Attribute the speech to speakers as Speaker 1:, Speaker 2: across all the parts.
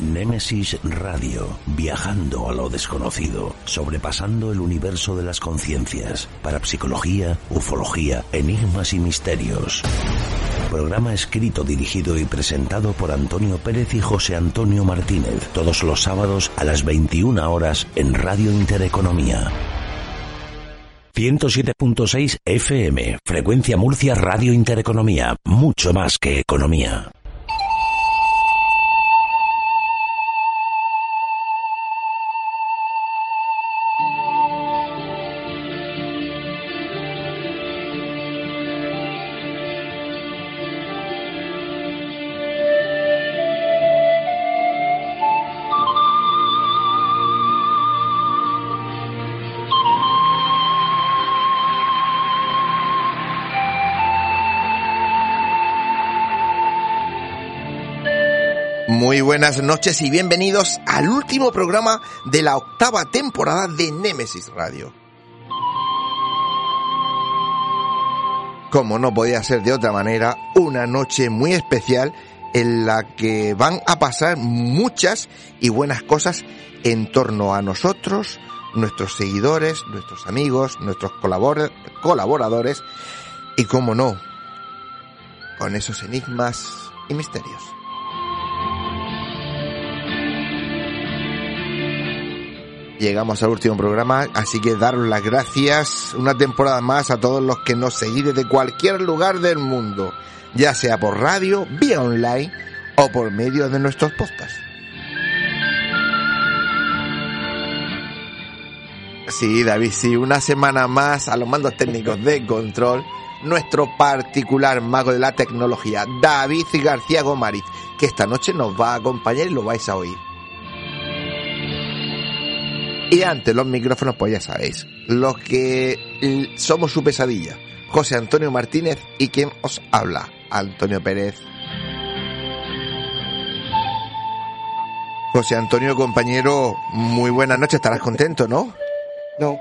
Speaker 1: Némesis Radio, viajando a lo desconocido, sobrepasando el universo de las conciencias, parapsicología, ufología, enigmas y misterios. Programa escrito, dirigido y presentado por Antonio Pérez y José Antonio Martínez, todos los sábados a las 21 horas en Radio Intereconomía. 107.6 FM, Frecuencia Murcia Radio Intereconomía, mucho más que economía.
Speaker 2: Muy buenas noches y bienvenidos al último programa de la octava temporada de Nemesis Radio. Como no podía ser de otra manera, una noche muy especial en la que van a pasar muchas y buenas cosas en torno a nosotros, nuestros seguidores, nuestros amigos, nuestros colaboradores y, como no, con esos enigmas y misterios. Llegamos al último programa, así que daros las gracias una temporada más a todos los que nos seguís desde cualquier lugar del mundo, ya sea por radio, vía online o por medio de nuestros podcasts. Sí, David, sí, una semana más a los mandos técnicos de control, nuestro particular mago de la tecnología, David García Gomariz, que esta noche nos va a acompañar y lo vais a oír. Y ante los micrófonos, pues ya sabéis, los que somos su pesadilla, José Antonio Martínez y quien os habla, Antonio Pérez. José Antonio, compañero, muy buenas noches, estarás contento, ¿no?
Speaker 3: No.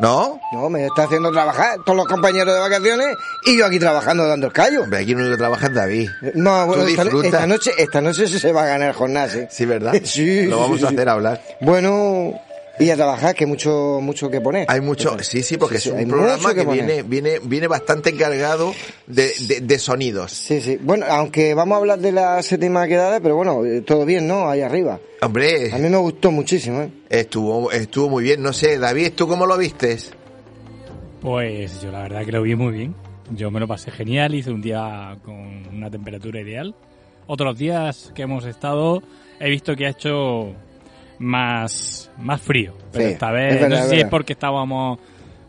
Speaker 2: ¿No?
Speaker 3: No, me está haciendo trabajar todos los compañeros de vacaciones y yo aquí trabajando dando el callo.
Speaker 2: Aquí no único que trabaja es David.
Speaker 3: No, bueno, esta, esta, noche, esta noche se va a ganar jornada, ¿sí?
Speaker 2: Sí, ¿verdad?
Speaker 3: sí.
Speaker 2: Lo vamos
Speaker 3: sí,
Speaker 2: a
Speaker 3: sí.
Speaker 2: hacer hablar.
Speaker 3: Bueno, y a trabajar, que mucho, mucho que poner.
Speaker 2: Hay mucho, sí, sí, porque
Speaker 3: Sí, sí,
Speaker 2: es un programa que, viene, viene, viene bastante cargado de, de, de sonidos.
Speaker 3: Sí, sí. Bueno, aunque vamos a hablar de la séptima quedada, pero bueno, eh, todo bien, ¿no? Ahí arriba. A
Speaker 2: Hombre,
Speaker 3: mí me gustó muchísimo, ¿eh?
Speaker 2: estuvo, estuvo muy bien. No sé, David, ¿tú cómo lo vistes?
Speaker 4: Pues yo la verdad que lo vi muy bien. Yo me lo pasé genial, hice un día con una temperatura ideal. Otros días que hemos estado he visto que ha hecho más, más frío. Pero
Speaker 3: Sí,
Speaker 4: esta vez,
Speaker 3: es verdad,
Speaker 4: no sé si es porque estábamos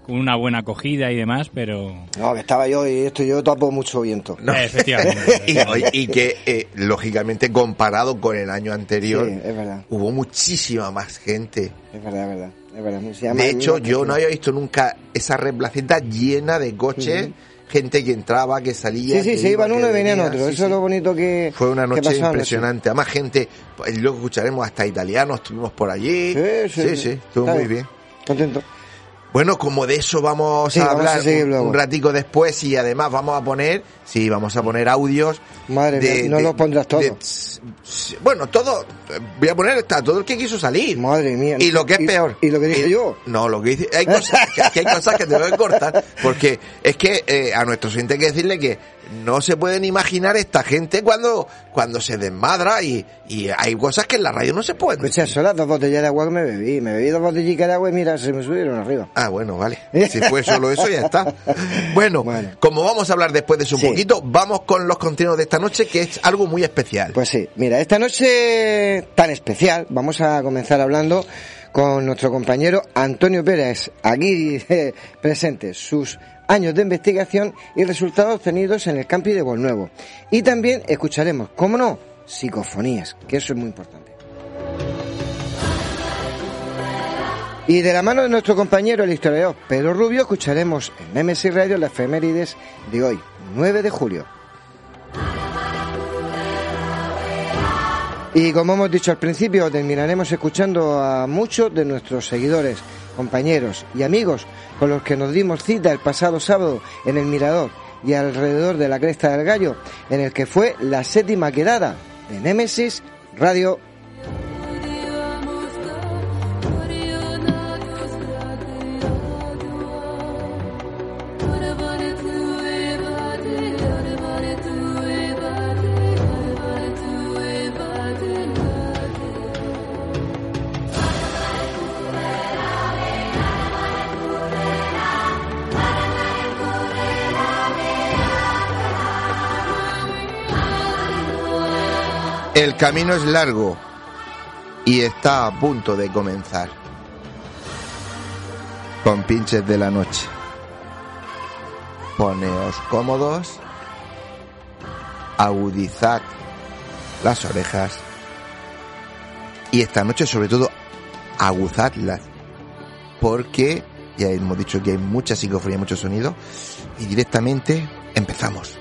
Speaker 4: con una buena acogida y demás, pero
Speaker 3: No, que estaba yo y esto yo tapo mucho viento.
Speaker 2: No.
Speaker 4: Eh, efectivamente.
Speaker 2: Y, que, eh, lógicamente, comparado con el año anterior,
Speaker 3: Sí, es verdad.
Speaker 2: hubo muchísima más gente.
Speaker 3: Es verdad, es verdad. Es verdad. Se llama-
Speaker 2: De hecho, yo no había visto nunca esa red placenta llena de coches, gente que entraba, que salía.
Speaker 3: Sí, sí,
Speaker 2: que
Speaker 3: se
Speaker 2: iba,
Speaker 3: iban
Speaker 2: que
Speaker 3: uno y venían
Speaker 2: venía,
Speaker 3: otro.
Speaker 2: sí,
Speaker 3: Eso es lo bonito que.
Speaker 2: Fue una noche impresionante. Además, gente, luego escucharemos hasta italianos, estuvimos por allí.
Speaker 3: Sí, sí, sí.
Speaker 2: estuvo muy bien.
Speaker 3: Contento.
Speaker 2: Bueno, como de eso vamos
Speaker 3: Sí,
Speaker 2: a
Speaker 3: vamos
Speaker 2: hablar un, un ratico después y además vamos a poner, sí, vamos a poner audios.
Speaker 3: Madre mía, no lo pondrás todo.
Speaker 2: de- s- bueno, todo, voy a poner está todo el que quiso salir.
Speaker 3: Madre mía.
Speaker 2: Y lo que es peor.
Speaker 3: Y lo que dije yo.
Speaker 2: No, lo que dice, hay cosas, que, que hay cosas que tengo que cortar, porque es que eh, a nuestros oyentes hay que decirle que no se pueden imaginar esta gente cuando, cuando se desmadra y, y hay cosas que en la radio no se pueden.
Speaker 3: Escucha, son las dos botellas de agua que me bebí. Me bebí dos botellitas de agua y mira, se me subieron arriba.
Speaker 2: Ah, bueno, vale. Si fue solo eso, ya está. Bueno,
Speaker 3: Bueno.
Speaker 2: como vamos a hablar después de eso un
Speaker 3: Sí.
Speaker 2: poquito, vamos con los contenidos de esta noche, que es algo muy especial.
Speaker 3: Pues sí, mira, esta noche tan especial vamos a comenzar hablando con nuestro compañero Antonio Pérez, aquí eh, presente, sus años de investigación y resultados obtenidos en el campi de Nuevo. Y también escucharemos, cómo no, psicofonías, que eso es muy importante. Y de la mano de nuestro compañero el historiador Pedro Rubio escucharemos en Nemesis Radio las efemérides de hoy, 9 de julio. Y como hemos dicho al principio, terminaremos escuchando a muchos de nuestros seguidores, compañeros y amigos con los que nos dimos cita el pasado sábado en el Mirador y alrededor de la Cresta del Gallo, en el que fue la séptima quedada de Némesis Radio
Speaker 2: El camino es largo y está a punto de comenzar. Con pinches de la noche. Poneos cómodos, agudizad las orejas y esta noche sobre todo aguzadlas porque ya hemos dicho que hay mucha psicofonía, mucho sonido y directamente empezamos.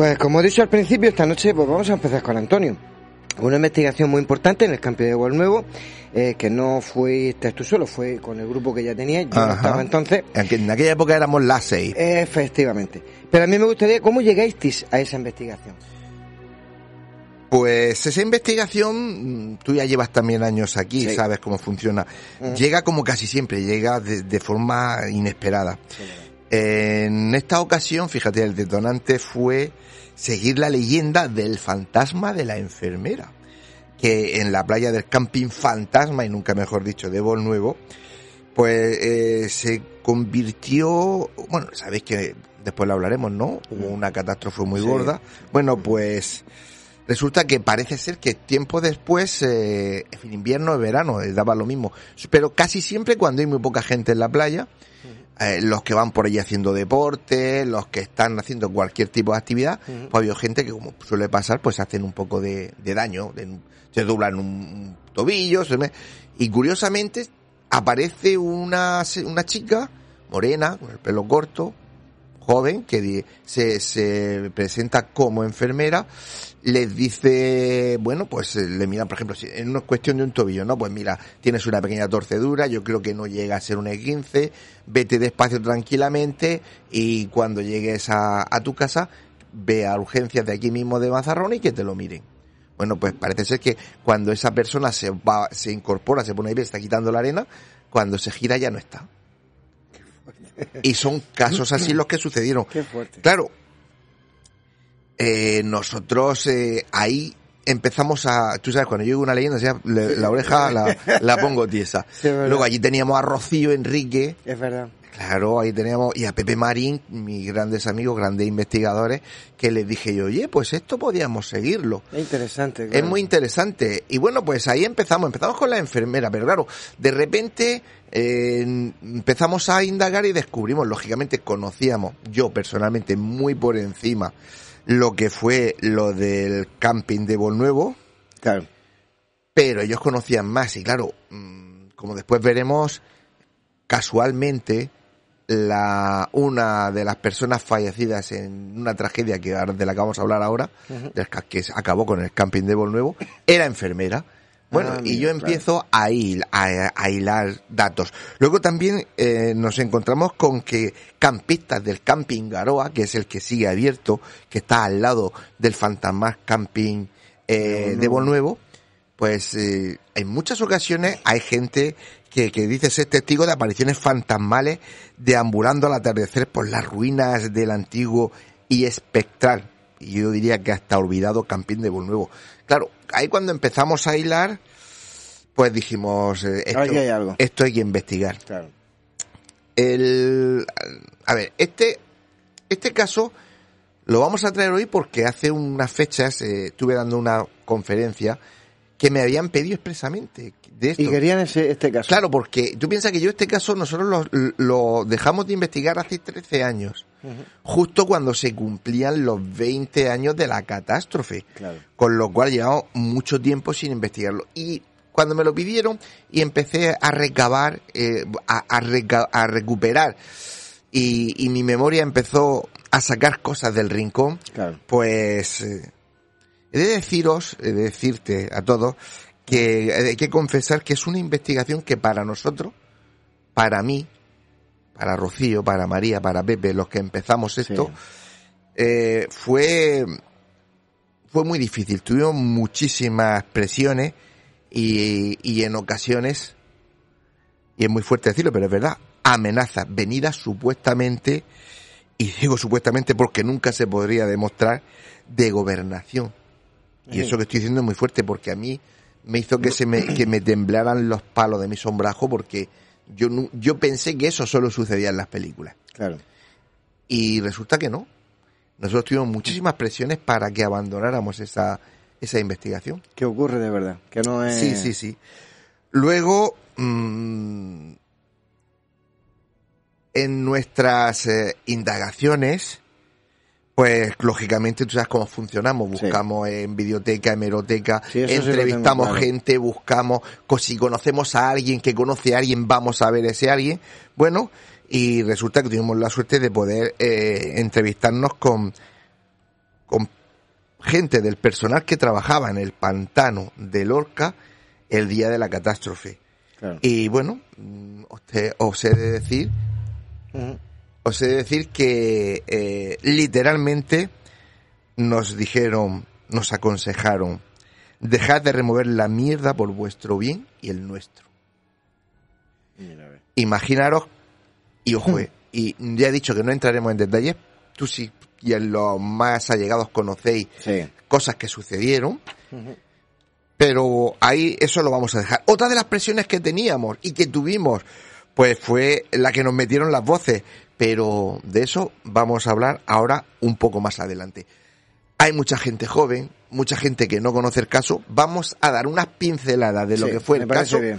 Speaker 3: Pues como he dicho al principio, esta noche pues vamos a empezar con Antonio. Una investigación muy importante en el campo de Gol Nuevo, eh, que no fuiste tú solo, fue con el grupo que ya tenía, yo no estaba entonces.
Speaker 2: En aquella época éramos las seis.
Speaker 3: Efectivamente. Pero a mí me gustaría, ¿cómo llegasteis a esa investigación?
Speaker 2: Pues esa investigación, mm, tú ya llevas también años aquí,
Speaker 3: Sí.
Speaker 2: sabes cómo funciona. Llega como casi siempre, llega de, de forma inesperada. En esta ocasión, fíjate, el detonante fue seguir la leyenda del fantasma de la enfermera, que en la playa del camping fantasma, y nunca mejor dicho, de Nuevo, pues eh, se convirtió, bueno, sabéis que después lo hablaremos, ¿no? Hubo una catástrofe muy
Speaker 3: Sí.
Speaker 2: gorda. Bueno, pues resulta que parece ser que tiempo después, eh, en invierno verano, eh, daba lo mismo, pero casi siempre cuando hay muy poca gente en la playa, eh, los que van por allí haciendo deporte, los que están haciendo cualquier tipo de actividad,
Speaker 3: Ujú.
Speaker 2: pues había gente que como suele pasar, pues hacen un poco de, de daño, de- se doblan un, tobillo, se me- y curiosamente aparece una, una chica morena, con el pelo corto, joven, que se, se presenta como enfermera, les dice, bueno, pues eh, le miran, por ejemplo, si en una cuestión de un tobillo, ¿no? Pues mira, tienes una pequeña torcedura, yo creo que no llega a ser un E15, vete despacio tranquilamente y cuando llegues a, a tu casa, ve a urgencias de aquí mismo de Mazarrón y que te lo miren. Bueno, pues parece ser que cuando esa persona se va, se incorpora, se pone ahí, está quitando la arena, cuando se gira ya no está. Y son casos así los que sucedieron.
Speaker 3: Qué fuerte.
Speaker 2: Claro, eh, nosotros eh, ahí empezamos a, tú sabes, cuando yo digo una leyenda, o sea, le- la oreja la, la pongo tiesa.
Speaker 3: Sí, es.
Speaker 2: Luego allí teníamos a Rocío Enrique,
Speaker 3: Es verdad.
Speaker 2: Claro, ahí teníamos, y a Pepe Marín, mis grandes amigos, grandes investigadores, que les dije yo, oye, pues esto podíamos seguirlo.
Speaker 3: Es interesante.
Speaker 2: Es
Speaker 3: claro.
Speaker 2: muy interesante. Y bueno, pues ahí empezamos, empezamos con la enfermera, pero claro, de repente eh, empezamos a indagar y descubrimos, lógicamente conocíamos, yo personalmente muy por encima, lo que fue lo del camping de Nuevo,
Speaker 3: Claro.
Speaker 2: pero ellos conocían más y claro, mm, como después veremos, casualmente la una de las personas fallecidas en una tragedia que de la que vamos a hablar ahora, del ca- que se acabó con el camping de Nuevo, era enfermera. Bueno,
Speaker 3: Ah,
Speaker 2: y
Speaker 3: mira,
Speaker 2: yo empiezo a, hil- a, a hilar datos. Luego también eh, nos encontramos con que campistas del camping Garoa, que es el que sigue abierto, que está al lado del Fantasmas Camping eh, de Nuevo, pues eh, en muchas ocasiones hay gente que, que dice ser testigo de apariciones fantasmales deambulando al atardecer por las ruinas del antiguo y espectral, y yo diría que hasta olvidado Campín de Nuevo. Claro, ahí cuando empezamos a hilar, pues dijimos, eh, esto,
Speaker 3: hay algo.
Speaker 2: esto hay que investigar.
Speaker 3: Claro.
Speaker 2: El, a ver, este, este caso lo vamos a traer hoy porque hace unas fechas eh, estuve dando una conferencia que me habían pedido expresamente de esto.
Speaker 3: Y querían ese, este caso.
Speaker 2: Claro, porque tú piensas que yo este caso nosotros lo, lo dejamos de investigar hace 13 años, justo cuando se cumplían los 20 años de la catástrofe,
Speaker 3: Claro.
Speaker 2: con lo cual llevamos mucho tiempo sin investigarlo. Y cuando me lo pidieron y empecé a recabar, eh, a, a reca- a recuperar, y, y mi memoria empezó a sacar cosas del rincón,
Speaker 3: Claro.
Speaker 2: pues eh, he de deciros, he de decirte a todos, que hay que confesar que es una investigación que para nosotros, para mí, para Rocío, para María, para Pepe, los que empezamos esto, eh, fue, fue muy difícil. Tuvimos muchísimas presiones y, y en ocasiones, y es muy fuerte decirlo, pero es verdad, amenazas venidas supuestamente, y digo supuestamente porque nunca se podría demostrar, de gobernación. Y eso que estoy diciendo es muy fuerte porque a mí me hizo que se me, que me temblaran los palos de mi sombrajo porque yo, yo pensé que eso solo sucedía en las películas.
Speaker 3: Claro.
Speaker 2: Y resulta que no. Nosotros tuvimos muchísimas presiones para que abandonáramos esa, esa investigación.
Speaker 3: ¿Qué ocurre de verdad? Que no es...
Speaker 2: Sí, sí, sí. Luego, mm, en nuestras eh, indagaciones, pues lógicamente tú sabes cómo funcionamos.
Speaker 3: Sí.
Speaker 2: Buscamos en videoteca, hemeroteca,
Speaker 3: Sí,
Speaker 2: entrevistamos
Speaker 3: claro.
Speaker 2: gente, buscamos, si conocemos a alguien que conoce a alguien, vamos a ver ese alguien. Bueno, y resulta que tuvimos la suerte de poder eh, entrevistarnos con, con gente del personal que trabajaba en el pantano de Lorca el día de la catástrofe.
Speaker 3: Claro.
Speaker 2: Y bueno, mm, os, te- os he de decir. Os he de decir que eh, literalmente nos dijeron, nos aconsejaron, dejad de remover la mierda por vuestro bien y el nuestro.
Speaker 3: Mira.
Speaker 2: Imaginaros, y ojo, eh, y ya he dicho que no entraremos en detalles, tú sí y en los más allegados conocéis
Speaker 3: Sí.
Speaker 2: cosas que sucedieron, pero ahí eso lo vamos a dejar. Otra de las presiones que teníamos y que tuvimos, pues fue la que nos metieron las voces, pero de eso vamos a hablar ahora un poco más adelante. Hay mucha gente joven, mucha gente que no conoce el caso, vamos a dar unas pinceladas de lo
Speaker 3: Sí,
Speaker 2: que fue el caso
Speaker 3: bien.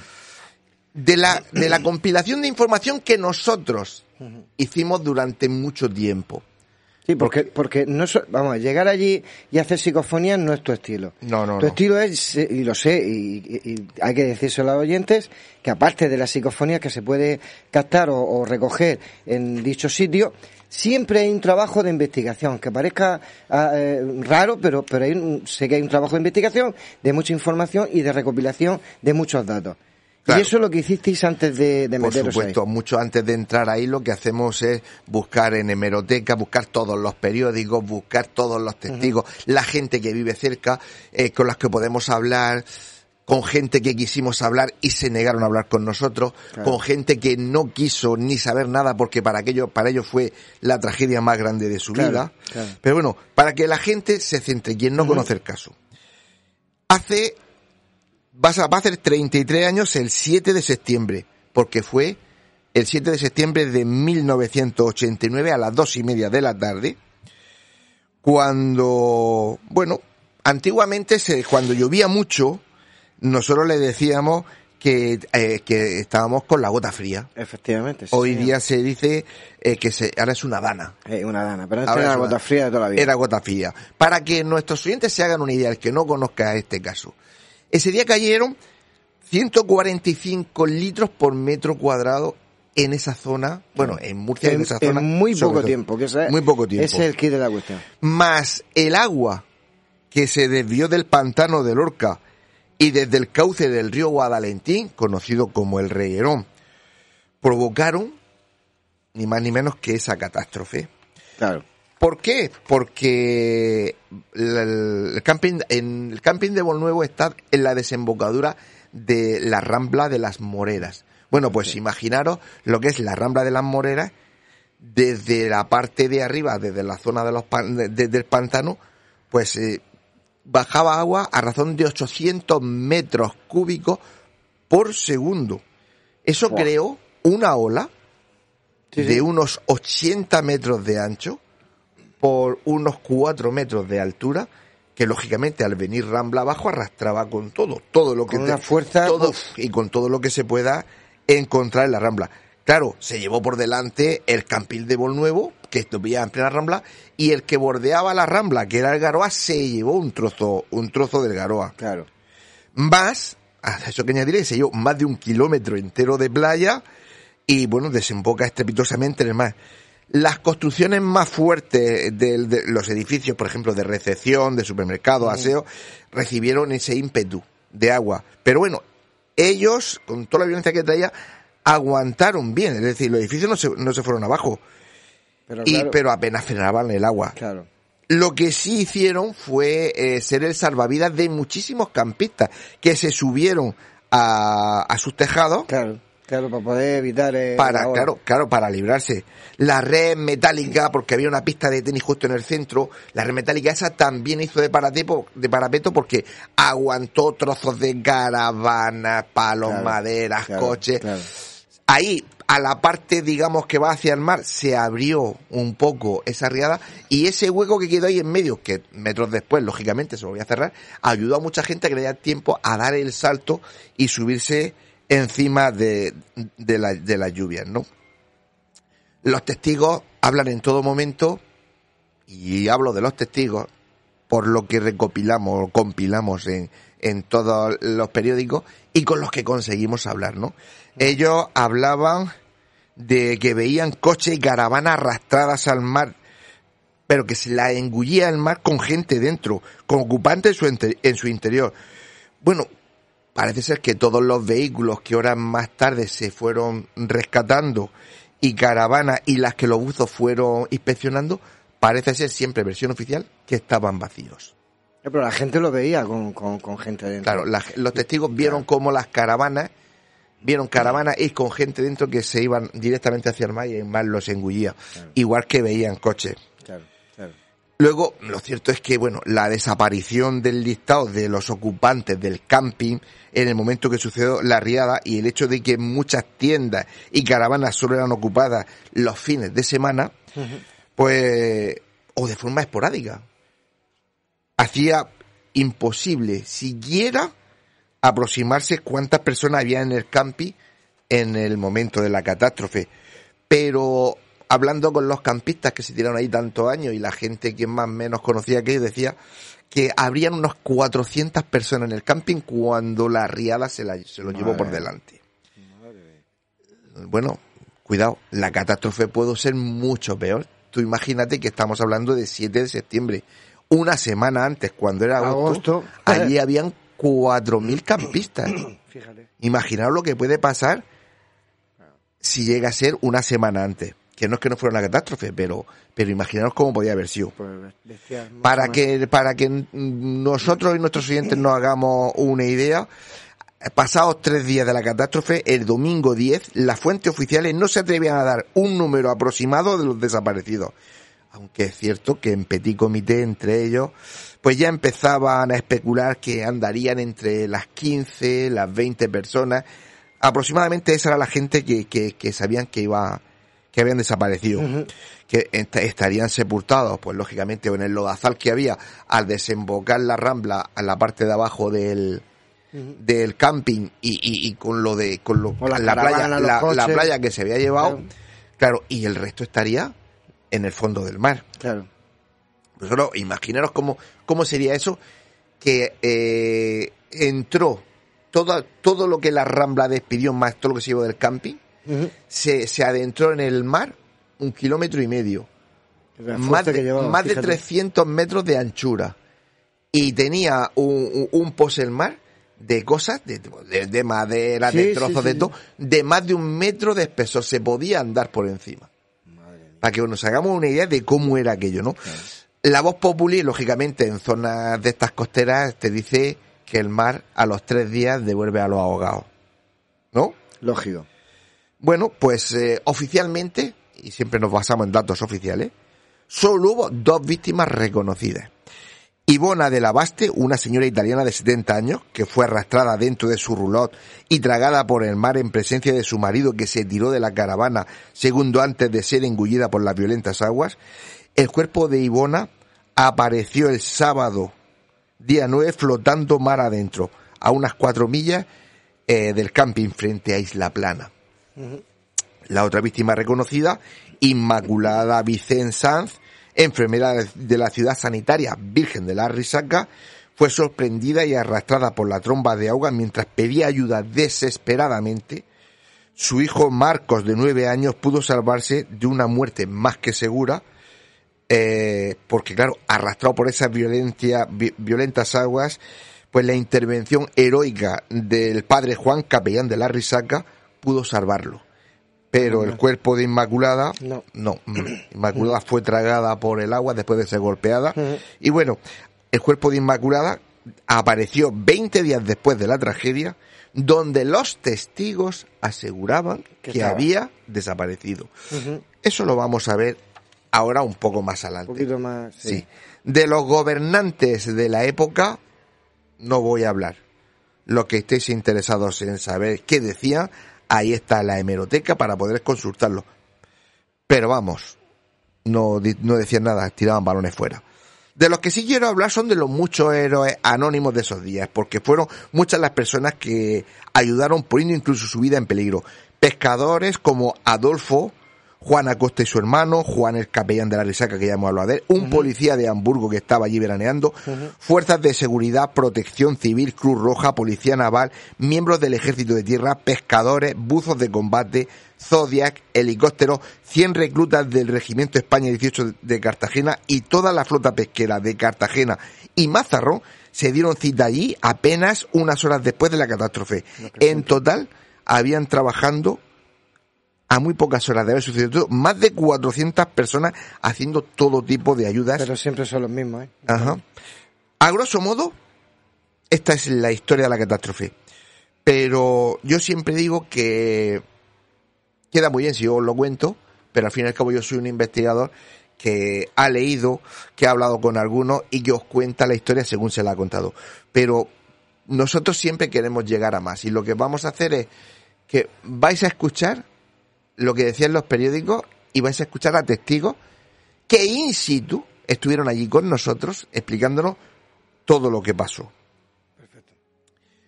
Speaker 2: de la, de la compilación de información que nosotros hicimos durante mucho tiempo.
Speaker 3: Sí, porque, porque no so- vamos, llegar allí y hacer psicofonía no es tu estilo.
Speaker 2: No, no,
Speaker 3: Tu
Speaker 2: no.
Speaker 3: estilo es, y lo sé, y, y- y hay que decírselo a los oyentes, que aparte de la psicofonía que se puede captar o, o recoger en dicho sitio, siempre hay un trabajo de investigación, que parezca ah, eh, raro, pero, pero hay un- sé que hay un trabajo de investigación, de mucha información y de recopilación de muchos datos.
Speaker 2: Claro.
Speaker 3: Y eso es lo que hicisteis antes de, de
Speaker 2: Por supuesto,
Speaker 3: ahí.
Speaker 2: mucho antes de entrar ahí lo que hacemos es buscar en hemeroteca, buscar todos los periódicos, buscar todos los testigos, la gente que vive cerca, eh, con las que podemos hablar, con gente que quisimos hablar y se negaron a hablar con nosotros,
Speaker 3: Claro.
Speaker 2: con gente que no quiso ni saber nada porque para aquello, para ellos fue la tragedia más grande de su
Speaker 3: Claro,
Speaker 2: vida. Pero bueno, para que la gente se centre, quien no conoce el caso. Hace vas a, va a hacer 33 años el 7 de septiembre, porque fue el 7 de septiembre de 1989 a las dos y media de la tarde, cuando, bueno, antiguamente se, cuando llovía mucho, nosotros le decíamos que, eh, que estábamos con la gota fría.
Speaker 3: Efectivamente. sí,
Speaker 2: Hoy
Speaker 3: señor.
Speaker 2: día se dice eh, que se, ahora es una dana.
Speaker 3: Eh, una dana, pero
Speaker 2: Ahora
Speaker 3: era
Speaker 2: una-
Speaker 3: gota fría de toda la vida.
Speaker 2: Era gota fría. Para que nuestros oyentes se hagan una idea, el que no conozca este caso. Ese día cayeron 145 litros por metro cuadrado en esa zona, bueno, en Murcia, en,
Speaker 3: en,
Speaker 2: esa
Speaker 3: en
Speaker 2: zona.
Speaker 3: muy poco
Speaker 2: todo.
Speaker 3: tiempo, que ese-
Speaker 2: Muy poco tiempo.
Speaker 3: ese es el kit de la cuestión.
Speaker 2: Más el agua que se desvió del pantano de Lorca y desde el cauce del río Guadalentín, conocido como el Reguerón, provocaron ni más ni menos que esa catástrofe.
Speaker 3: Claro.
Speaker 2: ¿Por qué? Porque el camping, en el camping de Bolnuevo está en la desembocadura de la Rambla de las Moreras. Bueno, pues imaginaros lo que es la Rambla de las Moreras desde la parte de arriba, desde la zona de los pan- de- de- del pantano, pues eh, bajaba agua a razón de 800 metros cúbicos por segundo. Eso creó una ola
Speaker 3: Sí, sí.
Speaker 2: de unos 80 metros de ancho por unos 4 metros de altura que lógicamente al venir Rambla abajo arrastraba con todo, todo lo que
Speaker 3: Con una fuerza,
Speaker 2: todo,
Speaker 3: uf.
Speaker 2: y con todo lo que se pueda encontrar en la Rambla. Claro, se llevó por delante el Campil de Nuevo, que estuvía en plena Rambla, y el que bordeaba la Rambla, que era el Garoa, se llevó un trozo, un trozo del Garoa.
Speaker 3: Claro.
Speaker 2: Más, a eso que añadiré, se llevó más de un kilómetro entero de playa y bueno, desemboca estrepitosamente en el mar. Las construcciones más fuertes del- de, los edificios, por ejemplo, de recepción, de supermercados, aseo, recibieron ese ímpetu de agua. Pero bueno, ellos, con toda la violencia que traía, aguantaron bien. Es decir, los edificios no se, no se fueron abajo,
Speaker 3: Pero
Speaker 2: y, pero apenas frenaban el agua.
Speaker 3: claro.
Speaker 2: Lo que sí hicieron fue eh, ser el salvavidas de muchísimos campistas que se subieron a, a sus tejados
Speaker 3: Claro, claro, para poder evitar eh,
Speaker 2: para, claro, claro, para librarse. La red metálica, porque había una pista de tenis justo en el centro, la red metálica esa también hizo de parapeto, de parapeto porque aguantó trozos de caravanas, palos,
Speaker 3: Claro,
Speaker 2: maderas,
Speaker 3: claro,
Speaker 2: coches.
Speaker 3: claro.
Speaker 2: Ahí, a la parte, digamos, que va hacia el mar, se abrió un poco esa riada y ese hueco que quedó ahí en medio, que metros después, lógicamente, se volvió a cerrar, ayudó a mucha gente a que le diera tiempo a dar el salto y subirse encima de, de, la- de las lluvias, ¿no? Los testigos hablan en todo momento, y hablo de los testigos, por lo que recopilamos, compilamos en, en todos los periódicos y con los que conseguimos hablar, ¿no? Ellos hablaban de que veían coches y caravanas arrastradas al mar, pero que se la engullía el mar con gente dentro, con ocupantes en su, ente- en su interior. Bueno, parece ser que todos los vehículos que horas más tarde se fueron rescatando y caravanas y las que los buzos fueron inspeccionando, parece ser siempre versión oficial que estaban vacíos.
Speaker 3: Eh, Pero la gente lo veía con, con, con gente dentro.
Speaker 2: Claro, la- los testigos vieron cómo las caravanas, vieron caravanas y con gente dentro que se iban directamente hacia el mar y el mar los engullía, igual que veían coches. Luego, lo cierto es que, bueno, la desaparición del listado de los ocupantes del camping en el momento que sucedió la riada y el hecho de que muchas tiendas y caravanas solo eran ocupadas los fines de semana, pues, o de forma esporádica, hacía imposible siquiera aproximarse cuántas personas había en el camping en el momento de la catástrofe. Pero hablando con los campistas que se tiraron ahí tantos años y la gente que más o menos conocía aquello decía que habrían unos 400 personas en el camping cuando la riada se, la, se lo llevó por delante. Bueno, cuidado, la catástrofe puede ser mucho peor. Tú imagínate que estamos hablando de 7 de septiembre. Una semana antes, cuando era agosto,
Speaker 3: Agosto.
Speaker 2: allí habían 4.000 campistas.
Speaker 3: Fíjate.
Speaker 2: Imaginaos lo que puede pasar si llega a ser una semana antes. Que no es que no fuera una catástrofe, pero, pero imaginaos cómo podía haber sido.
Speaker 3: Pues
Speaker 2: Para que, para que nosotros y nuestros oyentes nos hagamos una idea, pasados tres días de la catástrofe, el domingo 10, las fuentes oficiales no se atrevían a dar un número aproximado de los desaparecidos. Aunque es cierto que en petit comité entre ellos, pues ya empezaban a especular que andarían entre las 15, las 20 personas. Aproximadamente esa era la gente que, que, que sabían que iba, que habían desaparecido. Que est- estarían sepultados, pues lógicamente, o en el lodazal que había al desembocar la rambla a la parte de abajo del, del camping y, y, y con lo de, con lo, la playa, la, la playa que se había llevado,
Speaker 3: Claro.
Speaker 2: claro, y el resto estaría en el fondo del mar.
Speaker 3: Claro.
Speaker 2: Pues solo imaginaros cómo, cómo sería eso que eh, entró todo, todo lo que la Rambla despidió más todo lo que se llevó del camping, Se, se adentró en el mar un kilómetro y medio, más de,
Speaker 3: llevaba,
Speaker 2: más de
Speaker 3: fíjate.
Speaker 2: 300 metros de anchura y tenía un, un, poselmar de cosas, de, de- de madera,
Speaker 3: Sí,
Speaker 2: de trozos
Speaker 3: sí,
Speaker 2: de todo, de más de un metro de espesor, se podía andar por encima para que nos hagamos una idea de cómo era aquello, ¿no? La voz populi, lógicamente, en zonas de estas costeras, te dice que el mar a los tres días devuelve a los ahogados, ¿no?
Speaker 3: Lógico.
Speaker 2: Bueno, pues eh, oficialmente, y siempre nos basamos en datos oficiales, solo hubo dos víctimas reconocidas. Ivona de la Baste, una señora italiana de 70 años, que fue arrastrada dentro de su roulotte y tragada por el mar en presencia de su marido que se tiró de la caravana segundo antes de ser engullida por las violentas aguas. El cuerpo de Ivona apareció el sábado día 9, flotando mar adentro, a unas cuatro millas eh, del camping frente a Isla Plana. La otra víctima reconocida, Inmaculada Vicente Sanz, enfermera de la ciudad sanitaria Virgen de la Risaca, fue sorprendida y arrastrada por la tromba de agua mientras pedía ayuda desesperadamente. Su hijo Marcos, de nueve años, pudo salvarse de una muerte más que segura, eh, porque claro, arrastrado por esas violentas aguas, pues la intervención heroica del padre Juan, capellán de la Risaca, pudo salvarlo. Pero el cuerpo de Inmaculada, no, no Inmaculada fue tragada por el agua después de ser golpeada. Y bueno, el cuerpo de Inmaculada apareció 20 días después de la tragedia, donde los testigos aseguraban que había desaparecido. Eso lo vamos a ver ahora un poco más adelante.
Speaker 3: Un poquito más,
Speaker 2: sí. De los gobernantes de la época no voy a hablar. Lo que estéis interesados en saber qué decía, ahí está la hemeroteca para poder consultarlo. Pero vamos, no, decían nada, tiraban balones fuera. De los que sí quiero hablar son de los muchos héroes anónimos de esos días, porque fueron muchas las personas que ayudaron poniendo incluso su vida en peligro. Pescadores como Adolfo, Juan Acosta y su hermano, Juan el capellán de la Risaca que ya hemos hablado de él, un policía de Hamburgo que estaba allí veraneando, fuerzas de seguridad, protección civil, Cruz Roja, policía naval, miembros del ejército de tierra, pescadores, buzos de combate, Zodiac, helicópteros, 100 reclutas del Regimiento España 18 de Cartagena y toda la flota pesquera de Cartagena y Mazarrón se dieron cita allí apenas unas horas después de la catástrofe. En total, habían trabajando a muy pocas horas de haber sucedido más de 400 personas haciendo todo tipo de ayudas.
Speaker 3: Pero siempre son los mismos, ¿eh?
Speaker 2: Ajá. A grosso modo, esta es la historia de la catástrofe. Pero yo siempre digo que queda muy bien si yo os lo cuento, pero al fin y al cabo yo soy un investigador que ha leído, que ha hablado con algunos y que os cuenta la historia según se la ha contado. Pero nosotros siempre queremos llegar a más y lo que vamos a hacer es que vais a escuchar lo que decían los periódicos y vais a escuchar a testigos que in situ estuvieron allí con nosotros explicándonos todo lo que pasó.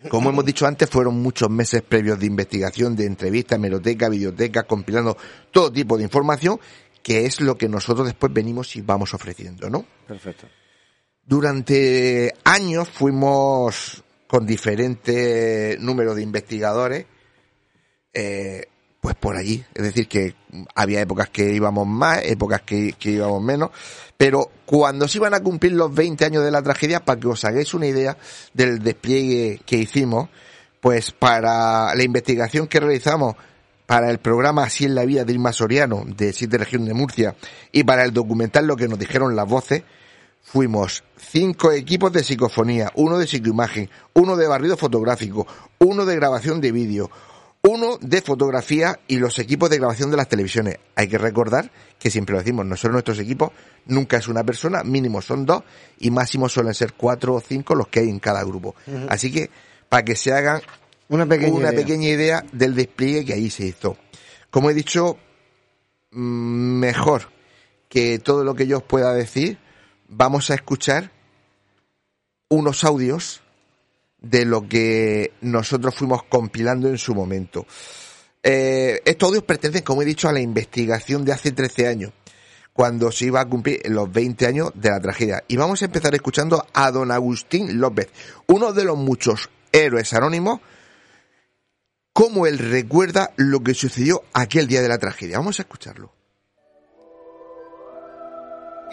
Speaker 2: Como hemos dicho antes, fueron muchos meses previos de investigación, de entrevistas, hemeroteca, videoteca, compilando todo tipo de información, que es lo que nosotros después venimos y vamos ofreciendo, ¿no?
Speaker 3: Perfecto.
Speaker 2: Durante años fuimos con diferentes números de investigadores, eh, pues por allí. Es decir, que había épocas que íbamos más, épocas que, íbamos menos, pero cuando se iban a cumplir los 20 años de la tragedia, para que os hagáis una idea del despliegue que hicimos, pues para la investigación que realizamos para el programa Así en la vida de Irma Soriano, de Siete Regiones de Murcia, y para el documental Lo que nos dijeron las voces, fuimos cinco equipos de psicofonía, uno de psicoimagen, uno de barrido fotográfico, uno de grabación de vídeo, uno de fotografía y los equipos de grabación de las televisiones. Hay que recordar que siempre lo decimos, nosotros nuestros equipos nunca es una persona, mínimo son dos y máximo suelen ser cuatro o cinco los que hay en cada grupo. Así que para que se hagan
Speaker 3: una pequeña,
Speaker 2: una pequeña idea del despliegue que ahí se hizo. Como he dicho, mm, mejor que todo lo que yo os pueda decir, vamos a escuchar unos audios de lo que nosotros fuimos compilando en su momento. Eh, estos audios pertenecen, como he dicho, a la investigación de hace 13 años, cuando se iba a cumplir los 20 años de la tragedia. Y vamos a empezar escuchando a don Agustín López, uno de los muchos héroes anónimos, cómo él recuerda lo que sucedió aquel día de la tragedia. Vamos a escucharlo.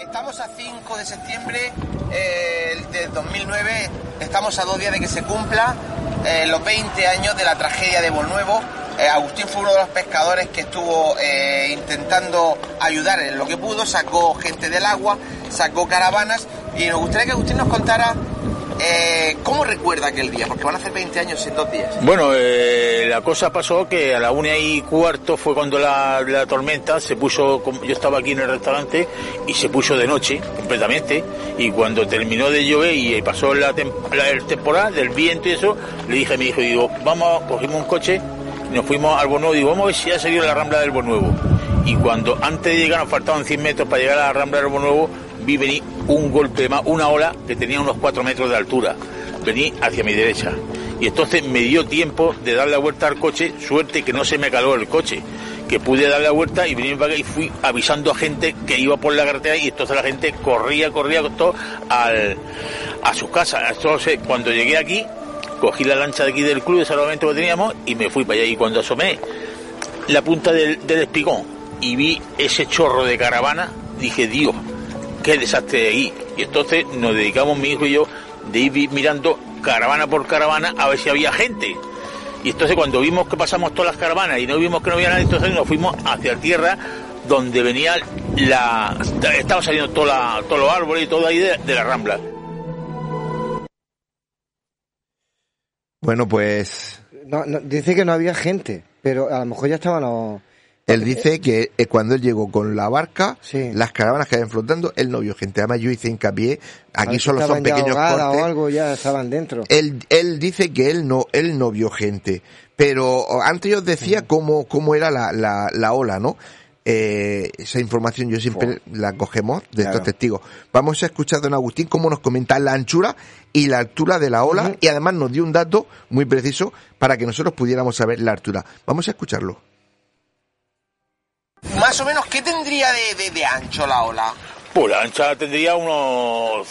Speaker 5: Estamos a 5 de septiembre eh, de 2009, estamos a dos días de que se cumpla eh, los 20 años de la tragedia de Bolnuevo. Eh, Agustín fue uno de los pescadores que estuvo intentando ayudar en lo que pudo, sacó gente del agua, sacó caravanas. Y nos gustaría que Agustín nos contara eh, ¿Cómo recuerda aquel día? Porque van a hacer 20 años en dos días.
Speaker 6: Bueno, eh, la cosa pasó que a la una y cuarto fue cuando la, tormenta se puso, yo estaba aquí en el restaurante y se puso de noche completamente y cuando terminó de llover y pasó la, el temporal del viento y eso, le dije a mi hijo, digo, vamos, cogimos un coche y nos fuimos al Bonuevo, digo, vamos a ver si ha salido la rambla del Bonuevo. Y cuando antes de llegar nos faltaban 100 metros para llegar a la rambla del Bonuevo, venir un golpe más, una ola que tenía unos cuatro metros de altura. Vení hacia mi derecha. Y entonces me dio tiempo de dar la vuelta al coche, suerte que no se me caló el coche, que pude dar la vuelta y venir para y fui avisando a gente que iba por la carretera y entonces la gente corría, corría todo al, a sus casas. Entonces cuando llegué aquí, cogí la lancha de aquí del club de salvamento que teníamos y me fui para allá. Y cuando asomé la punta del, del espigón y vi ese chorro de caravana, dije, Dios, qué desastre ahí. Y entonces nos dedicamos mi hijo y yo de ir mirando caravana por caravana a ver si había gente. Y entonces cuando vimos que pasamos todas las caravanas y no vimos que no había nadie, entonces nos fuimos hacia tierra donde venía la... estaba saliendo toda todos los árboles y todo ahí de, de la rambla.
Speaker 2: Bueno, pues
Speaker 3: No, no, dice que no había gente, pero a lo mejor ya estaban los...
Speaker 2: él dice que eh, cuando él llegó con la barca,
Speaker 3: Sí.
Speaker 2: las caravanas que habían flotando, él no vio gente. Además, yo hice hincapié, aquí solo son pequeños cortes.
Speaker 3: o algo, ya estaban dentro.
Speaker 2: Él, él dice que él no, él no vio gente. Pero antes yo decía cómo, cómo era la, la, la ola, ¿no? Eh, esa información yo siempre la cogemos de
Speaker 3: Claro.
Speaker 2: estos testigos. Vamos a escuchar a don Agustín cómo nos comenta la anchura y la altura de la ola y además nos dio un dato muy preciso para que nosotros pudiéramos saber la altura. Vamos a escucharlo.
Speaker 5: Más o menos, ¿qué tendría de, de- de ancho la ola?
Speaker 6: Pues la ancha tendría unos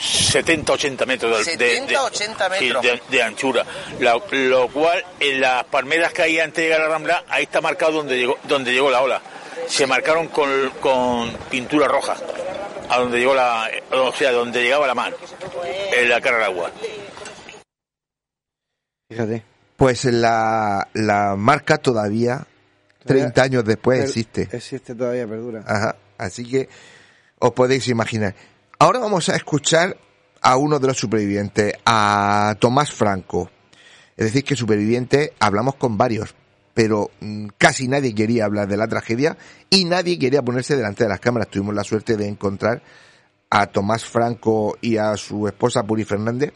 Speaker 6: 70, 80 metros de, de-
Speaker 5: 70,
Speaker 6: de-
Speaker 5: 80
Speaker 6: sí,
Speaker 5: metros.
Speaker 6: de, de anchura. La- lo cual, en las palmeras que hay antes de llegar a la Rambla, ahí está marcado donde llegó, donde llegó la ola. Se marcaron con, con pintura roja, a donde llegó la, o sea, donde llegaba la mar, en la cara del agua.
Speaker 3: Fíjate.
Speaker 2: Pues la, la marca todavía, 30 años después, existe.
Speaker 3: Existe todavía, perdura.
Speaker 2: Ajá. Así que os podéis imaginar. Ahora vamos a escuchar a uno de los supervivientes, a Tomás Franco. Es decir, que supervivientes hablamos con varios, pero mm, casi nadie quería hablar de la tragedia y nadie quería ponerse delante de las cámaras. Tuvimos la suerte de encontrar a Tomás Franco y a su esposa Puri Fernández,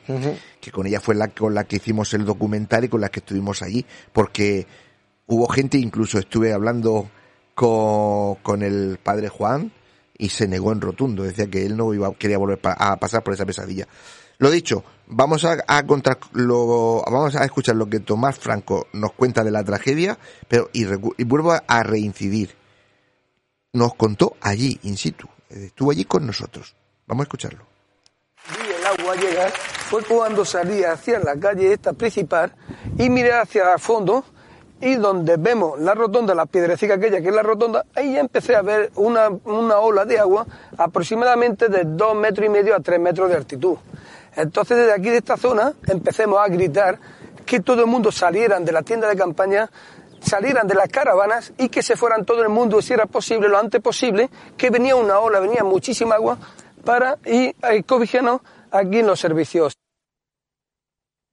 Speaker 2: que con ella fue la con la que hicimos el documental y con la que estuvimos allí, porque hubo gente, incluso estuve hablando con, con el padre Juan y se negó en rotundo, decía que él no iba, quería volver a pasar por esa pesadilla. Lo dicho, vamos a, a lo, vamos a escuchar lo que Tomás Franco nos cuenta de la tragedia, pero y, recu- vuelvo a, reincidir. Nos contó allí, in situ, estuvo allí con nosotros. Vamos a escucharlo.
Speaker 7: vi el agua llegar fue cuando salí hacia la calle esta principal y miré hacia el fondo y donde vemos la rotonda, la piedrecita aquella que es la rotonda, ahí ya empecé a ver una, una ola de agua aproximadamente de dos metros y medio a tres metros de altitud. Entonces desde aquí de esta zona empecemos a gritar que todo el mundo salieran de la tienda de campaña salieran de las caravanas y que se fueran todo el mundo, si era posible, lo antes posible, que venía una ola, venía muchísima agua para ir a cobijarnos aquí en los servicios.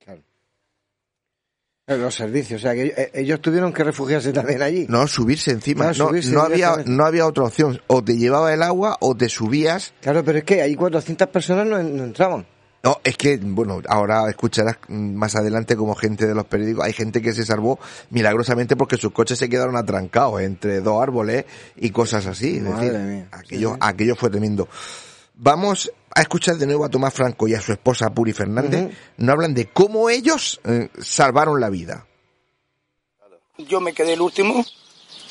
Speaker 3: Eh, Los servicios, o sea, que eh, ellos tuvieron que refugiarse también allí.
Speaker 2: No, subirse encima. No,
Speaker 3: subirse
Speaker 2: no había, no había otra opción. O te llevaba el agua o te subías.
Speaker 3: Claro, pero es que ahí 400 personas no, no entraban.
Speaker 2: No, es que, bueno, ahora escucharás más adelante como gente de los periódicos, hay gente que se salvó milagrosamente porque sus coches se quedaron atrancados entre dos árboles y cosas así. Es
Speaker 3: Madre
Speaker 2: decir,
Speaker 3: mía.
Speaker 2: aquello,
Speaker 3: sí.
Speaker 2: aquello fue tremendo. Vamos a escuchar de nuevo a Tomás Franco y a su esposa Puri Fernández.
Speaker 3: Ujú.
Speaker 2: Nos hablan de cómo ellos eh, salvaron la vida.
Speaker 7: Yo me quedé el último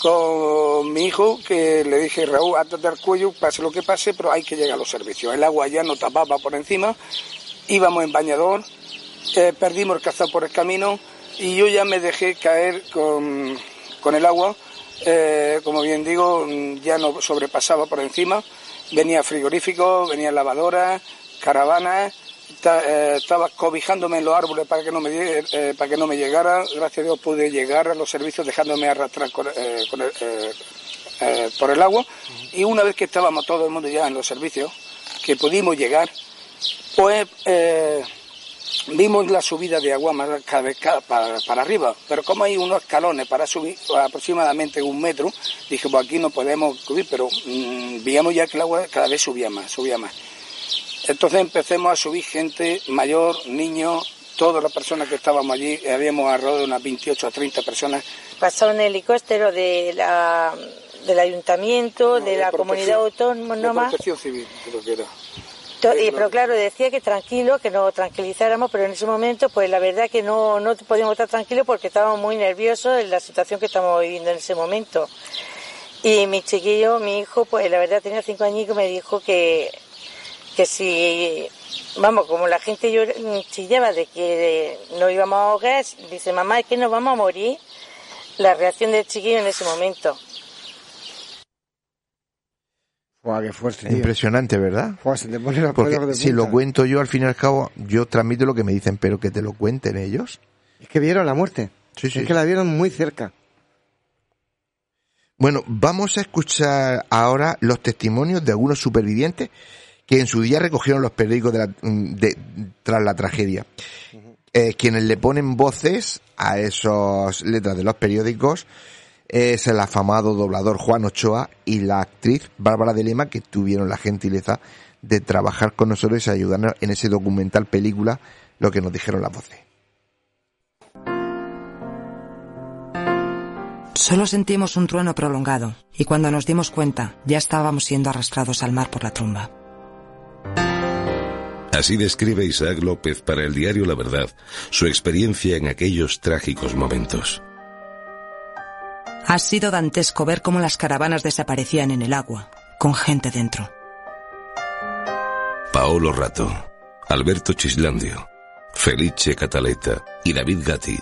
Speaker 7: con mi hijo, que le dije, Raúl, átate al cuello, pase lo que pase, pero hay que llegar a los servicios. El agua ya no tapaba por encima, íbamos en bañador, eh, perdimos el cazado por el camino y yo ya me dejé caer con, con el agua. Eh, como bien digo, mm, ya no sobrepasaba por encima. Venía frigorífico, venía lavadora, caravanas, eh, estaba cobijándome en los árboles para que no me eh, para que no me llegara. Gracias a Dios pude llegar a los servicios dejándome arrastrar con- con el- por el agua. Y una vez que estábamos todo el mundo ya en los servicios, que pudimos llegar, pues vimos la subida de agua más cada vez ca- para, para arriba, pero como hay unos escalones para subir aproximadamente un metro, dije, pues aquí no podemos subir, pero mm, veíamos ya que el agua cada vez subía más, subía más. Entonces empecemos a subir gente mayor, niños, todas las personas que estábamos allí, habíamos alrededor de unas 28 a 30 personas.
Speaker 8: pasó un helicóptero de la, del ayuntamiento, de la comunidad autónoma.
Speaker 7: De protección civil, creo que era.
Speaker 8: Pero claro, decía que tranquilo, que nos tranquilizáramos, pero en ese momento, pues la verdad que no, no podíamos estar tranquilos porque estábamos muy nerviosos en la situación que estamos viviendo en ese momento. Y mi chiquillo, mi hijo, pues la verdad tenía cinco años y me dijo que, que si, vamos, como la gente chillaba de que no íbamos a ahogar, dice, mamá, es que nos vamos a morir. La reacción del chiquillo en ese momento.
Speaker 3: Buah, qué fuerte, tío.
Speaker 2: Impresionante, ¿verdad?
Speaker 3: Se te pone los
Speaker 2: Porque
Speaker 3: de
Speaker 2: si lo cuento yo, al fin y al cabo, yo transmito lo que me dicen, pero que te lo cuenten ellos.
Speaker 3: Es que vieron la muerte.
Speaker 2: Sí, sí.
Speaker 3: Es que la vieron muy cerca.
Speaker 2: Bueno, vamos a escuchar ahora los testimonios de algunos supervivientes que en su día recogieron los periódicos de la- de- tras la tragedia. Eh, quienes le ponen voces a esas letras de los periódicos es el afamado doblador Juan Ochoa y la actriz Bárbara de Lema que tuvieron la gentileza de trabajar con nosotros y ayudarnos en ese documental película lo que nos dijeron las voces.
Speaker 9: Solo sentimos un trueno prolongado y cuando nos dimos cuenta ya estábamos siendo arrastrados al mar por la tromba.
Speaker 10: Así describe Isaac López para el diario La Verdad su experiencia en aquellos trágicos momentos.
Speaker 9: Ha sido dantesco ver cómo las caravanas desaparecían en el agua, con gente dentro.
Speaker 10: Paolo Rato, Alberto Chislandio, Felice Cataleta y David Gatti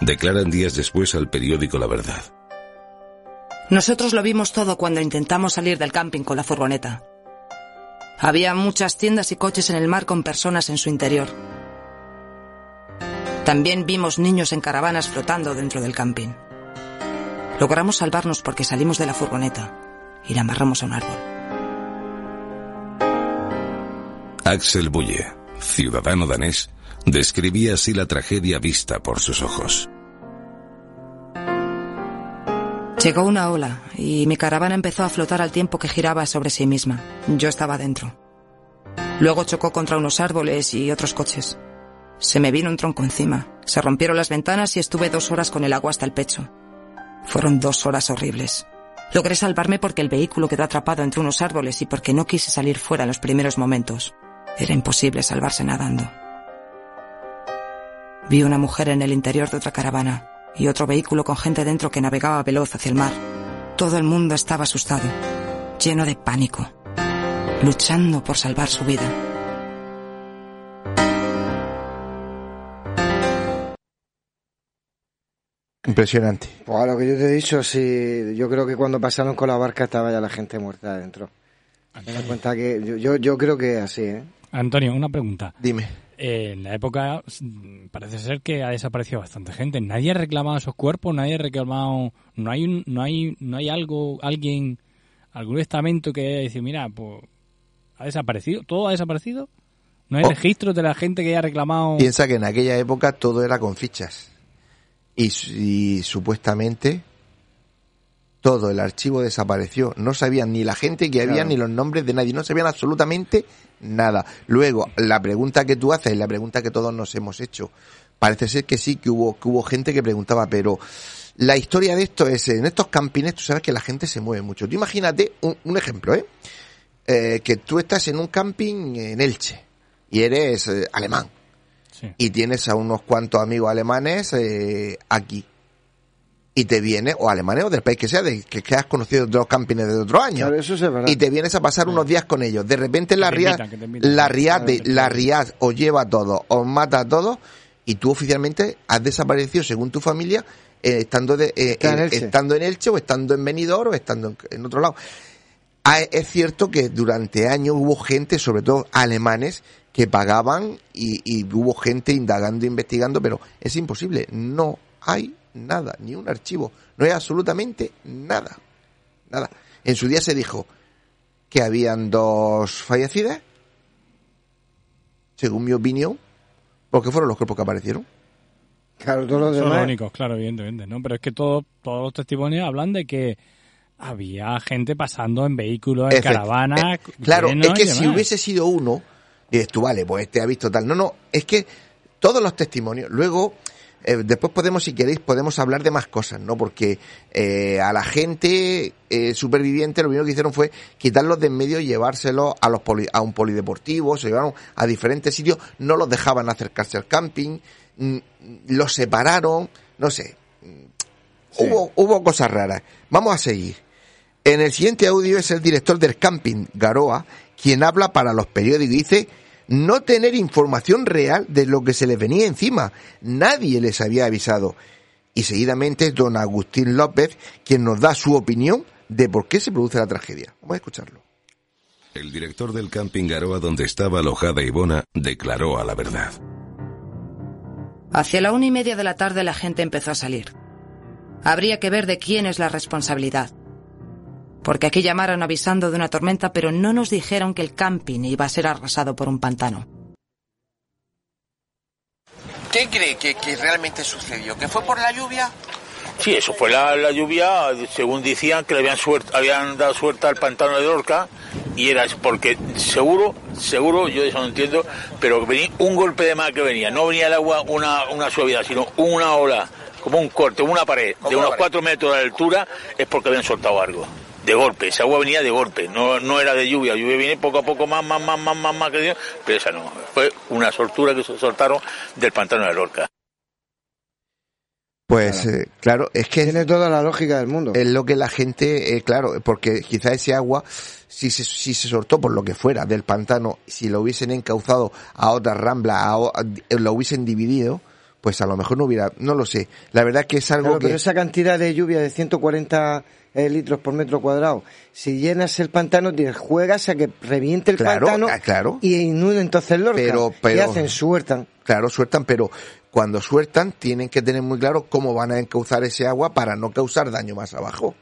Speaker 10: declaran días después al periódico La Verdad.
Speaker 9: Nosotros lo vimos todo cuando intentamos salir del camping con la furgoneta. Había muchas tiendas y coches en el mar con personas en su interior. También vimos niños en caravanas flotando dentro del camping. Logramos salvarnos porque salimos de la furgoneta y la amarramos a un árbol.
Speaker 10: Axel Bulle, ciudadano danés, describía así la tragedia vista por sus ojos.
Speaker 9: Llegó una ola y mi caravana empezó a flotar al tiempo que giraba sobre sí misma. Yo estaba dentro. Luego chocó contra unos árboles y otros coches. Se me vino un tronco encima. Se rompieron las ventanas y estuve dos horas con el agua hasta el pecho. Fueron dos horas horribles. Logré salvarme porque el vehículo quedó atrapado entre unos árboles y porque no quise salir fuera en los primeros momentos. Era imposible salvarse nadando. Vi una mujer en el interior de otra caravana y otro vehículo con gente dentro que navegaba veloz hacia el mar. Todo el mundo estaba asustado, lleno de pánico, luchando por salvar su vida.
Speaker 2: Impresionante.
Speaker 3: Pues lo que yo te he dicho, sí, yo creo que cuando pasaron con la barca estaba ya la gente muerta adentro. Ten en cuenta que yo, yo, yo creo que es así, ¿eh?
Speaker 4: Antonio, una pregunta.
Speaker 2: Dime.
Speaker 4: Eh, en la época parece ser que ha desaparecido bastante gente. Nadie ha reclamado esos cuerpos, nadie ha reclamado, no hay un, no hay, no hay algo, alguien, algún estamento que haya dicho, mira, pues ha desaparecido, todo ha desaparecido. No hay
Speaker 2: Oh.
Speaker 4: registros de la gente que haya reclamado.
Speaker 2: Piensa que en aquella época todo era con fichas. Y, su- y supuestamente todo el archivo desapareció. No sabían ni la gente que había
Speaker 3: Claro.
Speaker 2: ni los nombres de nadie. No sabían absolutamente nada. Luego, la pregunta que tú haces y la pregunta que todos nos hemos hecho. Parece ser que sí, que hubo, que hubo gente que preguntaba, pero la historia de esto es, en estos campines, tú sabes que la gente se mueve mucho. Tú imagínate un, un ejemplo, ¿eh? Eh, Que tú estás en un camping en Elche y eres eh, alemán
Speaker 4: Sí.
Speaker 2: y tienes a unos cuantos amigos alemanes eh, aquí. Y te viene o alemanes o del país que sea de que, que has conocido de los campings de otros años
Speaker 3: Claro, eso es verdad.
Speaker 2: y te vienes a pasar unos días con ellos. De repente la riad la riad la riad os lleva a todos os mata a todos y tú oficialmente has desaparecido según tu familia eh, estando de, eh,
Speaker 3: en
Speaker 2: eh,
Speaker 3: Elche.
Speaker 2: estando en Elche o estando en Benidorm o estando en, en otro lado. Ah, es cierto que durante años hubo gente, sobre todo alemanes, que pagaban y, y hubo gente indagando, investigando, pero es imposible. No hay nada, ni un archivo. No hay absolutamente nada. Nada. En su día se dijo que habían dos fallecidas, según mi opinión, porque fueron los cuerpos que aparecieron.
Speaker 3: Claro, todos los
Speaker 4: Son los
Speaker 3: demás.
Speaker 4: únicos, claro, evidentemente, ¿no? Pero es que todos todos los testimonios hablan de que había gente pasando en vehículos, en
Speaker 2: Efe-
Speaker 4: caravana.
Speaker 2: eh, claro, es que si
Speaker 4: demás.
Speaker 2: hubiese sido uno, dices tú, vale, pues este ha visto tal. No, no, es que todos los testimonios. Luego, eh, después podemos, si queréis, podemos hablar de más cosas, ¿no? Porque eh, a la gente eh, superviviente lo primero que hicieron fue quitarlos de en medio y llevárselos a, los poli- a un polideportivo, se llevaron a diferentes sitios, no los dejaban acercarse al camping, mm, los separaron, no sé. Hubo, hubo cosas raras. Vamos a seguir. En el siguiente audio es el director del camping, Garoa, quien habla para los periódicos y dice no tener información real de lo que se les venía encima. Nadie les había avisado. Y seguidamente es don Agustín López quien nos da su opinión de por qué se produce la tragedia. Vamos a escucharlo.
Speaker 10: El director del camping Garoa donde estaba alojada Ivona declaró a la verdad.
Speaker 9: Hacia la una y media de la tarde la gente empezó a salir. Habría que ver de quién es la responsabilidad. Porque aquí llamaron avisando de una tormenta, pero no nos dijeron que el camping iba a ser arrasado por un pantano.
Speaker 5: ¿Qué cree que, que realmente sucedió? ¿Que fue por la lluvia?
Speaker 6: Sí, eso fue la, la lluvia, según decían que le habían, suert- habían dado suerte al pantano de Lorca y era porque seguro, seguro, yo eso no entiendo, pero venía un golpe de mar que venía, no venía el agua una, una suavidad, sino una ola, como un corte, una pared de unos
Speaker 5: pared.
Speaker 6: cuatro metros de altura, es porque habían soltado algo. De golpe, esa agua venía de golpe, no, no era de lluvia, lluvia viene poco a poco más, más, más, más, más, más que Dios, pero esa no, fue una soltura que se soltaron del pantano de Lorca.
Speaker 2: Pues eh, claro, es que
Speaker 3: Tiene toda la lógica del mundo.
Speaker 2: es lo que la gente, eh, claro, porque quizá ese agua, si se, si se soltó por lo que fuera del pantano, si lo hubiesen encauzado a otra rambla, a, a- lo hubiesen dividido, pues a lo mejor no hubiera, no lo sé. La verdad es que es algo
Speaker 3: Claro,
Speaker 2: que...
Speaker 3: pero esa cantidad de lluvia de 140 eh, litros por metro cuadrado, si llenas el pantano, te juegas a que reviente el
Speaker 2: Claro,
Speaker 3: pantano
Speaker 2: ah, claro.
Speaker 3: y inunde entonces Lorca.
Speaker 2: Pero-
Speaker 3: ¿Qué
Speaker 2: pero-
Speaker 3: hacen? Sueltan.
Speaker 2: Claro, sueltan, pero cuando sueltan tienen que tener muy claro cómo van a encauzar ese agua para no causar daño más abajo.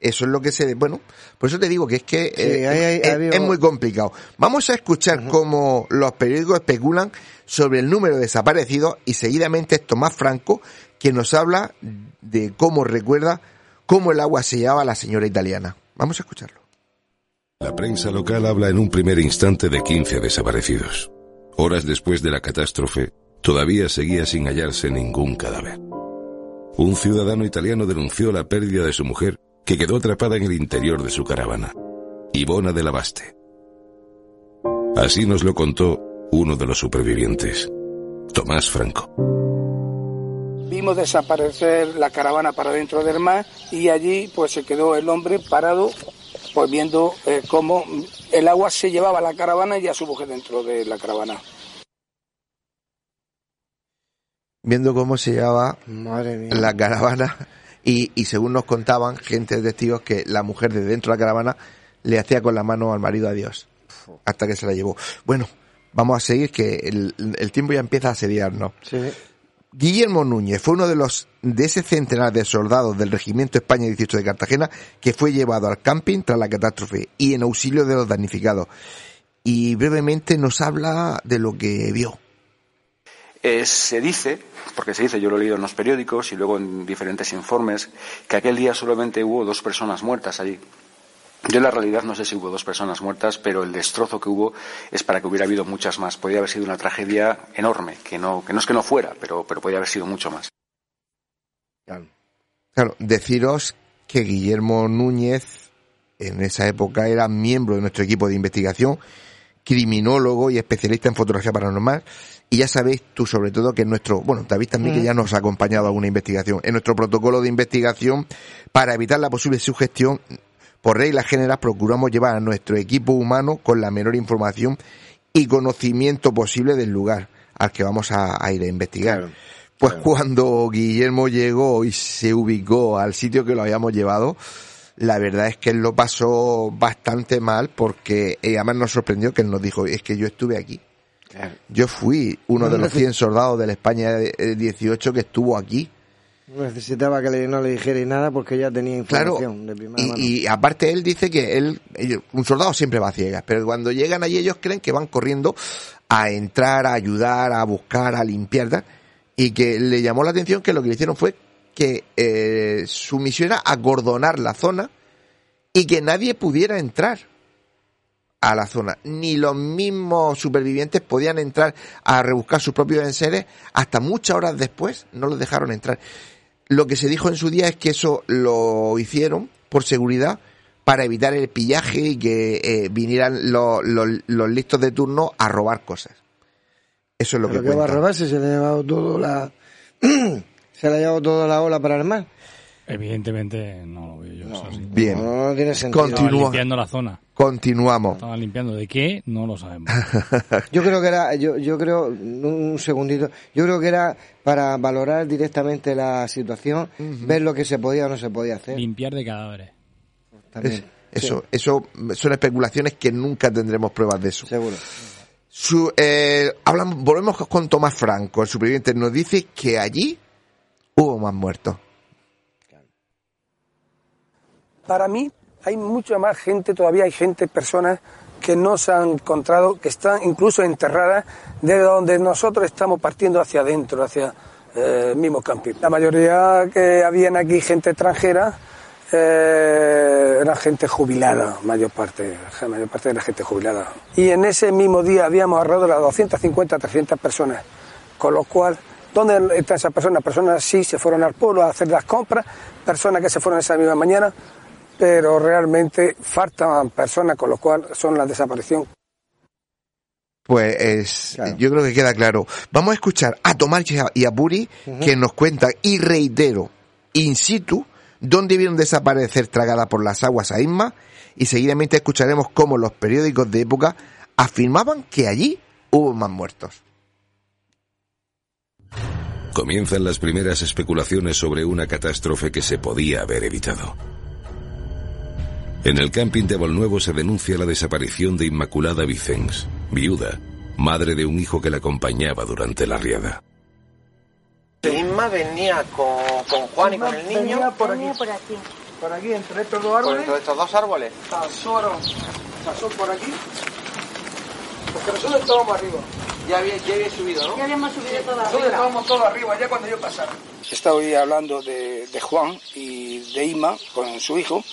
Speaker 2: Eso es lo que se... Bueno, por eso te digo que es que eh, es,
Speaker 3: había-
Speaker 2: es muy complicado. Vamos a escuchar cómo los periódicos especulan sobre el número de desaparecidos y seguidamente es Tomás Franco quien nos habla de cómo recuerda cómo el agua se llevaba a la señora italiana. Vamos a escucharlo.
Speaker 10: La prensa local habla en un primer instante de 15 desaparecidos. Horas después de la catástrofe, todavía seguía sin hallarse ningún cadáver. Un ciudadano italiano denunció la pérdida de su mujer, que quedó atrapada en el interior de su caravana, Ivona de la Baste. Así nos lo contó uno de los supervivientes, Tomás Franco.
Speaker 7: Vimos desaparecer la caravana para dentro del mar y allí pues se quedó el hombre parado pues viendo eh, cómo el agua se llevaba a la caravana y a su mujer dentro de la caravana.
Speaker 2: Viendo cómo se llevaba
Speaker 3: Madre mía.
Speaker 2: la caravana y, y según nos contaban gente testigos que la mujer de dentro de la caravana le hacía con la mano al marido adiós hasta que se la llevó. Bueno, vamos a seguir que el, el tiempo ya empieza a asediarnos.
Speaker 3: Sí.
Speaker 2: Guillermo Núñez fue uno de los de ese centenar de soldados del Regimiento España 18 de Cartagena que fue llevado al camping tras la catástrofe y en auxilio de los damnificados. Y brevemente nos habla de lo que vio.
Speaker 11: Se dice, porque se dice, yo lo he leído en los periódicos y luego en diferentes informes, que aquel día solamente hubo dos personas muertas allí. Yo en la realidad no sé si hubo dos personas muertas, pero el destrozo que hubo es para que hubiera habido muchas más. Podría haber sido una tragedia enorme, que no, que no es que no fuera, pero, pero podría haber sido mucho más.
Speaker 2: Claro, deciros que Guillermo Núñez en esa época era miembro de nuestro equipo de investigación, criminólogo y especialista en fotografía paranormal. Y ya sabéis tú sobre todo que en nuestro, bueno, David también que ya nos ha acompañado a alguna investigación, en nuestro protocolo de investigación para evitar la posible sugestión, por reglas generales procuramos llevar a nuestro equipo humano con la menor información y conocimiento posible del lugar al que vamos a, a ir a investigar. Pues cuando Guillermo llegó y se ubicó al sitio que lo habíamos llevado, la verdad es que él lo pasó bastante mal porque eh, además nos sorprendió que él nos dijo, es que yo estuve aquí. Yo fui uno de los 100 soldados de la España eh, 18 que estuvo aquí.
Speaker 3: Necesitaba que le- no le dijerais nada porque ya tenía
Speaker 2: Claro,
Speaker 3: información de primera mano.
Speaker 2: y, y aparte él dice que él, un soldado siempre va a ciegas, pero cuando llegan allí ellos creen que van corriendo a entrar, a ayudar, a buscar, a limpiar, y que le llamó la atención que lo que le hicieron fue que eh, su misión era acordonar la zona y que nadie pudiera entrar. A la zona. Ni los mismos supervivientes podían entrar a rebuscar sus propios enseres. Hasta muchas horas después no los dejaron entrar. Lo que se dijo en su día es que eso lo hicieron por seguridad para evitar el pillaje y que eh, vinieran los, los, los listos de turno a robar cosas. Eso es lo
Speaker 3: ¿Pero
Speaker 2: que
Speaker 3: qué va a
Speaker 2: cuentan.
Speaker 3: robar si se le ha llevado todo la... se le ha llevado toda la ola para el mar?
Speaker 4: Evidentemente no lo veo yo. eso.
Speaker 2: Bien.
Speaker 3: No, no tiene sentido.
Speaker 4: Estaban
Speaker 2: Continúa.
Speaker 4: limpiando la zona.
Speaker 2: Continuamos.
Speaker 4: Estaban limpiando. ¿De qué? No lo sabemos.
Speaker 3: Yo creo que era, yo, yo creo, un segundito, yo creo que era para valorar directamente la situación, ver lo que se podía o no se podía hacer.
Speaker 4: Limpiar de cadáveres.
Speaker 3: También.
Speaker 2: Es- eso, eso son especulaciones que nunca tendremos pruebas de eso.
Speaker 3: Seguro.
Speaker 2: Su, eh, hablamos, volvemos con Tomás Franco, el superviviente, nos dice que allí hubo más muertos.
Speaker 7: Para mí hay mucha más gente, todavía hay gente, personas que no se han encontrado, que están incluso enterradas de donde nosotros estamos partiendo hacia adentro, hacia eh, el mismo camping. La mayoría que habían aquí gente extranjera eh, era gente jubilada, mayor parte, la mayor parte de la gente jubilada. Y en ese mismo día habíamos alrededor de las 250, 300 personas, con lo cual, ¿dónde están esas personas? Personas sí se fueron al pueblo a hacer las compras, personas que se fueron esa misma mañana, pero realmente faltan personas, con lo cual son la desaparición.
Speaker 2: Pues es- yo creo que queda claro. Vamos a escuchar a Tomás y a- Puri que nos cuentan, y reitero, in situ, dónde vieron desaparecer tragada por las aguas a Isma, y seguidamente escucharemos cómo los periódicos de época afirmaban que allí hubo más muertos.
Speaker 10: Comienzan las primeras especulaciones sobre una catástrofe que se podía haber evitado. En el camping de Volnuevo se denuncia la desaparición de Inmaculada Vicens, viuda, madre de un hijo que la acompañaba durante la riada.
Speaker 5: Isma venía con, con Juan y con el niño
Speaker 7: por aquí.
Speaker 8: por aquí.
Speaker 7: Por aquí, entre estos dos
Speaker 5: por
Speaker 7: árboles,
Speaker 5: entre estos dos árboles.
Speaker 7: pasó, pasó por aquí, porque nosotros estábamos arriba.
Speaker 5: Ya había, ya había subido, ¿no?
Speaker 8: Ya habíamos subido toda
Speaker 7: Nosotros estábamos todos arriba, ya cuando yo pasara. Estaba hoy hablando de, de Juan y de Ima con su hijo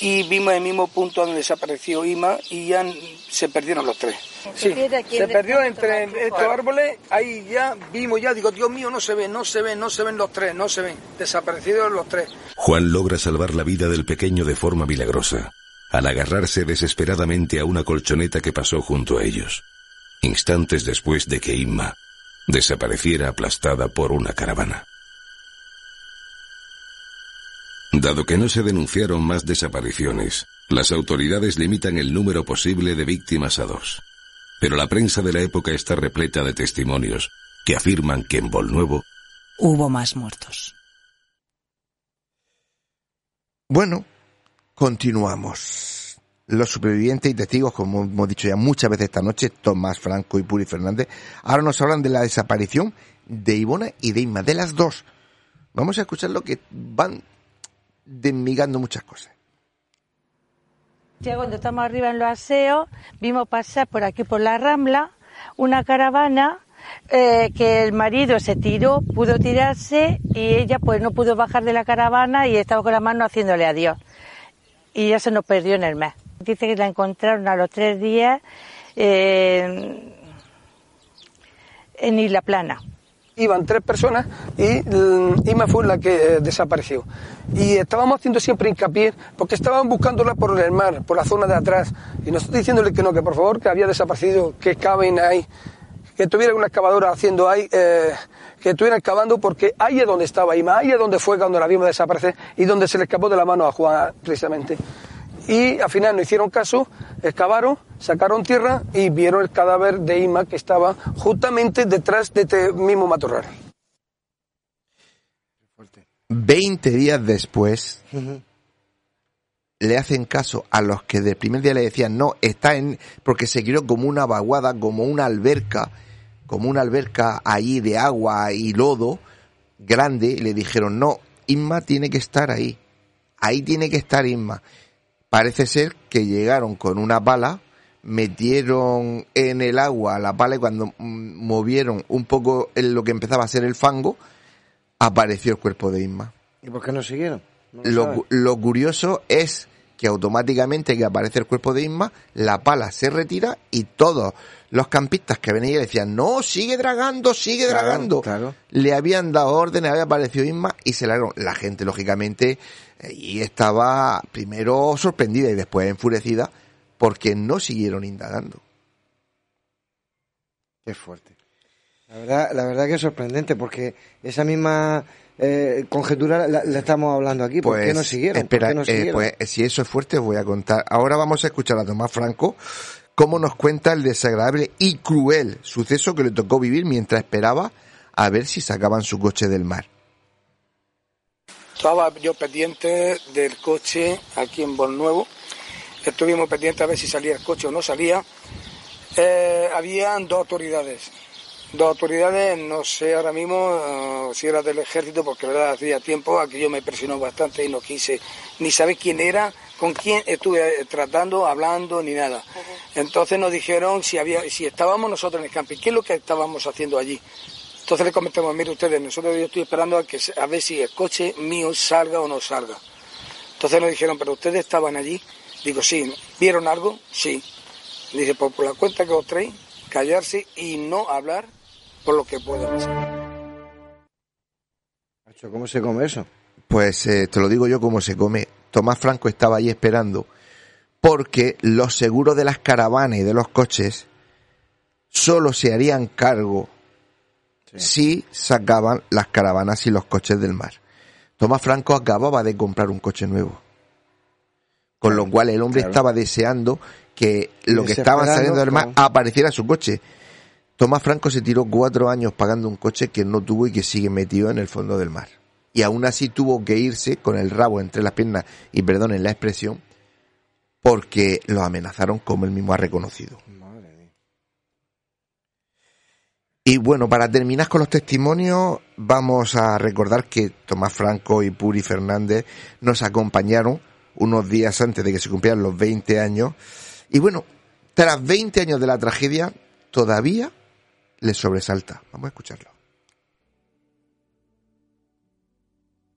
Speaker 7: y vimos el mismo punto donde desapareció Ima y ya se perdieron los tres. Sí, se perdió
Speaker 8: punto
Speaker 7: entre estos árboles, ahí ya vimos ya, digo, Dios mío, no se ven, no se ven, no se ven los tres, no se ven, desaparecidos los tres.
Speaker 10: Juan logra salvar la vida del pequeño de forma milagrosa, al agarrarse desesperadamente a una colchoneta que pasó junto a ellos, instantes después de que Inma desapareciera aplastada por una caravana. Dado que no se denunciaron más desapariciones, las autoridades limitan el número posible de víctimas a dos. Pero la prensa de la época está repleta de testimonios que afirman que en Volnuevo
Speaker 9: Hubo más muertos.
Speaker 2: Bueno, continuamos. Los supervivientes y testigos, como hemos dicho ya muchas veces esta noche, Tomás Franco y Puri Fernández, ahora nos hablan de la desaparición de Ivona y de Inma, de las dos. Vamos a escuchar lo que van desmigando muchas cosas.
Speaker 8: Ya cuando estamos arriba en los aseos, vimos pasar por aquí por la Rambla una caravana eh, que el marido se tiró, pudo tirarse y ella pues no pudo bajar de la caravana y estaba con la mano haciéndole adiós. Y ya se nos perdió en el mes. Dice que la encontraron a los tres días eh, en Isla Plana.
Speaker 7: Iban tres personas y mm, Ima fue la que eh, desapareció. Y estábamos haciendo siempre hincapié porque estaban buscándola por el mar, por la zona de atrás. Y nosotros diciéndole que no, que por favor, que había desaparecido, que caben ahí, que tuviera una excavadora haciendo ahí, eh, que estuvieran excavando porque ahí es donde estaba Ima, ahí es donde fue cuando la vimos desaparecer y donde se le escapó de la mano a Juan precisamente. Y al final no hicieron caso, excavaron, sacaron tierra y vieron el cadáver de Ima que estaba justamente detrás de este mismo matorral.
Speaker 2: Veinte días después, le hacen caso a los que del primer día le decían no, está en, porque se creó como una vaguada, como una alberca, como una alberca allí de agua y lodo grande, y le dijeron no, Inma tiene que estar ahí, ahí tiene que estar Inma. Parece ser que llegaron con una pala, metieron en el agua la pala y cuando mm, movieron un poco en lo que empezaba a ser el fango, apareció el cuerpo de Inma.
Speaker 3: ¿Y por qué no siguieron? No lo
Speaker 2: curioso es que automáticamente que aparece el cuerpo de Isma, la pala se retira y todos los campistas que venían y decían, no, sigue dragando, sigue
Speaker 3: Claro,
Speaker 2: dragando.
Speaker 3: claro.
Speaker 2: Le habían dado órdenes, había aparecido Isma y se largaron. La gente, lógicamente, y estaba primero sorprendida y después enfurecida porque no siguieron indagando.
Speaker 3: Qué fuerte. La verdad, la verdad que es sorprendente porque esa misma eh, conjetura la, la estamos hablando aquí. ¿Por qué no siguieron? ¿Por
Speaker 2: Espera,
Speaker 3: qué no
Speaker 2: eh,
Speaker 3: siguieron?
Speaker 2: pues si eso es fuerte os voy a contar. Ahora vamos a escuchar a Tomás Franco cómo nos cuenta el desagradable y cruel suceso que le tocó vivir mientras esperaba a ver si sacaban su coche del mar.
Speaker 7: Estaba yo pendiente del coche aquí en Nuevo. Estuvimos pendientes a ver si salía el coche o no salía. Eh, habían dos autoridades. Dos autoridades, no sé ahora mismo eh, si era del ejército, porque verdad hacía tiempo, aquello me presionó bastante y no quise ni saber quién era, con quién estuve eh, tratando, hablando, ni nada. Entonces nos dijeron si había, si estábamos nosotros en el camping, ¿qué es lo que estábamos haciendo allí? Entonces le comentamos, mire ustedes, nosotros yo estoy esperando a, que, a ver si el coche mío salga o no salga. Entonces nos dijeron, pero ustedes estaban allí. Digo, sí. ¿Vieron algo? Sí. Dice, pues por la cuenta que os traéis, callarse y no hablar por lo que pueda pasar.
Speaker 3: ¿Cómo se come eso?
Speaker 2: Pues eh, te lo digo yo cómo se come. Tomás Franco estaba ahí esperando porque los seguros de las caravanas y de los coches solo se harían cargo si sacaban las caravanas y los coches del mar. Tomás Franco acababa de comprar un coche nuevo. Con lo cual el hombre
Speaker 3: claro.
Speaker 2: estaba deseando que lo que estaban saliendo del mar apareciera su coche. Tomás Franco se tiró cuatro años pagando un coche que no tuvo y que sigue metido en el fondo del mar. Y aún así tuvo que irse con el rabo entre las piernas, y perdonen la expresión, porque lo amenazaron como él mismo ha reconocido. Y bueno, para terminar con los testimonios, vamos a recordar que Tomás Franco y Puri Fernández nos acompañaron unos días antes de que se cumplieran los 20 años. Y bueno, tras 20 años de la tragedia, todavía les sobresalta. Vamos a escucharlo.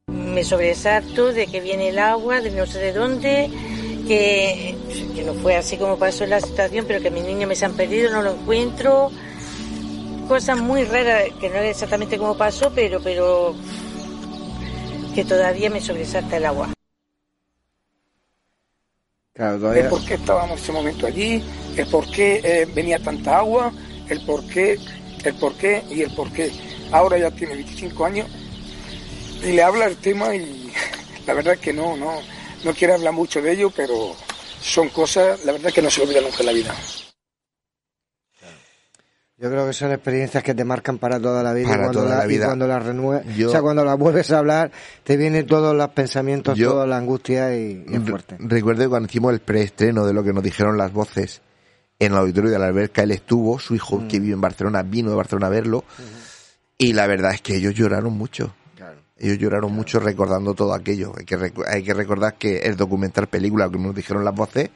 Speaker 8: Me sobresalto de que viene el agua, de no sé de dónde, que, no fue así como pasó la situación, pero que mis niños me se han perdido, no lo encuentro. Cosas muy raras, que no es exactamente como pasó, pero, pero que todavía me sobresalta el agua.
Speaker 3: Claro,
Speaker 7: El
Speaker 3: todavía...
Speaker 7: por qué estábamos en ese momento allí, el por qué eh, venía tanta agua, el por qué, el por qué y el por qué. Ahora ya tiene 25 años y le habla el tema y la verdad que no, no, no quiere hablar mucho de ello, pero son cosas, la verdad que no se olvida nunca en la vida.
Speaker 3: Yo creo que son experiencias que te marcan para toda la vida.
Speaker 2: Para
Speaker 3: y cuando
Speaker 2: toda la
Speaker 3: y
Speaker 2: vida.
Speaker 3: cuando las renuevas,
Speaker 2: Yo-
Speaker 3: o sea, cuando las vuelves a hablar, te vienen todos los pensamientos,
Speaker 2: Yo-
Speaker 3: toda la angustia y, y es fuerte.
Speaker 2: Recuerdo que cuando hicimos el preestreno de lo que nos dijeron las voces en el auditorio de la alberca, él estuvo, su hijo
Speaker 3: Mm.
Speaker 2: que vive en Barcelona vino de Barcelona a verlo, y la verdad es que ellos lloraron mucho. Ellos lloraron mucho recordando todo aquello. Hay que, hay que recordar que el documental película que nos dijeron las voces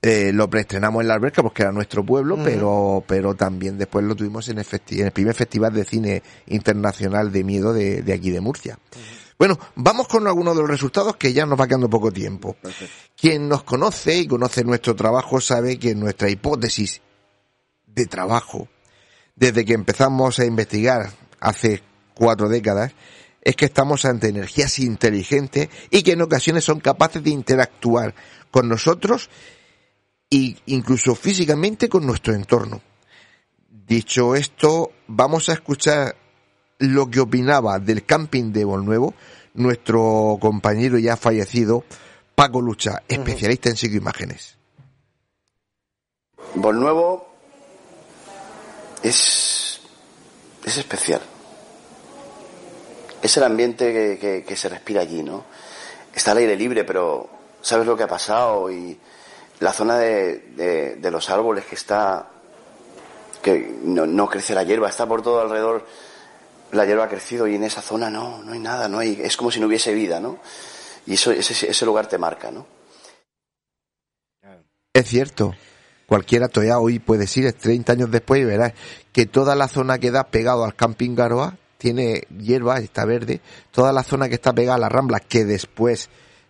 Speaker 2: eh, lo preestrenamos en la alberca porque era nuestro pueblo,
Speaker 3: Ujú.
Speaker 2: pero pero también después lo tuvimos en el, en el primer festival de cine internacional de miedo de, de aquí de Murcia. Bueno, vamos con algunos de los resultados que ya nos va quedando poco tiempo. Quien nos conoce y conoce nuestro trabajo sabe que nuestra hipótesis de trabajo, desde que empezamos a investigar hace cuatro décadas, es que estamos ante energías inteligentes y que en ocasiones son capaces de interactuar con nosotros e incluso físicamente con nuestro entorno. Dicho esto, vamos a escuchar lo que opinaba del camping de Nuevo nuestro compañero ya fallecido, Paco Lucha, especialista en psicoimágenes.
Speaker 12: Nuevo es, es especial. Es el ambiente que, que- que se respira allí, ¿no? Está al aire libre, pero sabes lo que ha pasado y la zona de, de- los árboles que está, que no, no crece la hierba, está por todo alrededor, la hierba ha crecido y en esa zona no, no hay nada, no hay, es como si no hubiese vida, ¿no? Y eso, ese, ese lugar te marca, ¿no?
Speaker 2: Es cierto. Cualquiera todavía hoy puedes ir 30 años después y verás que toda la zona que da pegado al camping Garoa tiene hierba, está verde. Toda la zona que está pegada a la Rambla, que después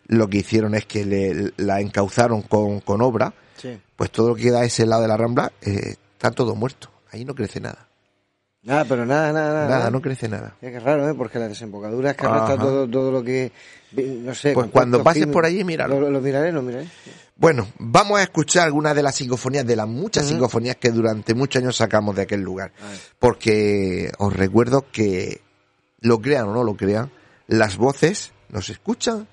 Speaker 2: lo que hicieron es que le, la encauzaron con, con obra,
Speaker 3: Sí.
Speaker 2: pues todo lo que queda a ese lado de la rambla eh, está todo muerto. Ahí no crece nada.
Speaker 3: Nada, pero nada, nada, nada.
Speaker 2: Nada, no crece nada.
Speaker 3: Es que es raro, ¿eh? Porque la desembocadura es que arrastra
Speaker 2: Ajá.
Speaker 3: todo, todo lo que, no sé.
Speaker 2: Pues cuando pases por allí, míralo.
Speaker 3: Lo, lo miraré, lo miraré.
Speaker 2: Bueno, vamos a escuchar algunas de las psicofonías, de las muchas psicofonías que durante muchos años sacamos de aquel lugar. Porque os recuerdo que, lo crean o no lo crean, las voces nos escuchan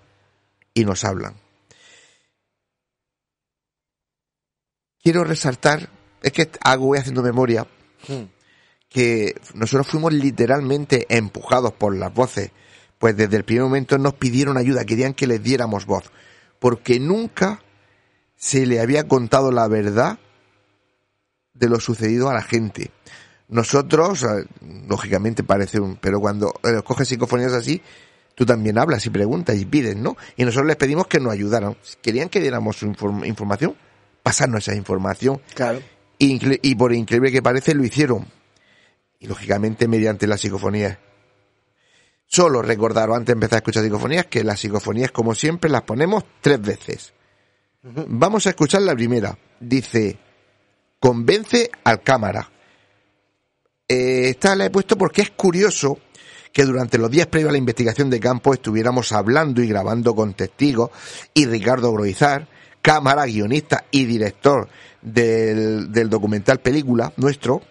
Speaker 2: y nos hablan. Quiero resaltar, es que hago, voy haciendo memoria,
Speaker 3: Hmm.
Speaker 2: que nosotros fuimos literalmente empujados por las voces, pues desde el primer momento nos pidieron ayuda, querían que les diéramos voz, porque nunca se le había contado la verdad de lo sucedido a la gente. Nosotros, eh, lógicamente parece un, pero cuando eh, coges psicofonías así, tú también hablas y preguntas y pides, ¿no? Y nosotros les pedimos que nos ayudaran. Querían que diéramos su inform- información, pasarnos esa información.
Speaker 3: Claro.
Speaker 2: Y por increíble que parece, lo hicieron. Y lógicamente mediante las psicofonías. Solo recordaros antes de empezar a escuchar psicofonías que las psicofonías, como siempre, las ponemos tres veces. Vamos a escuchar la primera. Dice, convence al cámara. Eh, esta la he puesto porque es curioso que durante los días previos a la investigación de campo estuviéramos hablando y grabando con testigos y Ricardo Groizar, cámara, guionista y director del, del documental película nuestro,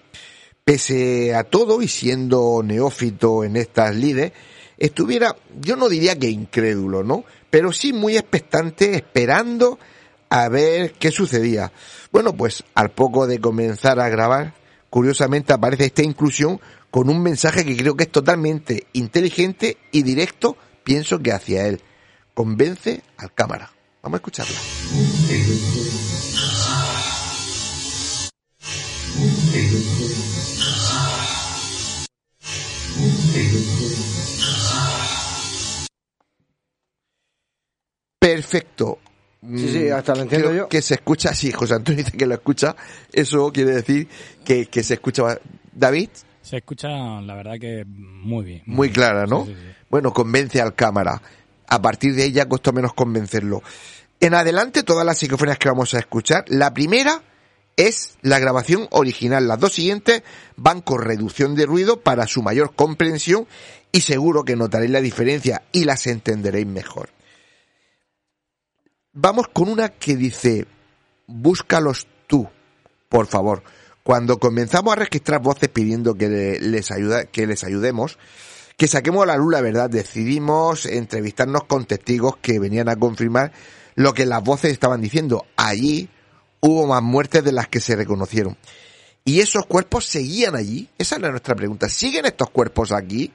Speaker 2: pese a todo y siendo neófito en estas lides, estuviera, yo no diría que incrédulo, ¿no? Pero sí muy expectante, esperando a ver qué sucedía. Bueno, pues al poco de comenzar a grabar, curiosamente aparece esta inclusión con un mensaje que creo que es totalmente inteligente y directo, pienso que hacia él. Convence al cámara. Vamos a escucharla. Perfecto.
Speaker 3: Sí, sí, hasta lo entiendo
Speaker 2: Creo
Speaker 3: yo.
Speaker 2: Que se escucha, sí, José Antonio dice que lo escucha. Eso quiere decir que, que se escucha. David,
Speaker 4: Se escucha, la verdad que muy bien.
Speaker 2: muy clara, ¿no?
Speaker 4: Sí, sí, sí.
Speaker 2: Bueno, convence al cámara. A partir de ella costó menos convencerlo. En adelante, todas las psicofonías que vamos a escuchar, la primera es la grabación original. Las dos siguientes van con reducción de ruido para su mayor comprensión y seguro que notaréis la diferencia y las entenderéis mejor. Vamos con una que dice, búscalos tú, por favor. Cuando comenzamos a registrar voces pidiendo que le- les, ayuda, que les ayudemos, que saquemos a la luz la verdad, decidimos entrevistarnos con testigos que venían a confirmar lo que las voces estaban diciendo. Allí hubo más muertes de las que se reconocieron. Y esos cuerpos seguían allí. Esa era nuestra pregunta. ¿Siguen estos cuerpos aquí?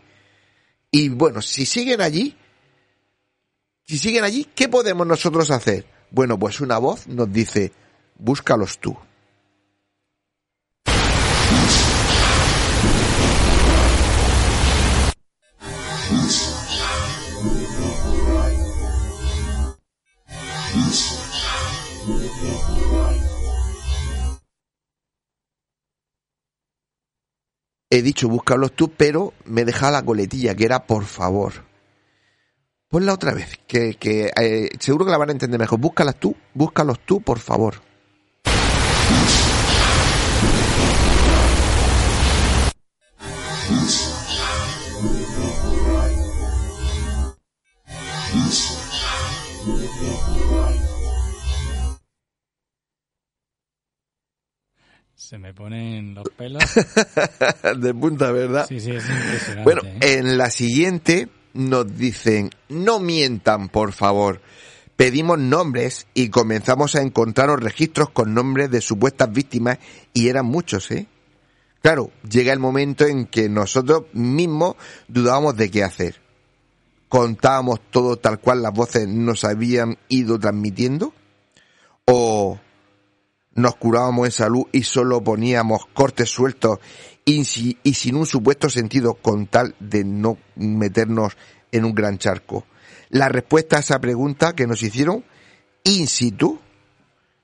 Speaker 2: Y bueno, si siguen allí, si siguen allí, ¿qué podemos nosotros hacer? Bueno, pues una voz nos dice, búscalos tú. He dicho búscalos tú, pero me deja la coletilla, que era por favor. Ponla otra vez, que, que eh, seguro que la van a entender mejor. Búscalas tú, búscalos tú, por favor.
Speaker 4: Se me ponen los pelos.
Speaker 2: de punta, ¿verdad?
Speaker 4: Sí, sí, es impresionante.
Speaker 2: Bueno,
Speaker 4: ¿eh?
Speaker 2: en la siguiente nos dicen, no mientan, por favor. Pedimos nombres y comenzamos a encontrar los registros con nombres de supuestas víctimas y eran muchos, ¿eh? Claro, llega el momento en que nosotros mismos dudábamos de qué hacer. Contábamos todo tal cual las voces nos habían ido transmitiendo o nos curábamos en salud y solo poníamos cortes sueltos y, y sin un supuesto sentido con tal de no meternos en un gran charco. La respuesta a esa pregunta que nos hicieron in situ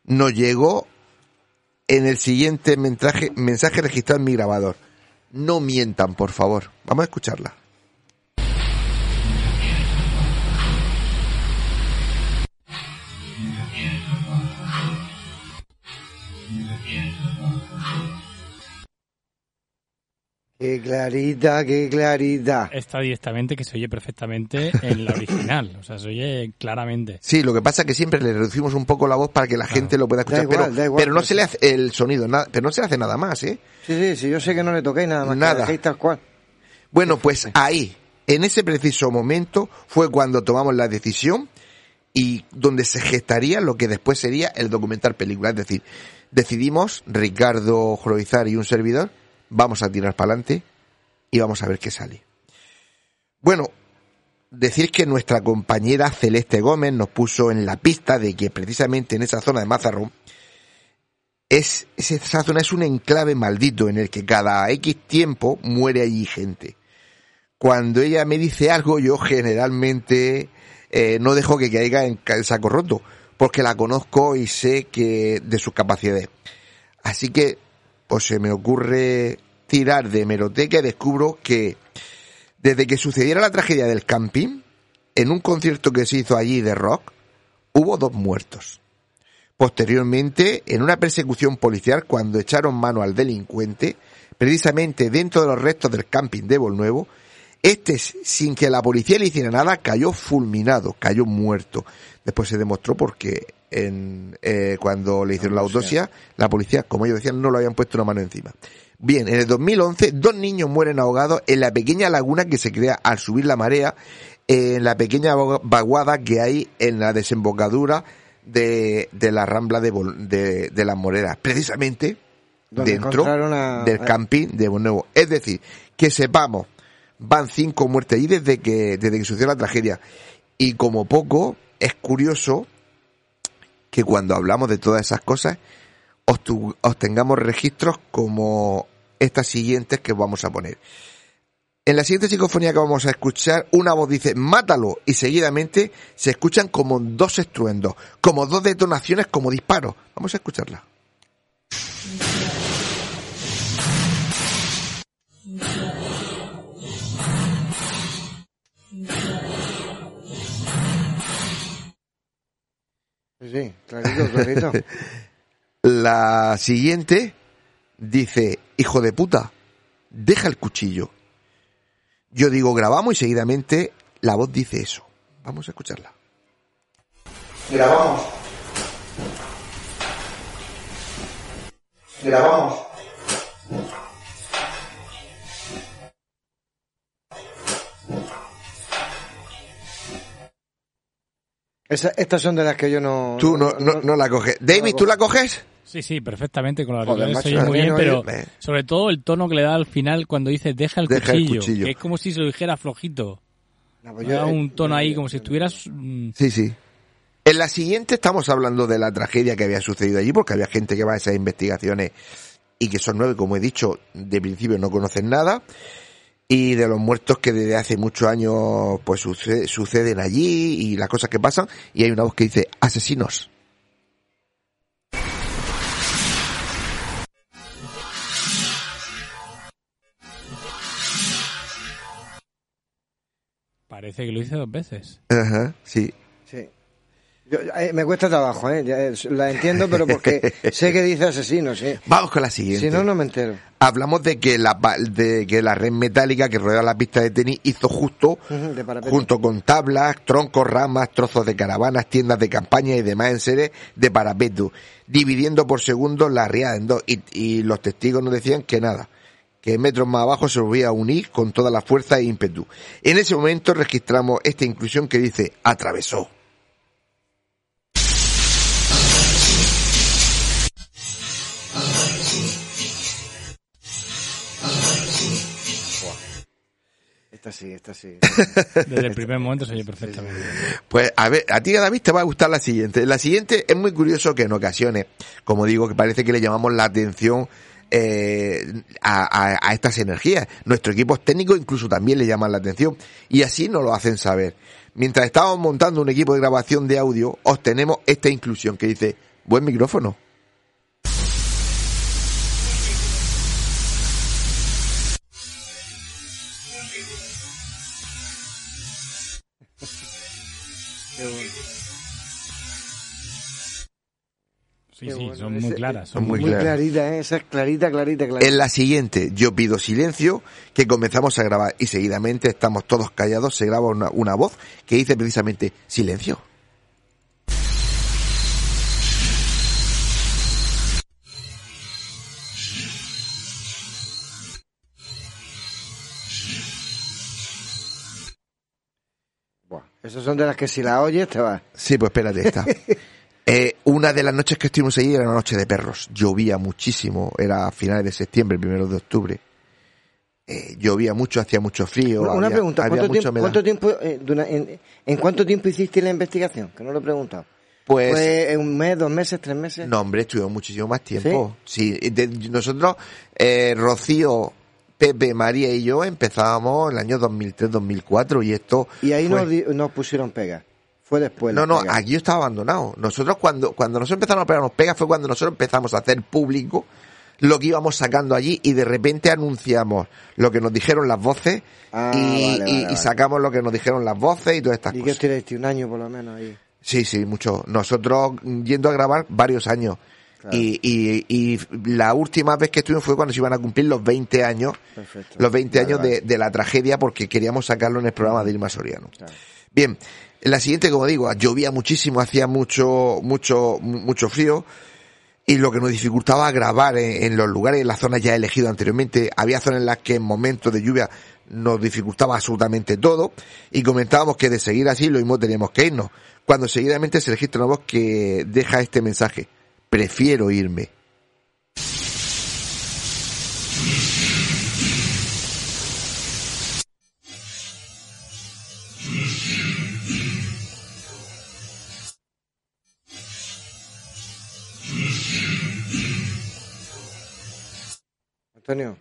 Speaker 2: nos llegó en el siguiente mensaje, mensaje registrado en mi grabador. No mientan, por favor. Vamos a escucharla.
Speaker 3: Qué clarita, qué clarita.
Speaker 4: Está directamente que se oye perfectamente en la original. O sea, se oye claramente.
Speaker 2: Sí, lo que pasa es que siempre le reducimos un poco la voz para que la gente lo pueda
Speaker 3: Da
Speaker 2: escuchar,
Speaker 3: igual,
Speaker 2: pero,
Speaker 3: da igual,
Speaker 2: pero no
Speaker 3: pues
Speaker 2: se le hace el sonido, nada, pero no se le hace nada más, ¿eh?
Speaker 3: Sí, sí, sí, yo sé que no le toquéis nada más.
Speaker 2: Nada.
Speaker 3: tal cual.
Speaker 2: Bueno, pues ahí, en ese preciso momento, fue cuando tomamos la decisión y donde se gestaría lo que después sería el documental película. Es decir, decidimos, Ricardo Joroizar y un servidor, vamos a tirar para adelante y vamos a ver qué sale. Bueno, decir que nuestra compañera Celeste Gómez nos puso en la pista de que precisamente en esa zona de Mazarrón es, es- esa zona es un enclave maldito en el que cada X tiempo muere allí gente. Cuando ella me dice algo, yo generalmente eh, no dejo que caiga en en saco roto, porque la conozco y sé que de sus capacidades. Así que, pues se me ocurre tirar de hemeroteca y descubro que desde que sucediera la tragedia del camping, en un concierto que se hizo allí de rock, hubo dos muertos. Posteriormente, en una persecución policial, cuando echaron mano al delincuente, precisamente dentro de los restos del camping de Volnuevo, este, sin que la policía le hiciera nada, cayó fulminado, cayó muerto. Después se demostró porque en, eh, cuando le hicieron la autopsia, la policía, como ellos decían, no lo habían puesto una mano encima. Bien, en el 2011, dos niños mueren ahogados en la pequeña laguna que se crea al subir la marea, en la pequeña vaguada que hay en la desembocadura de, de la rambla de, de, de las Moreras, precisamente dentro
Speaker 3: a-
Speaker 2: del camping de Bonnuevo. Es decir, que sepamos, van cinco muertes allí desde que, desde que sucedió la tragedia. Y como poco, es curioso que cuando hablamos de todas esas cosas, obtengamos registros como estas siguientes que vamos a poner. En la siguiente psicofonía que vamos a escuchar, una voz dice, mátalo, y seguidamente se escuchan como dos estruendos, como dos detonaciones, como disparos. Vamos a escucharla.
Speaker 3: Sí, sí, clarito, clarito.
Speaker 2: La siguiente dice, hijo de puta, deja el cuchillo. Yo digo, grabamos y seguidamente la voz dice eso. Vamos a escucharla.
Speaker 5: Grabamos. Grabamos.
Speaker 3: Esa- estas son de las que yo no...
Speaker 2: Tú no, no, no la coges. David, ¿tú la coges?
Speaker 4: Sí, sí, perfectamente con la
Speaker 2: Joder, macho,
Speaker 4: muy bien,
Speaker 2: no,
Speaker 4: pero
Speaker 2: eh.
Speaker 4: sobre todo el tono que le da al final cuando dice deja el,
Speaker 2: Deja el
Speaker 4: cuchillo, que es como si se lo dijera flojito.
Speaker 3: pues
Speaker 4: da un tono ahí como si estuvieras... mm,
Speaker 2: Sí, sí. En la siguiente estamos hablando de la tragedia que había sucedido allí, porque había gente que va a esas investigaciones y que son nueve, como he dicho, de principio no conocen nada, y de los muertos que desde hace muchos años pues suce- suceden allí y las cosas que pasan, y hay una voz que dice asesinos.
Speaker 4: Parece que lo hice dos veces.
Speaker 2: Ajá, sí.
Speaker 3: Sí. Yo- eh, me cuesta trabajo, ¿eh? La entiendo, pero porque sé que dice asesino, sí.
Speaker 2: Vamos con la siguiente.
Speaker 3: Si no, no me entero.
Speaker 2: Hablamos de que la de que la red metálica que rodea la pista de tenis hizo justo junto con tablas, troncos, ramas, trozos de caravanas, tiendas de campaña y demás enseres de parapeto, dividiendo por segundo la riada en dos. Y, y los testigos nos decían que nada, que metros más abajo se volvía a unir con toda la fuerza e ímpetu. En ese momento registramos esta inclusión que dice atravesó.
Speaker 3: Esta sí, esta sí.
Speaker 4: Desde el primer momento se oye perfectamente.
Speaker 2: Pues a ver, a ti David te va a gustar la siguiente. La siguiente es muy curioso que en ocasiones, como digo, que parece que le llamamos la atención eh, a, a- a estas energías. Nuestros equipos técnicos incluso también le llaman la atención y así nos lo hacen saber. Mientras estábamos montando un equipo de grabación de audio, obtenemos esta inclusión que dice, buen micrófono.
Speaker 4: Sí, sí, son muy claras. Son
Speaker 2: muy
Speaker 3: Muy
Speaker 2: claras.
Speaker 3: clarita, ¿eh? Esa es clarita, clarita, clarita.
Speaker 2: En la siguiente, yo pido silencio, que comenzamos a grabar y seguidamente estamos todos callados, se graba una, una voz que dice precisamente silencio.
Speaker 3: Esas son de las que si la oyes te vas.
Speaker 2: Sí, pues espérate, esta. Eh, una de las noches que estuvimos allí era una noche de perros. Llovía muchísimo, era a finales de septiembre, primero de octubre. Eh, llovía mucho, hacía mucho frío.
Speaker 3: Una, una
Speaker 2: había-
Speaker 3: pregunta,
Speaker 2: había
Speaker 3: ¿cuánto tiempo, cuánto tiempo, eh, dura- en, en cuánto tiempo hiciste la investigación? Que no lo he preguntado.
Speaker 2: Pues-
Speaker 3: ¿Fue un mes, dos meses, tres meses?
Speaker 2: No, hombre, estuvimos muchísimo más tiempo. Sí, de- nosotros, eh, Rocío, Pepe, María y yo empezábamos en el año 2003-2004 y esto...
Speaker 3: Y ahí
Speaker 2: fue-
Speaker 3: nos, nos pusieron pega. Fue después.
Speaker 2: No, no,
Speaker 3: pegas.
Speaker 2: aquí yo estaba abandonado. Nosotros cuando, cuando nosotros empezamos a pegarnos pegas fue cuando nosotros empezamos a hacer público lo que íbamos sacando allí y de repente anunciamos lo que nos dijeron las voces
Speaker 3: Ah,
Speaker 2: y,
Speaker 3: vale,
Speaker 2: y-
Speaker 3: vale,
Speaker 2: y
Speaker 3: vale.
Speaker 2: sacamos lo que nos dijeron las voces y todas estas
Speaker 3: ¿Y qué
Speaker 2: cosas.
Speaker 3: estiraste? Un año por lo menos ahí.
Speaker 2: Sí, sí, mucho. Nosotros yendo a grabar varios años.
Speaker 3: Claro.
Speaker 2: Y, y, y la última vez que estuvimos fue cuando se iban a cumplir los 20 años,
Speaker 3: Perfecto.
Speaker 2: los 20
Speaker 3: Vale,
Speaker 2: años. De, de la tragedia porque queríamos sacarlo en el programa de Irma Soriano. Bien, en la siguiente, como digo, llovía muchísimo, hacía mucho, mucho, mu- mucho frío y lo que nos dificultaba grabar en, en los lugares, en las zonas ya elegidas anteriormente, había zonas en las que en momentos de lluvia nos dificultaba absolutamente todo y comentábamos que de seguir así lo mismo teníamos que irnos. Cuando seguidamente se registra una voz que deja este mensaje, prefiero irme.
Speaker 3: Antonio.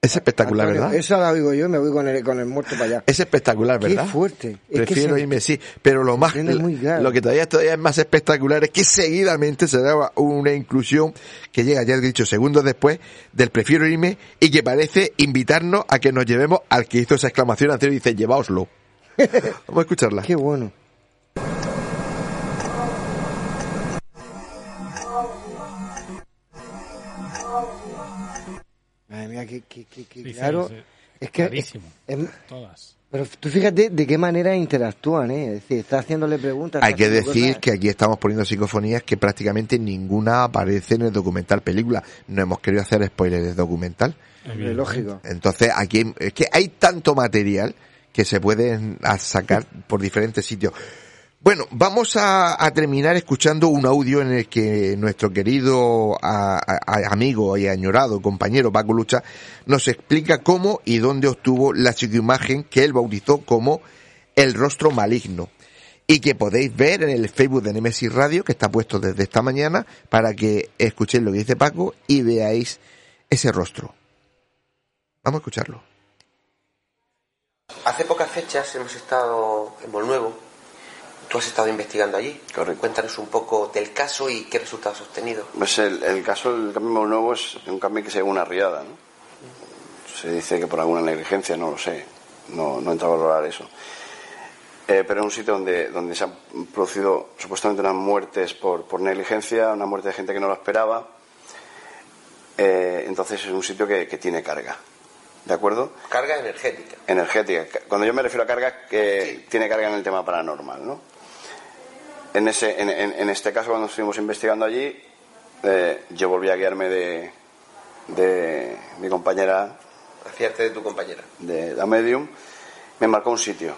Speaker 2: Es espectacular,
Speaker 3: Antonio,
Speaker 2: ¿verdad?
Speaker 3: Esa la oigo yo, me voy con el, con el muerto para allá.
Speaker 2: Es espectacular,
Speaker 3: Qué
Speaker 2: ¿verdad?
Speaker 3: fuerte. Es que
Speaker 2: Prefiero
Speaker 3: se-
Speaker 2: irme, sí. Pero lo más, lo que todavía, todavía es más espectacular es que seguidamente se daba una inclusión que llega, ya he dicho, segundos después del prefiero irme y que parece invitarnos a que nos llevemos al que hizo esa exclamación anterior y dice, llevaoslo. Vamos a escucharla.
Speaker 3: Qué bueno. Madre mía, qué, qué- qué- qué
Speaker 4: Sí, sí,
Speaker 3: claro.
Speaker 4: sí.
Speaker 3: Es que.
Speaker 4: Clarísimo.
Speaker 3: es-
Speaker 4: Todas.
Speaker 3: pero tú fíjate de qué manera interactúan, ¿eh? Es decir, está haciéndole preguntas.
Speaker 2: Hay que decir
Speaker 3: cosas.
Speaker 2: que aquí estamos poniendo psicofonías que prácticamente ninguna aparece en el documental película. No hemos querido hacer spoilers de documental.
Speaker 3: Hombre, lógico.
Speaker 2: Entonces, aquí hay- es que hay tanto material que se pueden a sacar por diferentes sitios. Bueno, vamos a, terminar escuchando un audio en el que nuestro querido amigo y añorado compañero Paco Lucha nos explica cómo y dónde obtuvo la psicoimagen que él bautizó como el rostro maligno y que podéis ver en el Facebook de Nemesis Radio que está puesto desde esta mañana para que escuchéis lo que dice Paco y veáis ese rostro. Vamos a escucharlo.
Speaker 13: Hace pocas fechas hemos estado en Molnuevo. Tú has estado investigando allí. Cuéntanos un poco del caso y qué resultados has obtenido.
Speaker 12: Pues el, el caso del cambio nuevo es un cambio que se llama una riada, ¿no? Se dice que por alguna negligencia, no lo sé, no, no he entrado a valorar eso. Eh, pero es un sitio donde, donde se han producido supuestamente unas muertes por, por negligencia, una muerte de gente que no lo esperaba. Eh, entonces es un sitio que, que tiene carga, ¿de acuerdo?
Speaker 13: Carga energética.
Speaker 12: energética. Cuando yo me refiero a carga, que tiene carga en el tema paranormal, ¿no? En, ese, en, en- este caso, cuando estuvimos investigando allí, eh, yo volví a guiarme de, de mi compañera,
Speaker 13: Hacíarte de tu compañera.
Speaker 12: de la medium, me marcó un sitio.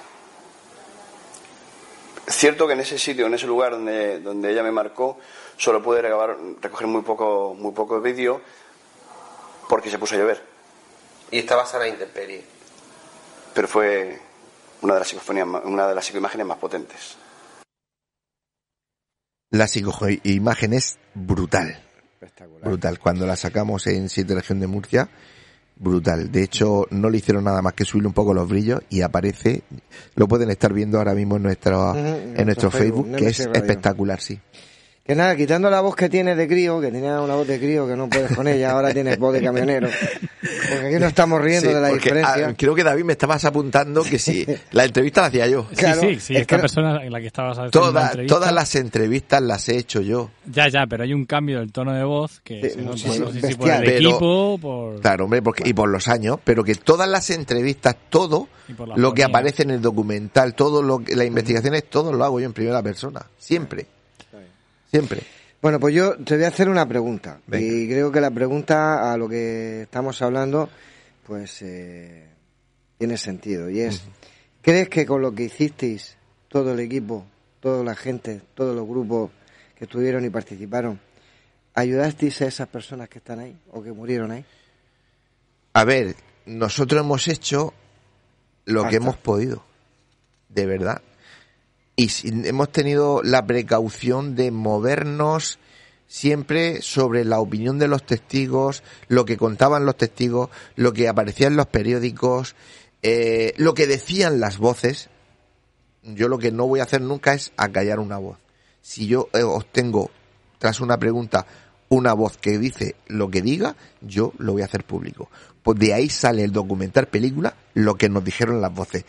Speaker 12: Cierto que en ese sitio, en ese lugar donde, donde ella me marcó, solo pude recabar- recoger muy poco, muy poco vídeo porque se puso a llover.
Speaker 13: Y estabas a la intemperie.
Speaker 12: Pero fue una de las psicofonías, una de las psicoimágenes más potentes.
Speaker 2: La psicoimagen es brutal. Brutal. Cuando la sacamos en Siete Región de Murcia, brutal. De hecho, no le hicieron nada más que subirle un poco los brillos y aparece, lo pueden estar viendo ahora mismo en nuestro,
Speaker 3: Ujú, en
Speaker 2: en
Speaker 3: nuestro
Speaker 2: nuestro
Speaker 3: Facebook,
Speaker 2: Facebook, que es espectacular, sí.
Speaker 3: Que nada, quitando la voz que tienes de crío, que tenía una voz de crío que no puedes con ella, ahora tienes voz de camionero. Porque aquí no estamos riendo
Speaker 2: Sí,
Speaker 3: de la
Speaker 2: porque,
Speaker 3: diferencia.
Speaker 2: ah, creo que David me estabas apuntando que sí, la entrevista la hacía yo.
Speaker 3: Claro,
Speaker 4: sí, sí, sí,
Speaker 3: es
Speaker 4: esta
Speaker 3: que-
Speaker 4: persona en la que estabas haciendo la
Speaker 2: Todas,
Speaker 4: entrevista-
Speaker 2: todas las entrevistas las he hecho yo.
Speaker 4: Ya, ya, pero hay un cambio del tono de voz que
Speaker 3: Sí,
Speaker 4: se nota,
Speaker 3: muchísimo,
Speaker 4: no sé si por el
Speaker 2: Pero-
Speaker 4: equipo, por...
Speaker 2: Claro, hombre, porque, y por los años, pero que todas las entrevistas, todo lo que aparece en el documental, todo lo que, las investigaciones, todo lo hago yo en primera persona. Siempre. Siempre.
Speaker 3: Bueno, pues yo te voy a hacer una pregunta.
Speaker 2: Venga.
Speaker 3: Y creo que la pregunta a lo que estamos hablando, pues eh, tiene sentido. Y es, ¿crees que con lo que hicisteis, todo el equipo, toda la gente, todos los grupos que estuvieron y participaron, ayudasteis a esas personas que están ahí o que murieron ahí?
Speaker 2: A ver, nosotros hemos hecho lo que hemos podido. De verdad. Y hemos tenido la precaución de movernos siempre sobre la opinión de los testigos, lo que contaban los testigos, lo que aparecía en los periódicos, eh, lo que decían las voces. Yo lo que no voy a hacer nunca es acallar una voz. Si yo eh, obtengo, tras una pregunta, una voz que dice lo que diga, yo lo voy a hacer público. Pues de ahí sale el documental película, lo que nos dijeron las voces.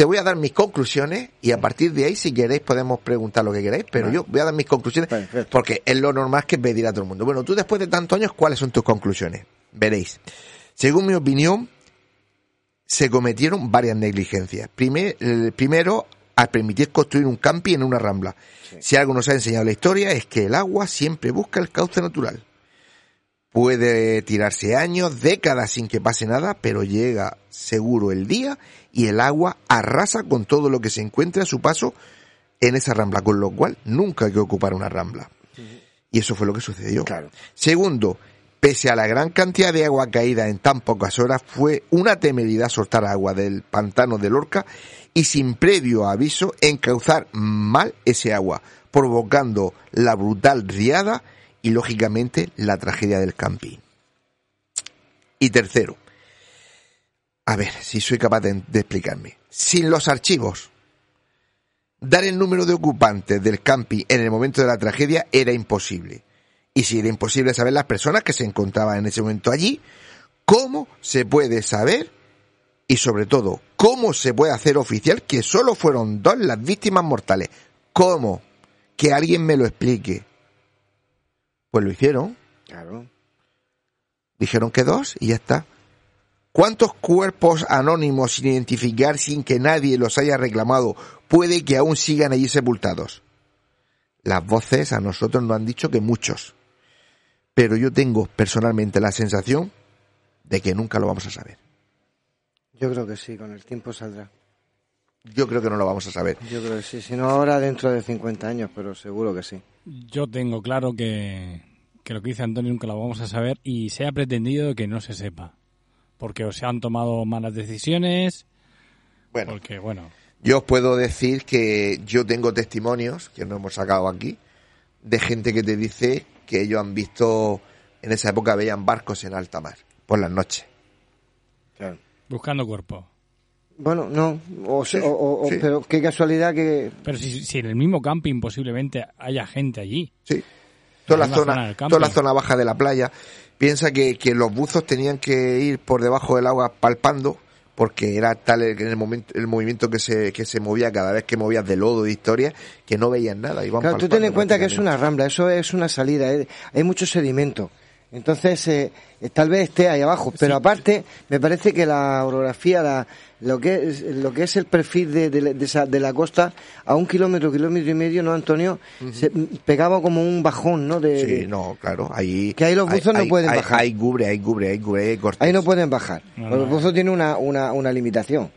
Speaker 2: Te voy a dar mis conclusiones y a partir de ahí, si queréis, podemos preguntar lo que queráis, pero
Speaker 3: Vale.
Speaker 2: yo voy a dar mis conclusiones
Speaker 3: Perfecto.
Speaker 2: porque es lo normal que pedir a todo el mundo. Bueno, tú después de tantos años, ¿cuáles son tus conclusiones? Veréis. Según mi opinión, se cometieron varias negligencias. Primer- el primero, al permitir construir un camping en una rambla. Si algo nos ha enseñado la historia es que el agua siempre busca el cauce natural. Puede tirarse años, décadas sin que pase nada, pero llega seguro el día y el agua arrasa con todo lo que se encuentre a su paso en esa rambla, con lo cual nunca hay que ocupar una rambla. Y eso fue lo que sucedió.
Speaker 3: Claro.
Speaker 2: Segundo, pese a la gran cantidad de agua caída en tan pocas horas, fue una temeridad soltar agua del pantano de Lorca y sin previo aviso encauzar mal ese agua, provocando la brutal riada y lógicamente la tragedia del camping. Y tercero, a ver si soy capaz de, explicarme. Sin los archivos, dar el número de ocupantes del camping en el momento de la tragedia era imposible. Y si era imposible saber las personas que se encontraban en ese momento allí, ¿cómo se puede saber? Y sobre todo, ¿cómo se puede hacer oficial que solo fueron dos las víctimas mortales? ¿Cómo? Que alguien me lo explique. Pues lo hicieron.
Speaker 3: Claro.
Speaker 2: Dijeron que dos y ya está. ¿Cuántos cuerpos anónimos sin identificar sin que nadie los haya reclamado puede que aún sigan allí sepultados? Las voces a nosotros nos han dicho que muchos. Pero yo tengo personalmente la sensación de que nunca lo vamos a saber.
Speaker 3: Yo creo que sí, con el tiempo saldrá.
Speaker 2: Yo creo que no lo vamos a saber.
Speaker 3: Yo creo que sí, si no ahora dentro de 50 años, pero seguro que sí.
Speaker 4: Yo tengo claro que, que lo que dice Antonio nunca lo vamos a saber y se ha pretendido que no se sepa. Porque o se han tomado malas decisiones.
Speaker 2: Bueno.
Speaker 4: Porque, bueno.
Speaker 2: Yo os puedo decir que yo tengo testimonios, que no hemos sacado aquí, de gente que te dice que ellos han visto, en esa época veían barcos en alta mar, por las noches.
Speaker 3: Claro.
Speaker 4: Buscando cuerpo.
Speaker 3: Bueno, no, o, se- o- o-
Speaker 2: sí.
Speaker 3: pero qué casualidad que...
Speaker 4: Pero si, si en el mismo camping posiblemente haya gente allí.
Speaker 2: Sí. Toda la, zona, toda la zona baja de la playa. Piensa que, que los buzos tenían que ir por debajo del agua palpando, porque era tal el, el momento, el movimiento que se, que se movía cada vez que movías de lodo, de historia, que no veían nada. Iban
Speaker 3: Claro, tú ten en cuenta que es una rambla, eso es una salida, eh, hay mucho sedimento. Entonces, eh, eh, tal vez esté ahí abajo, pero aparte, me parece que la orografía, la, lo, que es, lo que es el perfil de, de, de esa- de la costa, a un kilómetro, kilómetro y medio, ¿no, Antonio? Se pegaba como un bajón, ¿no? De,
Speaker 2: Sí, no, claro. Ahí,
Speaker 3: Que ahí los buzos no
Speaker 2: hay-
Speaker 3: pueden
Speaker 2: hay-
Speaker 3: bajar.
Speaker 2: Hay cubre, hay cubre, hay cubre, hay cortes.
Speaker 3: Ahí no pueden bajar.
Speaker 4: No,
Speaker 3: Los
Speaker 4: no.
Speaker 3: buzos tienen una, una, una limitación.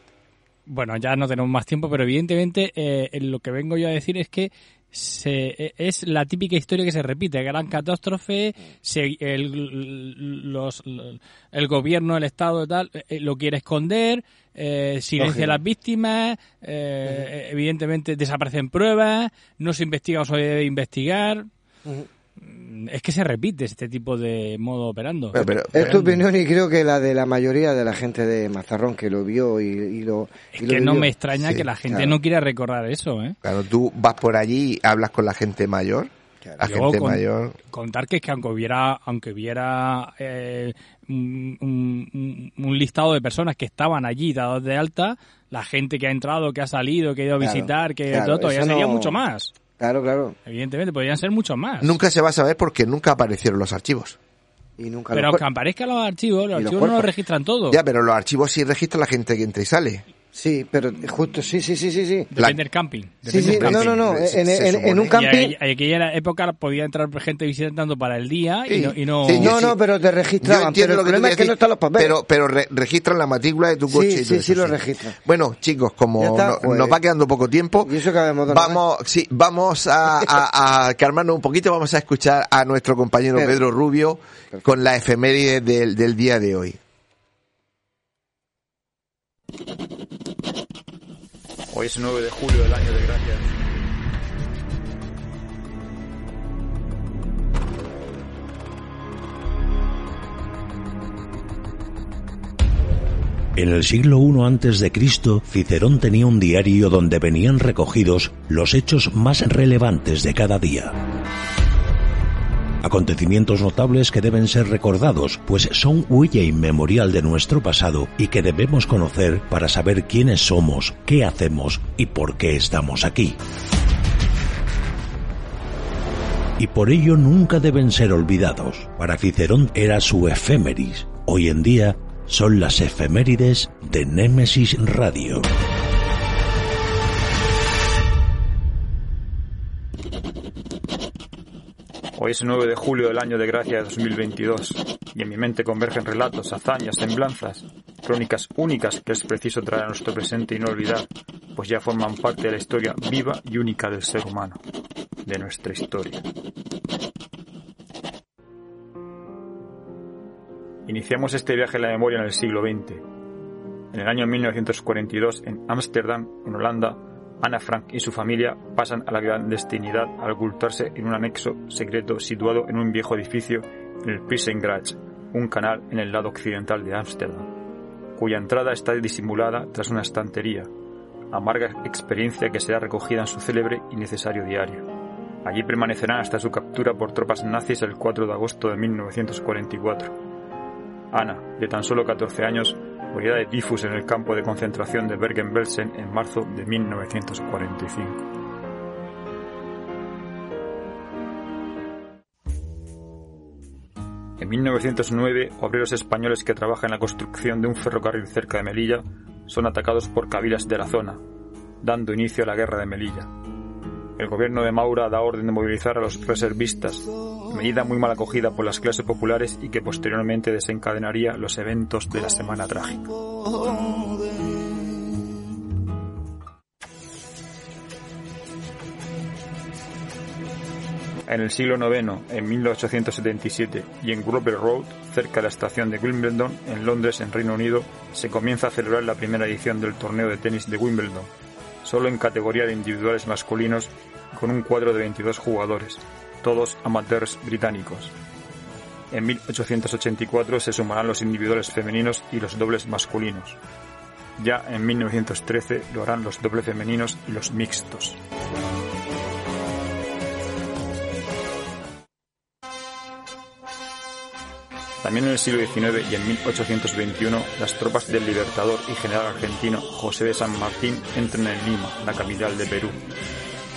Speaker 4: Bueno, ya no tenemos más tiempo, pero evidentemente eh, lo que vengo yo a decir es que se, eh, es la típica historia que se repite, gran catástrofe, se- el, los, el gobierno, el Estado tal, eh, lo quiere esconder, eh, silencia a las víctimas, eh, evidentemente desaparecen pruebas, no se investiga o se debe investigar. Es que se repite este tipo de modo operando.
Speaker 3: es tu opinión y creo que la de la mayoría de la gente de Mazarrón que lo vio y, lo.
Speaker 4: Es que no me extraña que la gente no quiera recordar eso, ¿eh?
Speaker 2: Claro, tú vas por allí y hablas con la gente mayor. La gente mayor.
Speaker 4: Contar que es que aunque hubiera, aunque hubiera eh, un, listado de personas que estaban allí dados de alta, la gente que ha entrado, que ha salido, que ha ido a visitar, que todo, todavía sería mucho más.
Speaker 3: Claro, claro.
Speaker 4: Evidentemente, podrían ser muchos más.
Speaker 2: Nunca se va a saber porque nunca aparecieron los archivos.
Speaker 3: Y nunca
Speaker 4: pero aunque aparezcan los archivos, los archivos no los registran todo.
Speaker 2: Ya, pero los archivos sí registran la gente que entra y sale.
Speaker 3: Sí, pero justo, sí, sí, sí, sí. sí.
Speaker 4: Depende del camping.
Speaker 3: sí, sí, no, no, no, en, un camping...
Speaker 4: Y en aquella época podía entrar gente visitando para el día y no... Y no...
Speaker 3: no, no, pero te registraban, pero el problema es que no están los papeles.
Speaker 2: Pero, pero registran la matrícula de tu coche
Speaker 3: sí, y
Speaker 2: todo
Speaker 3: Sí, sí, lo registran.
Speaker 2: Bueno, chicos, como pues. nos va quedando poco tiempo,
Speaker 3: ¿Y eso que
Speaker 2: vamos, sí, vamos a, a, a calmarnos un poquito, vamos a escuchar a nuestro compañero Pedro Rubio con la efeméride del, del día de hoy.
Speaker 14: Hoy es 9 de julio del año de gracia.
Speaker 1: En el siglo I Cristo, Cicerón tenía un diario donde venían recogidos los hechos más relevantes de cada día. Acontecimientos notables que deben ser recordados, pues son huella inmemorial de nuestro pasado y que debemos conocer para saber quiénes somos, qué hacemos y por qué estamos aquí. Y por ello nunca deben ser olvidados. Para Cicerón era su efémeris. Hoy en día son las efemérides de Némesis Radio.
Speaker 14: Hoy es 9 de julio del año de gracia de 2022 y en mi mente convergen relatos, hazañas, semblanzas, crónicas únicas que es preciso traer a nuestro presente y no olvidar, pues ya forman parte de la historia viva y única del ser humano, de nuestra historia. Iniciamos este viaje en la memoria en el siglo XX. En el año 1942, en Ámsterdam, en Holanda, Ana Frank y su familia pasan a la clandestinidad al ocultarse en un anexo secreto situado en un viejo edificio en el Prissengracht, un canal en el lado occidental de Ámsterdam, cuya entrada está disimulada tras una estantería, amarga experiencia que será recogida en su célebre y necesario diario. Allí permanecerán hasta su captura por tropas nazis el 4 de agosto de 1944. Ana, de tan solo 14 años, de tifus en el campo de concentración de Bergen-Belsen en marzo de 1945. En 1909, obreros españoles que trabajan en la construcción de un ferrocarril cerca de Melilla son atacados por cabilas de la zona, dando inicio a la guerra de Melilla. El gobierno de Maura da orden de movilizar a los reservistas, medida muy mal acogida por las clases populares y que posteriormente desencadenaría los eventos de la Semana Trágica. En el siglo IX, en 1877, y en Grover Road, cerca de la estación de Wimbledon, en Londres, en Reino Unido, se comienza a celebrar la primera edición del torneo de tenis de Wimbledon, solo en categoría de individuales masculinos, con un cuadro de 22 jugadores, todos amateurs británicos. En 1884 se sumarán los individuales femeninos y los dobles masculinos. Ya en 1913 lo harán los dobles femeninos y los mixtos. También en el siglo XIX y en 1821, las tropas del libertador y general argentino José de San Martín entran en Lima, la capital de Perú.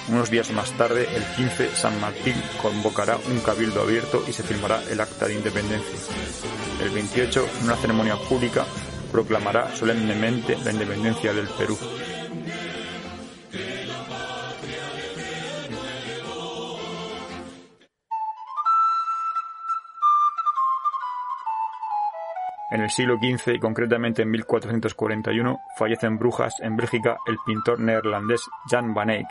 Speaker 14: Unos días más tarde, el 15, San Martín convocará un cabildo abierto y se firmará el acta de independencia. El 28, en una ceremonia pública, proclamará solemnemente la independencia del Perú. El siglo XV y concretamente en 1441 fallece en Brujas, en Bélgica, el pintor neerlandés Jan van Eyck,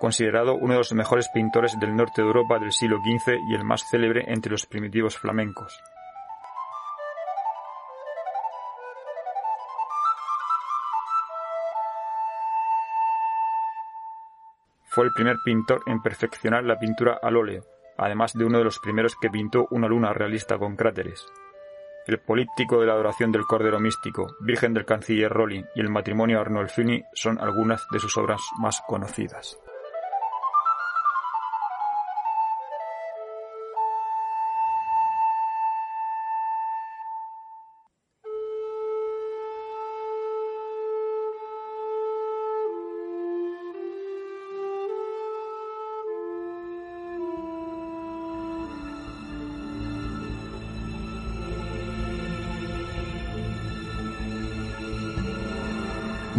Speaker 14: considerado uno de los mejores pintores del norte de Europa del siglo XV y el más célebre entre los primitivos flamencos. Fue el primer pintor en perfeccionar la pintura al óleo, además de uno de los primeros que pintó una luna realista con cráteres. El políptico de la adoración del Cordero Místico, Virgen del Canciller Rolling y el matrimonio Arnolfini son algunas de sus obras más conocidas.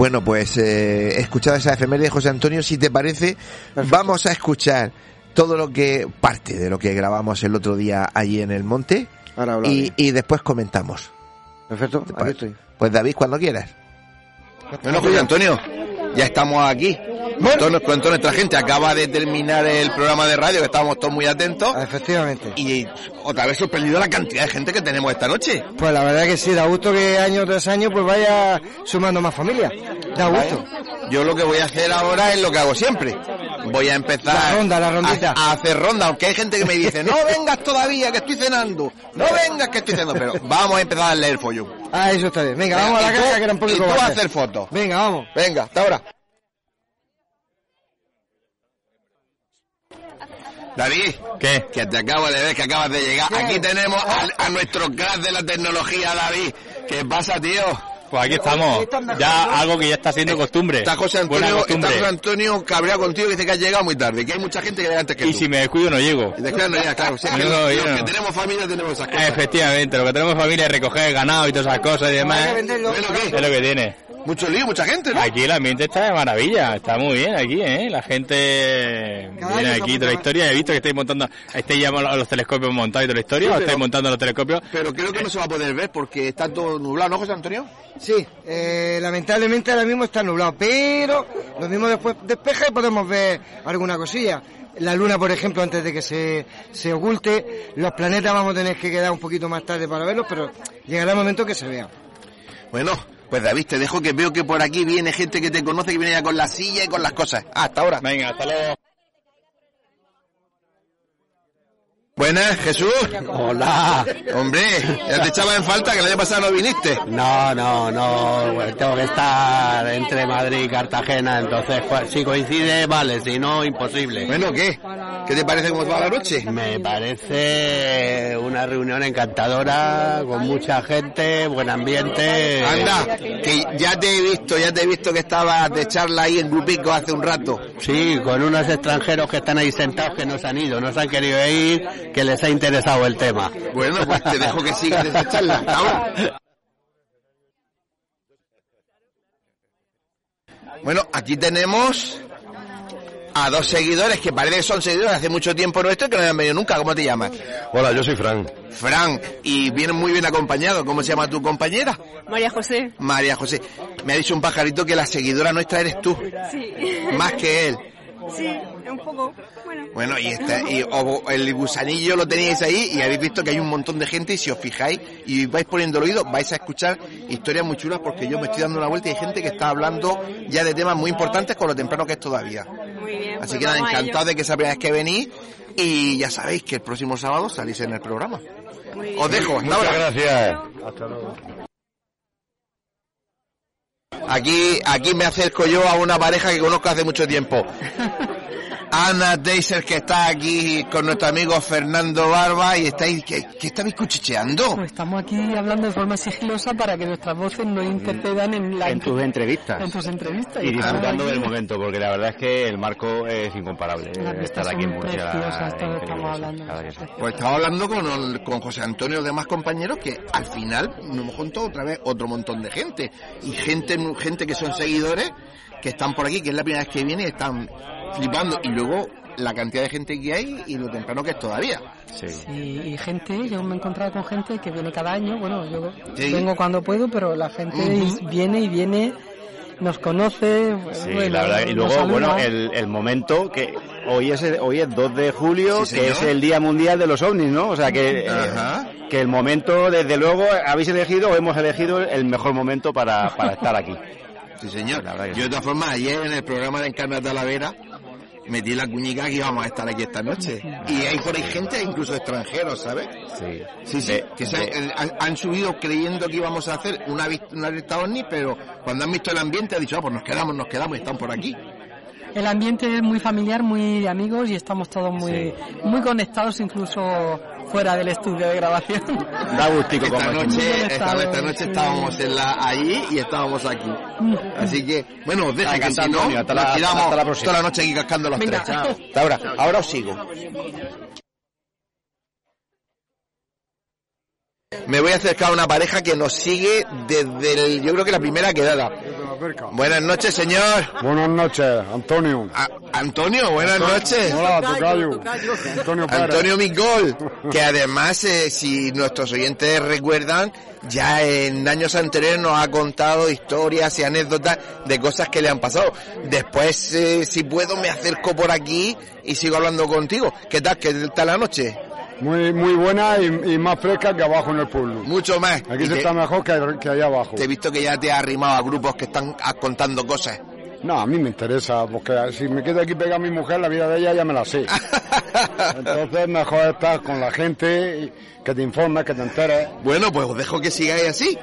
Speaker 15: Bueno, pues eh, escuchado esa efeméride, José Antonio, si te parece, vamos a escuchar todo lo que, parte de lo que grabamos el otro día allí en el monte
Speaker 3: Ahora
Speaker 15: y, y después comentamos.
Speaker 3: Perfecto, aquí estoy.
Speaker 15: Pues David, cuando quieras.
Speaker 2: Bueno, José Antonio, ya estamos aquí. Con, toda- con toda nuestra gente. Acaba de terminar el programa de radio, que estábamos todos muy atentos.
Speaker 3: Efectivamente.
Speaker 2: Y otra vez sorprendido la cantidad de gente que tenemos esta noche.
Speaker 3: Pues la verdad que sí, da gusto que año tras año pues vaya sumando más familia. Da gusto.
Speaker 2: Yo lo que voy a hacer ahora es lo que hago siempre. Voy a empezar
Speaker 3: La ronda, la rondita.
Speaker 2: A, a hacer ronda, aunque hay gente que me dice, no vengas todavía, que estoy cenando. No vengas, que estoy cenando. Pero vamos a empezar a leer el follón.
Speaker 3: Ah, eso está bien. Venga, vamos a la caja que era un poco
Speaker 2: Y tú a
Speaker 3: cobarde.
Speaker 2: hacer fotos.
Speaker 3: Venga, vamos.
Speaker 2: Venga, hasta ahora. David,
Speaker 16: ¿qué?
Speaker 2: Que te acabo de ver que acabas de llegar. Aquí tenemos a, a nuestro crack de la tecnología, David. ¿Qué pasa, tío?
Speaker 16: Pues aquí estamos. Ya algo que ya está siendo costumbre.
Speaker 2: Está José Antonio, está
Speaker 16: costumbre.
Speaker 2: José Antonio cabreado contigo y dice que has llegado muy tarde, que hay mucha gente que llega antes que
Speaker 16: Y
Speaker 2: tú.
Speaker 16: si me descuido no llego.
Speaker 2: Y no llega, claro. Que
Speaker 16: No,
Speaker 2: los,
Speaker 16: no,
Speaker 2: que tenemos familia tenemos esas cosas.
Speaker 16: Efectivamente, lo que tenemos familia es recoger ganado y todas esas cosas y demás. Es lo que tiene.
Speaker 2: Mucho lío, mucha gente, ¿no?
Speaker 16: Aquí el ambiente está de maravilla, está muy bien aquí, ¿eh? La gente viene aquí, toda la historia. He visto que estáis montando, estáis ya los los telescopios montados y toda la historia,
Speaker 2: Sí,
Speaker 16: o
Speaker 2: pero-
Speaker 16: estáis montando los telescopios.
Speaker 2: Pero creo que no se va a poder ver porque está todo nublado, ¿no, José Antonio?
Speaker 3: Sí, eh, lamentablemente ahora mismo está nublado, pero lo mismo después despeja y podemos ver alguna cosilla. La luna, por ejemplo, antes de que se, se oculte, los planetas vamos a tener que quedar un poquito más tarde para verlos, pero llegará el momento que se vean.
Speaker 2: Bueno, pues David, te dejo que veo que por aquí viene gente que te conoce, que viene ya con la silla y con las cosas. Hasta ahora.
Speaker 16: Venga, hasta luego.
Speaker 2: Buenas, Jesús.
Speaker 17: Hola.
Speaker 2: Hombre, ya te echaba en falta que el año pasado no viniste.
Speaker 17: No, no, no, bueno, tengo que estar entre Madrid y Cartagena, entonces pues, si coincide, vale, si no, imposible.
Speaker 2: Bueno, ¿qué? ¿Qué te parece cómo va la noche?
Speaker 17: Me parece una reunión encantadora, con mucha gente, buen ambiente.
Speaker 2: Anda, que ya te he visto, ya te he visto que estabas de charla ahí en grupico hace un rato.
Speaker 17: Sí, con unos extranjeros que están ahí sentados que no se han ido, no se han querido ir, que les ha interesado el tema.
Speaker 2: Bueno, pues te dejo que sigas esa charla. Ahora. Bueno, aquí tenemos a dos seguidores que parece que son seguidores hace mucho tiempo nuestro que no habían venido nunca. ¿Cómo te llamas?
Speaker 18: Hola, yo soy Fran.
Speaker 2: Fran, y vienen muy bien acompañado. ¿Cómo se llama tu compañera?
Speaker 19: María José.
Speaker 2: María José. Me ha dicho un pajarito que la seguidora nuestra eres tú,
Speaker 19: Sí.
Speaker 2: más que él.
Speaker 19: Sí, un poco. Bueno.
Speaker 2: Bueno, y, este, y o- el gusanillo lo teníais ahí y habéis visto que hay un montón de gente y si os fijáis y vais poniendo el oído vais a escuchar historias muy chulas porque yo me estoy dando una vuelta y hay gente que está hablando ya de temas muy importantes con lo temprano que es todavía.
Speaker 19: Muy bien.
Speaker 2: Así
Speaker 19: pues
Speaker 2: que nada, encantado de que sea la primera vez que venís y ya sabéis que el próximo sábado salís en el programa.
Speaker 19: Muy.
Speaker 2: Os dejo, hasta
Speaker 18: Muchas
Speaker 2: ahora.
Speaker 18: gracias.
Speaker 2: Aquí, aquí me acerco yo a una pareja que conozco hace mucho tiempo. Ana Deiser que está aquí con nuestro amigo Fernando Barba y estáis, ¿qué, qué estáis cuchicheando?
Speaker 20: Pues estamos aquí hablando de forma sigilosa para que nuestras voces no intercedan en la
Speaker 21: En tus entrevistas.
Speaker 20: en tus entrevistas.
Speaker 21: Y disfrutando
Speaker 20: aquí.
Speaker 21: del momento, porque la verdad es que el marco es incomparable. Eh, Estar aquí en Murcia.
Speaker 20: estamos hablando.
Speaker 2: Pues estaba hablando con, el- con José Antonio y los demás compañeros que al final nos hemos juntado otra vez otro montón de gente. Y gente, gente que son seguidores que están por aquí, que es la primera vez que viene y están flipando. Y luego la cantidad de gente que hay y lo temprano que es todavía.
Speaker 20: Y, y gente, yo me he encontrado con gente que viene cada año, bueno, yo
Speaker 2: Sí.
Speaker 20: vengo cuando puedo, pero la gente viene y viene, nos conoce.
Speaker 21: Sí,
Speaker 20: bueno,
Speaker 21: la verdad. Y luego, bueno, el, el momento que hoy es hoy es 2 de julio,
Speaker 2: Sí,
Speaker 21: que es el Día Mundial de los OVNIs, ¿no? O sea que eh, que el momento, desde luego, habéis elegido o hemos elegido el mejor momento para, para estar aquí.
Speaker 2: Sí, señor. Yo de todas formas, ayer en el programa de Encarna Talavera, metí la cuñica que íbamos a estar aquí esta noche. Y hay por ahí gente, incluso extranjeros, ¿sabes?
Speaker 22: Sí.
Speaker 2: Sí, sí, que se han, eh, han- han subido creyendo que íbamos a hacer una, una alerta ovni, pero cuando han visto el ambiente han dicho, ah, pues nos quedamos, nos quedamos y están por aquí.
Speaker 20: El ambiente es muy familiar, muy de amigos y estamos todos muy, muy conectados incluso fuera del estudio de grabación.
Speaker 22: Da gustico
Speaker 2: Esta
Speaker 22: como
Speaker 2: noche, esta, noche estábamos en la, ahí y estábamos aquí. Así que, bueno, os dejo que si
Speaker 22: Antonio,
Speaker 2: no,
Speaker 22: hasta
Speaker 2: nos
Speaker 22: la-
Speaker 2: tiramos
Speaker 22: hasta la próxima.
Speaker 2: toda la noche aquí cascando los
Speaker 20: Venga.
Speaker 2: tres. Hasta ahora, ahora os sigo. Me voy a acercar a una pareja que nos sigue desde el, yo creo que la primera quedada. Buenas noches, señor.
Speaker 23: Buenas noches, Antonio.
Speaker 2: Antonio, buenas noches.
Speaker 23: Hola, tocayo. Antonio Pérez.
Speaker 2: Antonio Migol, que además, eh, si nuestros oyentes recuerdan, ya en años anteriores nos ha contado historias y anécdotas de cosas que le han pasado. Después, eh, si puedo, me acerco por aquí y sigo hablando contigo. ¿Qué tal? ¿Qué tal la noche?
Speaker 23: Muy, muy buena y, y más fresca que abajo en el pueblo.
Speaker 2: Mucho más.
Speaker 23: Aquí
Speaker 2: Y
Speaker 23: se
Speaker 2: te-
Speaker 23: está mejor que, que allá abajo.
Speaker 2: Te he visto que ya te has arrimado a grupos que están ah, contando cosas.
Speaker 23: No, a mí me interesa, porque si me quedo aquí pegado a mi mujer, la vida de ella ya me la sé. Entonces mejor estar con la gente, que te informes, que te enteres.
Speaker 2: Bueno, pues os dejo que sigáis así.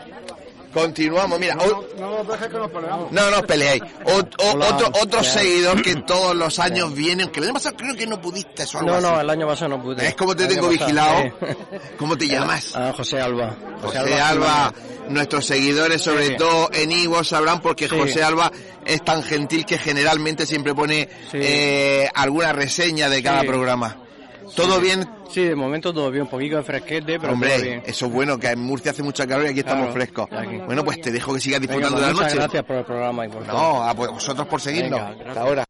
Speaker 2: Continuamos, mira.
Speaker 23: No, no dejes que nos peleamos.
Speaker 2: No, no os peleéis. O- o-
Speaker 23: Hola.
Speaker 2: otro, otro seguidor que todos los años viene, que el año pasado creo que no pudiste o algo
Speaker 21: No,
Speaker 2: así.
Speaker 21: no, el año pasado no pude.
Speaker 2: ¿Ves cómo te tengo
Speaker 21: pasado,
Speaker 2: vigilado?
Speaker 21: sí.
Speaker 2: ¿Cómo te llamas?
Speaker 21: Ah, José Alba.
Speaker 2: José Alba, nuestros seguidores, sobre
Speaker 21: Sí.
Speaker 2: todo en Ivo, sabrán porque
Speaker 21: Sí.
Speaker 2: José Alba es tan gentil que generalmente siempre pone eh, alguna reseña de cada
Speaker 21: Sí.
Speaker 2: programa. ¿Todo bien?
Speaker 21: Sí, de momento todo bien, un poquito de fresquete, pero todo
Speaker 2: Hombre,
Speaker 21: bien.
Speaker 2: eso es bueno, que en Murcia hace mucha calor y aquí estamos
Speaker 21: Claro,
Speaker 2: frescos.
Speaker 21: aquí.
Speaker 2: Bueno, pues te dejo que sigas disfrutando
Speaker 21: pues
Speaker 2: de la
Speaker 21: muchas
Speaker 2: noche.
Speaker 21: gracias por el programa y por todo.
Speaker 2: No, a pues vosotros por seguirnos.
Speaker 21: Venga.
Speaker 2: Hasta ahora.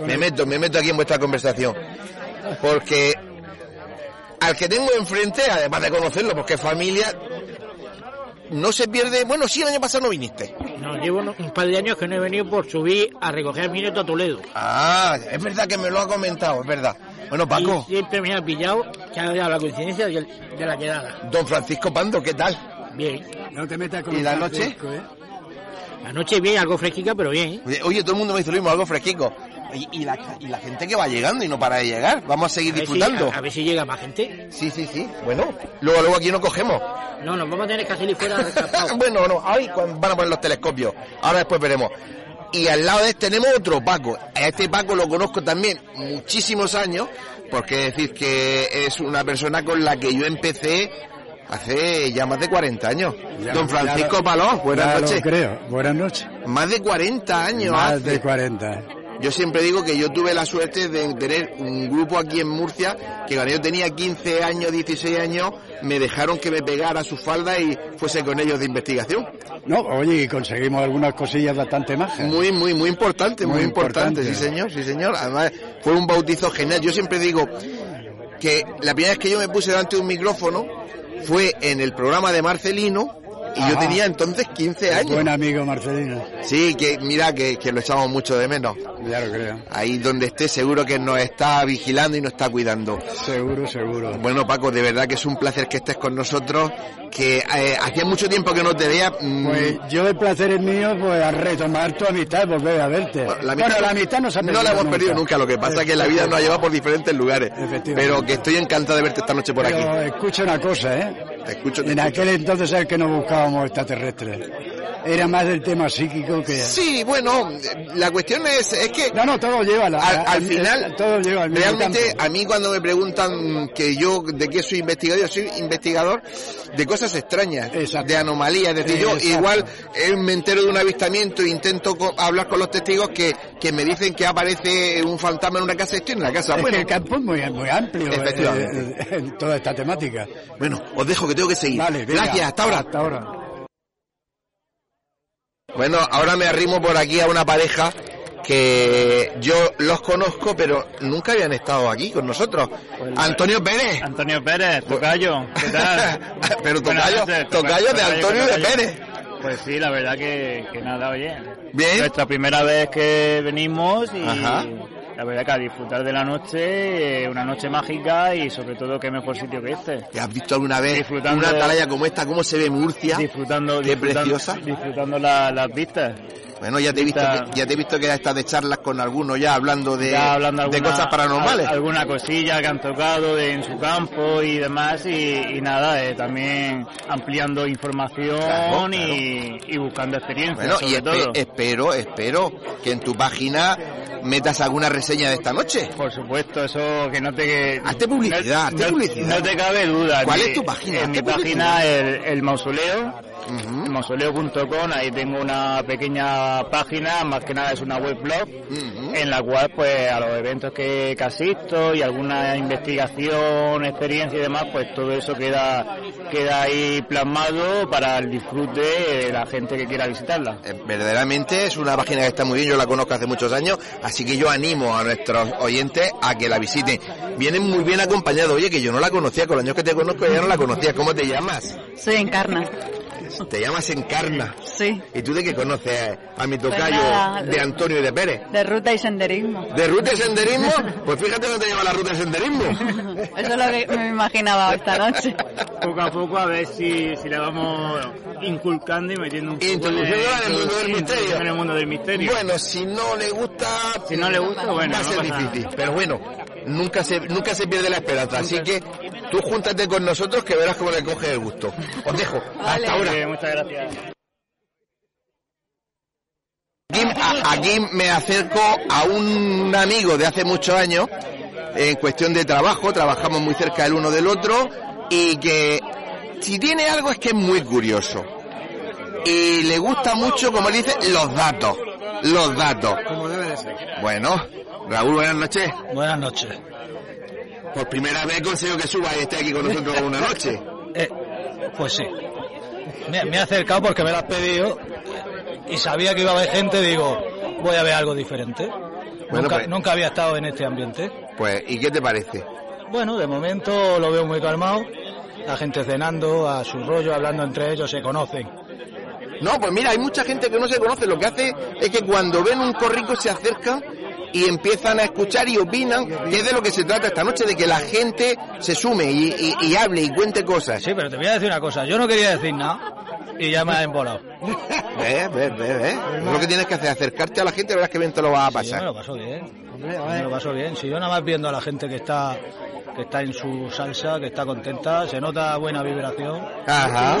Speaker 2: Me meto, me meto aquí en vuestra conversación. Porque al que tengo enfrente, además de conocerlo, porque es familia, no se pierde. Bueno, sí, el año pasado no viniste.
Speaker 24: No, llevo un un par de años que no he venido por subir a recoger a mi nieto a Toledo.
Speaker 2: Ah, es verdad que me lo ha comentado, es verdad. Bueno, Paco,
Speaker 24: Y siempre me ha pillado que ha dado la coincidencia de, de la quedada.
Speaker 2: don Francisco Pando, ¿qué tal?
Speaker 24: Bien.
Speaker 23: No te metas
Speaker 2: ¿Y la noche?
Speaker 24: La noche bien, algo fresquica, pero bien. ¿eh?
Speaker 2: Oye, Oye, todo el mundo me dice lo mismo, algo fresquico. Y, y la, y la gente que va llegando y no para de llegar. Vamos a seguir
Speaker 24: A si-
Speaker 2: disfrutando.
Speaker 24: a, a ver si llega más gente.
Speaker 2: Sí, sí, sí. Bueno, luego, luego aquí no cogemos.
Speaker 24: No, nos vamos a tener que salir fuera rescatados.
Speaker 2: bueno, no, ahí cuando van a poner los telescopios. Ahora después veremos. Y al lado de este tenemos otro Paco. A este Paco lo conozco también muchísimos años, porque es decir que es una persona con la que yo empecé hace ya más de 40 años.
Speaker 23: Ya-
Speaker 2: Don Francisco Paló, buenas noches.
Speaker 23: creo. Buenas noches.
Speaker 2: Más de 40 años
Speaker 23: Más
Speaker 2: hace.
Speaker 23: de 40.
Speaker 2: Yo siempre digo que yo tuve la suerte de tener un grupo aquí en Murcia que cuando yo tenía 15 años, 16 años, me dejaron que me pegara su falda y fuese con ellos de investigación.
Speaker 23: No, oye, y conseguimos algunas cosillas bastante majas.
Speaker 2: Muy, muy, muy importante, muy,
Speaker 23: Muy
Speaker 2: importante,
Speaker 23: importante.
Speaker 2: sí señor, sí señor. Además, fue un bautizo genial. Yo siempre digo que la primera vez que yo me puse delante de un micrófono fue en el programa de Marcelino y yo
Speaker 23: Ajá.
Speaker 2: tenía entonces 15 años.
Speaker 23: Buen amigo Marcelino.
Speaker 2: Sí, que mira que, que lo echamos mucho de menos.
Speaker 23: Ya lo creo.
Speaker 2: Ahí donde esté seguro que nos está vigilando y nos está cuidando.
Speaker 23: Seguro, seguro.
Speaker 2: Bueno Paco, de verdad que es un placer que estés con nosotros, que eh, hacía mucho tiempo que no te veía. mm,
Speaker 23: Pues yo el placer es mío, pues a retomar tu amistad, volver a verte.
Speaker 2: la
Speaker 23: bueno, la amistad no se ha
Speaker 2: no la hemos perdido nunca, lo que pasa es que la vida nos ha llevado por diferentes lugares. Pero que estoy encantado de verte esta noche por aquí.
Speaker 23: Pero escucha una cosa, ¿eh?
Speaker 2: Te escucho, te
Speaker 23: En
Speaker 2: escucho.
Speaker 23: aquel entonces es que no buscábamos extraterrestres. Era más del tema psíquico que...
Speaker 2: Sí, bueno, la cuestión es, es que...
Speaker 23: No, no, todo lleva la-
Speaker 2: al, al
Speaker 23: al-
Speaker 2: final,
Speaker 23: todo lleva al mismo
Speaker 2: realmente
Speaker 23: campo.
Speaker 2: a mí cuando me preguntan que yo de qué soy investigador, yo soy investigador de cosas extrañas, de anomalías. Es decir, yo
Speaker 23: Exacto.
Speaker 2: igual eh, me entero de un avistamiento e intento co- hablar con los testigos que, que me dicen que aparece un fantasma en una casa estoy en la casa.
Speaker 23: Es
Speaker 2: bueno,
Speaker 23: que el campo es muy, muy amplio eh, eh, en toda esta temática.
Speaker 2: Bueno, os dejo que tengo que seguir.
Speaker 23: Vale, venga,
Speaker 2: Gracias, hasta ahora.
Speaker 23: Hasta ahora.
Speaker 2: Bueno, ahora me arrimo por aquí a una pareja que yo los conozco, pero nunca habían estado aquí con nosotros. Antonio Pérez.
Speaker 25: Antonio Pérez, tocayo, ¿qué tal?
Speaker 2: Pero tocayo,
Speaker 25: noches,
Speaker 2: tocayo de Antonio de. Pérez.
Speaker 25: Pues sí, la verdad que, que nada, oye.
Speaker 2: Bien.
Speaker 25: Nuestra primera vez que venimos y,
Speaker 2: Ajá.
Speaker 25: La verdad que a disfrutar de la noche, eh, una noche mágica y sobre todo qué mejor sitio que este.
Speaker 2: ¿Te has visto alguna vez
Speaker 25: Disfrutando-
Speaker 2: una atalaya como esta? ¿Cómo se ve Murcia?
Speaker 25: Disfrutando,
Speaker 2: Qué
Speaker 25: disfrutando-
Speaker 2: preciosa.
Speaker 25: Disfrutando la- las vistas.
Speaker 2: Bueno, ya te he visto que, ya te he visto que has estado de charlas con algunos ya hablando de,
Speaker 25: Ya hablando
Speaker 2: de cosas paranormales.
Speaker 25: al- alguna cosilla que han tocado de- en su campo y demás y, y nada, eh, también ampliando información
Speaker 2: Claro,
Speaker 25: Y, y buscando experiencia
Speaker 2: Bueno, y
Speaker 25: sobre
Speaker 2: espe-
Speaker 25: todo.
Speaker 2: espero, espero que en tu página metas alguna reseña de esta noche.
Speaker 25: Por supuesto, eso que no te...
Speaker 2: Hazte publicidad, hazte
Speaker 25: no,
Speaker 2: publicidad.
Speaker 25: no te cabe duda.
Speaker 2: ¿Cuál
Speaker 25: Mi-
Speaker 2: es tu página?
Speaker 25: En mi
Speaker 2: publicidad.
Speaker 25: página, el, el mausoleo, mausoleo.com, ahí tengo una pequeña página, más que nada es una web blog, en la cual pues a los eventos que, que asisto y alguna investigación, experiencia y demás, pues todo eso queda, queda ahí plasmado para el disfrute de la gente que quiera visitarla.
Speaker 2: Eh, Verdaderamente es una página que está muy bien, yo la conozco hace muchos años, así que yo animo a nuestros oyentes a que la visiten. Vienen muy bien acompañados, oye, que yo no la conocía, con los años que te conozco ya no la conocía. ¿Cómo te llamas?
Speaker 26: Soy Encarna.
Speaker 2: Te llamas Encarna.
Speaker 26: Sí.
Speaker 2: ¿Y tú de qué conoces a mi tocayo
Speaker 26: Pues nada,
Speaker 2: de Antonio y de Pérez?
Speaker 26: De ruta y senderismo.
Speaker 2: ¿De ruta y senderismo? Pues fíjate dónde te lleva la ruta y senderismo.
Speaker 26: Eso es lo que me imaginaba esta noche.
Speaker 25: Poco a poco a ver si, si le vamos inculcando y metiendo un poco
Speaker 2: Introduciéndola en el mundo del misterio.
Speaker 25: en el mundo del misterio.
Speaker 2: Bueno, si no le gusta...
Speaker 25: Si no le gusta, bueno,
Speaker 2: Va a
Speaker 25: no
Speaker 2: ser
Speaker 25: nada.
Speaker 2: difícil, pero bueno, nunca se, nunca se pierde la esperanza, así que tú júntate con nosotros que verás cómo le coge el gusto. Os dejo, hasta ahora.
Speaker 25: Muchas gracias.
Speaker 2: Aquí, me acerco a un amigo de hace muchos años, en cuestión de trabajo, trabajamos muy cerca el uno del otro, y que si tiene algo es que es muy curioso. Y le gusta mucho, como dice, los datos. Los datos.
Speaker 3: Como debe de ser.
Speaker 2: Bueno, Raúl, buenas noches.
Speaker 27: Buenas noches.
Speaker 2: Por primera vez consigo que suba y esté aquí con nosotros una noche.
Speaker 27: Eh, pues sí. Me, me he acercado porque me lo has pedido y sabía que iba a haber gente, digo, voy a ver algo diferente. nunca,
Speaker 2: pues-
Speaker 27: nunca había estado en este ambiente.
Speaker 2: Pues, ¿y qué te parece?
Speaker 27: Bueno, de momento lo veo muy calmado. La gente cenando, a su rollo, hablando entre ellos, se conocen.
Speaker 2: No, pues mira, hay mucha gente que no se conoce. Lo que hace es que cuando ven un corrico se acercan y empiezan a escuchar y opinan, que es de lo que se trata esta noche, de que la gente se sume y, hable y cuente cosas.
Speaker 27: Sí, pero te voy a decir una cosa. Yo no quería decir nada y ya me has embolado.
Speaker 2: Ve, ve, ve, ve. Es lo que tienes que hacer, acercarte a la gente, verás que bien te lo va a
Speaker 27: Sí, yo
Speaker 2: pasar.
Speaker 27: me lo paso bien. Me lo paso bien. Si yo nada más viendo a la gente que está que está en su salsa, que está contenta, se nota buena vibración,
Speaker 2: Ajá.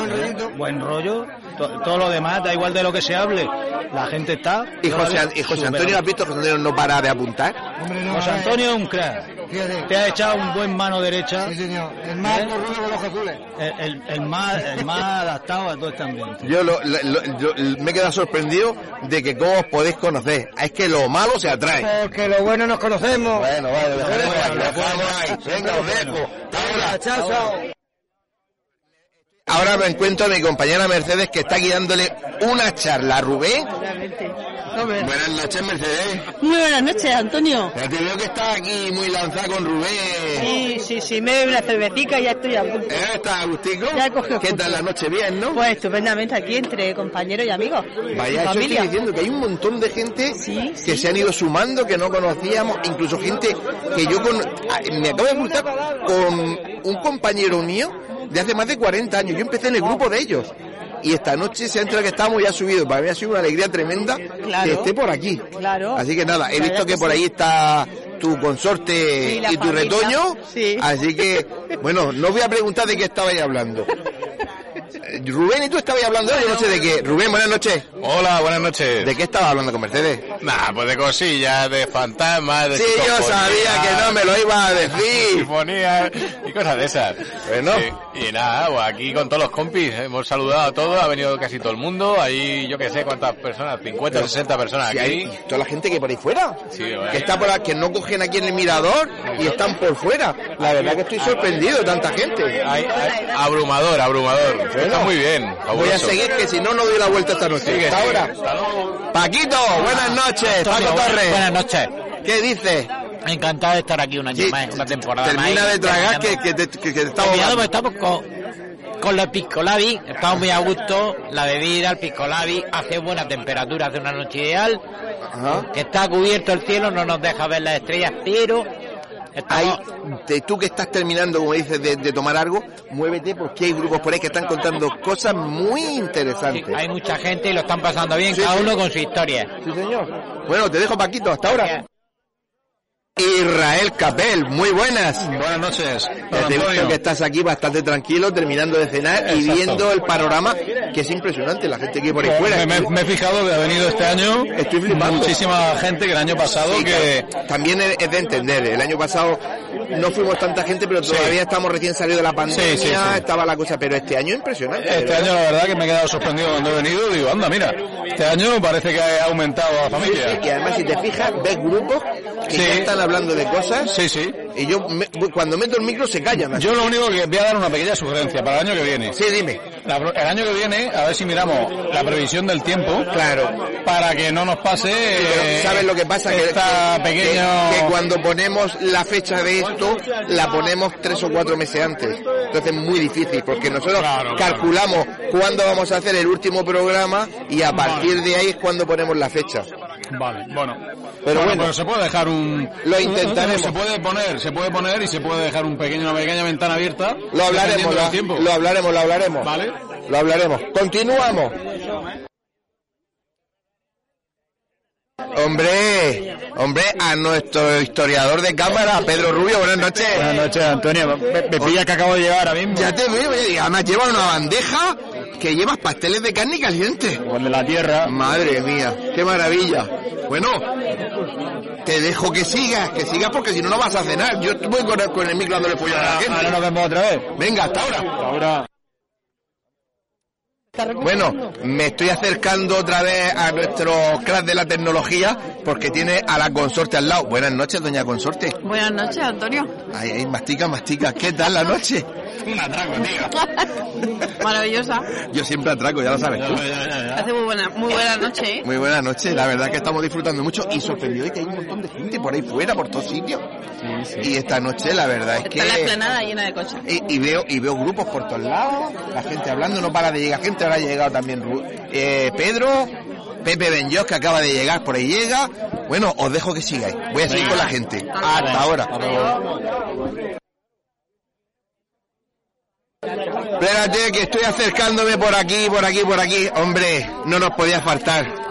Speaker 27: buen rollo, to- todo lo demás, da igual de lo que se hable, la gente está.
Speaker 2: Y José, y José Antonio, ¿has visto? José Antonio no para de apuntar.
Speaker 27: José Antonio es un crack. Te ha echado un buen mano derecha.
Speaker 3: Sí, señor. El más
Speaker 27: ¿Eh?
Speaker 3: los azules.
Speaker 27: El, el- el más, el más adaptado a todo este ambiente.
Speaker 2: Yo, lo- lo- lo- yo me he quedado sorprendido de que cómo os podéis conocer. Es que lo malo se atrae.
Speaker 3: Porque lo bueno nos conocemos.
Speaker 2: Bueno, vale, lo dejamos ahí. Venga, os dejo. Hasta ahora.
Speaker 3: Chao, chao.
Speaker 2: Ahora me encuentro a mi compañera Mercedes que está guiándole una charla a Rubén. Buenas noches, Mercedes.
Speaker 19: Muy buenas noches, Antonio.
Speaker 2: Ya te veo que estás aquí muy lanzada con Rubén.
Speaker 19: Sí, sí, sí, me bebo una cervecita y ya estoy a punto.
Speaker 2: ¿Eh? ¿Estás Agustico?
Speaker 19: Ya cogido
Speaker 2: ¿Qué tal la noche? Bien, ¿no?
Speaker 19: Pues estupendamente aquí entre compañeros y amigos.
Speaker 2: Vaya, eso estoy diciendo que hay un montón de gente que se han ido sumando, que no conocíamos, incluso gente que yo con, me acabo de cruzar con un compañero mío de hace más de 40 años. Yo empecé en el grupo de ellos. Y esta noche se ha enterado que estábamos ya subidos. Para mí ha sido una alegría tremenda
Speaker 19: Claro.
Speaker 2: que esté por aquí.
Speaker 19: Claro.
Speaker 2: Así que nada, he visto que por ahí está tu consorte
Speaker 19: Y
Speaker 2: y tu
Speaker 19: familia.
Speaker 2: retoño.
Speaker 19: Sí.
Speaker 2: Así que, bueno, no voy a preguntar de qué estabais hablando. Rubén y tú estabais hablando, yo no sé de qué. Rubén, buenas noches.
Speaker 16: Hola, buenas noches.
Speaker 2: ¿De qué estabas hablando con Mercedes?
Speaker 16: Nah, pues de cosillas, de fantasmas, de
Speaker 2: Sí, yo sabía que no me lo iba a decir.
Speaker 16: Y cosas de esas.
Speaker 2: Bueno.
Speaker 16: Sí, y nada, pues aquí con todos los compis, hemos saludado a todos, ha venido casi todo el mundo, ahí yo que sé cuántas personas, 50 o 60 personas
Speaker 2: Si
Speaker 16: aquí.
Speaker 2: hay toda la gente que por ahí fuera.
Speaker 16: Sí, bueno.
Speaker 2: Que está por aquí, que no cogen aquí en el mirador y están por fuera. La verdad que estoy sorprendido tanta gente.
Speaker 16: Hay- hay- abrumador, abrumador. Está muy bien.
Speaker 2: Voy a seguir que si no, no doy la vuelta esta noche.
Speaker 16: Sigue,
Speaker 2: Hasta ahora. Paquito, buenas noches.
Speaker 28: Antonio,
Speaker 2: Paco Torres.
Speaker 28: Buenas noches.
Speaker 2: ¿Qué dices?
Speaker 28: Encantado de estar aquí un año
Speaker 2: Sí,
Speaker 28: más, una temporada.
Speaker 2: Termina de tragar que, te, te ahogando.
Speaker 28: pues estamos con, con los piscolabi, estamos muy a gusto, la bebida, el piscolabi, hace buena temperatura, hace una noche ideal, que está cubierto el cielo, no nos deja ver las estrellas, pero
Speaker 2: Ahí, te- tú que estás terminando, como dices, de, de tomar algo, muévete porque hay grupos por ahí que están contando cosas muy interesantes.
Speaker 28: hay mucha gente y lo están pasando bien,
Speaker 2: Sí,
Speaker 28: cada uno con su historia.
Speaker 2: Sí, señor. Bueno, te dejo Paquito, hasta ahora. Israel Capel, muy buenas.
Speaker 16: Buenas noches.
Speaker 2: Te visto que estás aquí bastante tranquilo, terminando de cenar y viendo el panorama, que es impresionante, la gente que por ahí fuera.
Speaker 16: Me, me- me he fijado que ha venido este año
Speaker 2: Estoy flipando.
Speaker 16: muchísima gente que el año pasado
Speaker 2: Sí,
Speaker 16: que...
Speaker 2: También es de entender, el año pasado no fuimos tanta gente, pero todavía estamos recién salidos de la pandemia,
Speaker 16: Sí,
Speaker 2: estaba la cosa, pero este año impresionante.
Speaker 16: Este
Speaker 2: ¿verdad?
Speaker 16: año la verdad que me he quedado sorprendido cuando he venido. Digo, anda, mira, este año parece que ha aumentado la familia.
Speaker 2: y además si te fijas, ves grupos que ya están hablando de cosas.
Speaker 16: Sí, sí.
Speaker 2: Y yo, me- cuando meto el micro, se callan.
Speaker 16: Yo lo único que voy a dar una pequeña sugerencia para el año que viene.
Speaker 2: Sí, dime.
Speaker 16: La el año que viene, a ver si miramos la previsión del tiempo.
Speaker 2: Claro.
Speaker 16: Para que no nos pase.
Speaker 2: Pero
Speaker 16: eh,
Speaker 2: ¿Sabes lo que pasa? Que,
Speaker 16: esta
Speaker 2: que-
Speaker 16: pequeño...
Speaker 2: que- que cuando ponemos la fecha de esto, la ponemos tres o cuatro meses antes. Entonces es muy difícil, porque nosotros calculamos cuándo vamos a hacer el último programa y a partir de ahí es cuando ponemos la fecha.
Speaker 16: Vale, bueno.
Speaker 2: Pero
Speaker 16: bueno,
Speaker 2: bueno.
Speaker 16: pero se puede dejar un...
Speaker 2: Lo intentaremos.
Speaker 16: Se puede poner, se puede poner y se puede dejar un pequeño, una pequeña ventana abierta.
Speaker 2: Lo hablaremos, lo,
Speaker 16: tiempo.
Speaker 2: lo hablaremos, lo hablaremos.
Speaker 16: Vale.
Speaker 2: Lo hablaremos. Continuamos. Hombre, hombre, a nuestro historiador de cámara, Pedro Rubio, buenas noches.
Speaker 27: Buenas noches, Antonio. Me, me pilla que acabo de llegar ahora mismo.
Speaker 2: Ya te veo, además lleva una bandeja que llevas pasteles de carne caliente.
Speaker 27: de la tierra.
Speaker 2: Madre mía, qué maravilla. Bueno, te dejo que sigas, que sigas porque si no, no vas a cenar. Yo voy con el, con el micro dándole pollo a la gente.
Speaker 27: Ahora nos vemos otra vez.
Speaker 2: Venga, hasta ahora.
Speaker 27: Ahora.
Speaker 2: Bueno, me estoy acercando otra vez a nuestro crack de la tecnología porque tiene a la consorte al lado. Buenas noches, doña consorte.
Speaker 19: Buenas noches, Antonio.
Speaker 2: Ay, ay, mastica, mastica. ¿Qué tal la noche?
Speaker 27: Un atraco, tío.
Speaker 19: Maravillosa.
Speaker 2: Yo siempre atraco, ya lo sabes.
Speaker 19: Hace muy buena, muy buena noche, ¿eh?
Speaker 2: Muy buena noche, la verdad que estamos disfrutando mucho y sorprendido de que hay un montón de gente por ahí fuera, por todos sitios. Y esta noche la verdad es que...
Speaker 19: Está la esplanada llena de coches.
Speaker 2: Y, y veo y veo grupos por todos lados, la gente hablando, no para de llegar gente, ha llegado también eh, Pedro, Pepe Benjos que acaba de llegar, por ahí llega. Bueno, os dejo que sigáis, voy a seguir con la gente. Hasta ahora. Espérate que estoy acercándome por aquí, por aquí, por aquí. Hombre, no nos podía faltar.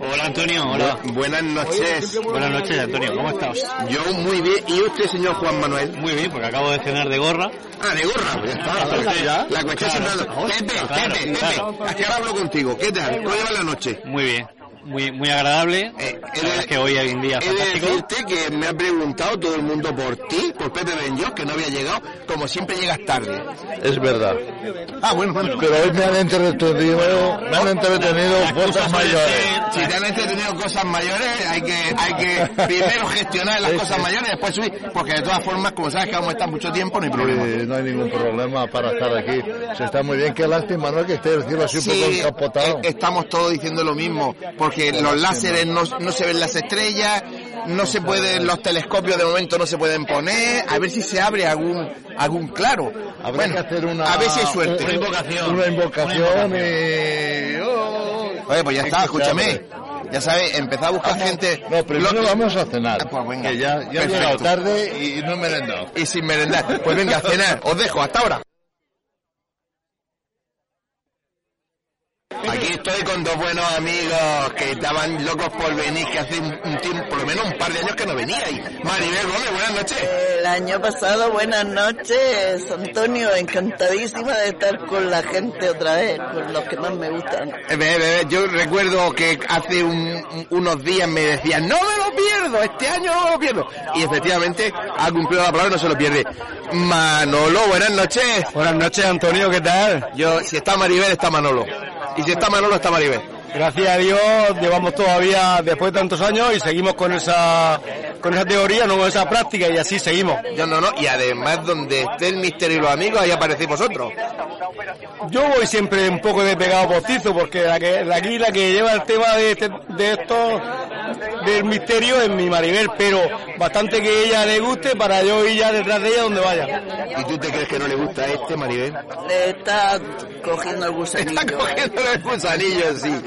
Speaker 27: Hola, Antonio. Hola.
Speaker 2: Buenas noches.
Speaker 27: Buenas noches, Antonio. ¿Cómo estás?
Speaker 2: Yo muy bien. ¿Y usted, señor Juan Manuel?
Speaker 27: Muy bien, porque acabo de cenar de gorra.
Speaker 2: Ah, de gorra, pues ya está.
Speaker 27: ¿Ya?
Speaker 2: La cuestión
Speaker 27: Claro.
Speaker 2: Pepe,
Speaker 27: Claro,
Speaker 2: Pepe, aquí ahora hablo contigo. ¿Qué tal? ¿Cómo lleva la noche?
Speaker 27: Muy bien. Muy, muy agradable. es que hoy hay un día
Speaker 2: He de
Speaker 27: fantástico.
Speaker 2: decirte que me ha preguntado todo el mundo por ti, por Pepe Benjos, que no había llegado. Como siempre llegas tarde.
Speaker 29: Es verdad.
Speaker 2: Ah, bueno, bueno.
Speaker 29: Pero hoy me han entretenido, me han entretenido cosas mayores.
Speaker 2: Si te han entretenido cosas mayores, hay que, hay que primero gestionar las
Speaker 29: Sí,
Speaker 2: cosas
Speaker 29: sí.
Speaker 2: mayores, después subir, porque de todas formas, como sabes que vamos a estar mucho tiempo, no hay problema.
Speaker 29: Sí, no hay ningún problema para estar aquí. Se está muy bien. Qué lástima, ¿no? Que esté el cielo así un poco encapotado.
Speaker 2: eh, estamos todos diciendo lo mismo, porque los láseres no, no se ven las estrellas, no se pueden, los telescopios de momento no se pueden poner, a ver si se abre algún, algún claro.
Speaker 29: Habrá
Speaker 2: Bueno,
Speaker 29: que hacer una...
Speaker 2: a ver si hay suerte.
Speaker 29: Una invocación. Una invocación oh,
Speaker 2: Oye, pues ya está,
Speaker 29: que
Speaker 2: escúchame. Ya sabes, empezar a buscar gente.
Speaker 29: No, primero
Speaker 2: Lo-
Speaker 29: vamos a cenar.
Speaker 2: Ah, pues venga.
Speaker 29: Que ya, ya he
Speaker 2: Perfecto.
Speaker 29: llegado tarde y no he merendado.
Speaker 2: Y sin merendar. Pues venga, a cenar. Os dejo, hasta ahora. Aquí estoy con dos buenos amigos que estaban locos por venir, que hace un, un tiempo, por lo menos un par de años que no veníais. Maribel Gómez, buenas noches.
Speaker 30: El año pasado, buenas noches, Antonio, encantadísima de estar con la gente otra vez, con los que más me gustan.
Speaker 2: Eh, ve, ve, ve, Yo recuerdo que hace un- unos días me decían, no me lo pierdo, este año no me lo pierdo. Y efectivamente ha cumplido la palabra y no se lo pierde. Manolo, buenas noches.
Speaker 27: Buenas noches, Antonio, ¿qué tal?
Speaker 2: Yo, si está Maribel, está Manolo. Y si está Manolo, está Maribel.
Speaker 27: Gracias a Dios llevamos todavía después de tantos años y seguimos con esa con esa teoría, no con esa práctica y así seguimos.
Speaker 2: Yo no, no. Y además, donde esté el misterio y los amigos, ahí aparecéis vosotros.
Speaker 27: Yo voy siempre un poco de pegado postizo porque la que la aquí la que lleva el tema de este- de estos del misterio es mi Maribel, pero bastante que ella le guste para yo ir ya detrás de ella donde vaya.
Speaker 2: ¿Y tú te crees que no le gusta a este, Maribel?
Speaker 31: Le está cogiendo el gusanillo.
Speaker 2: Está cogiendo el gusanillo, sí.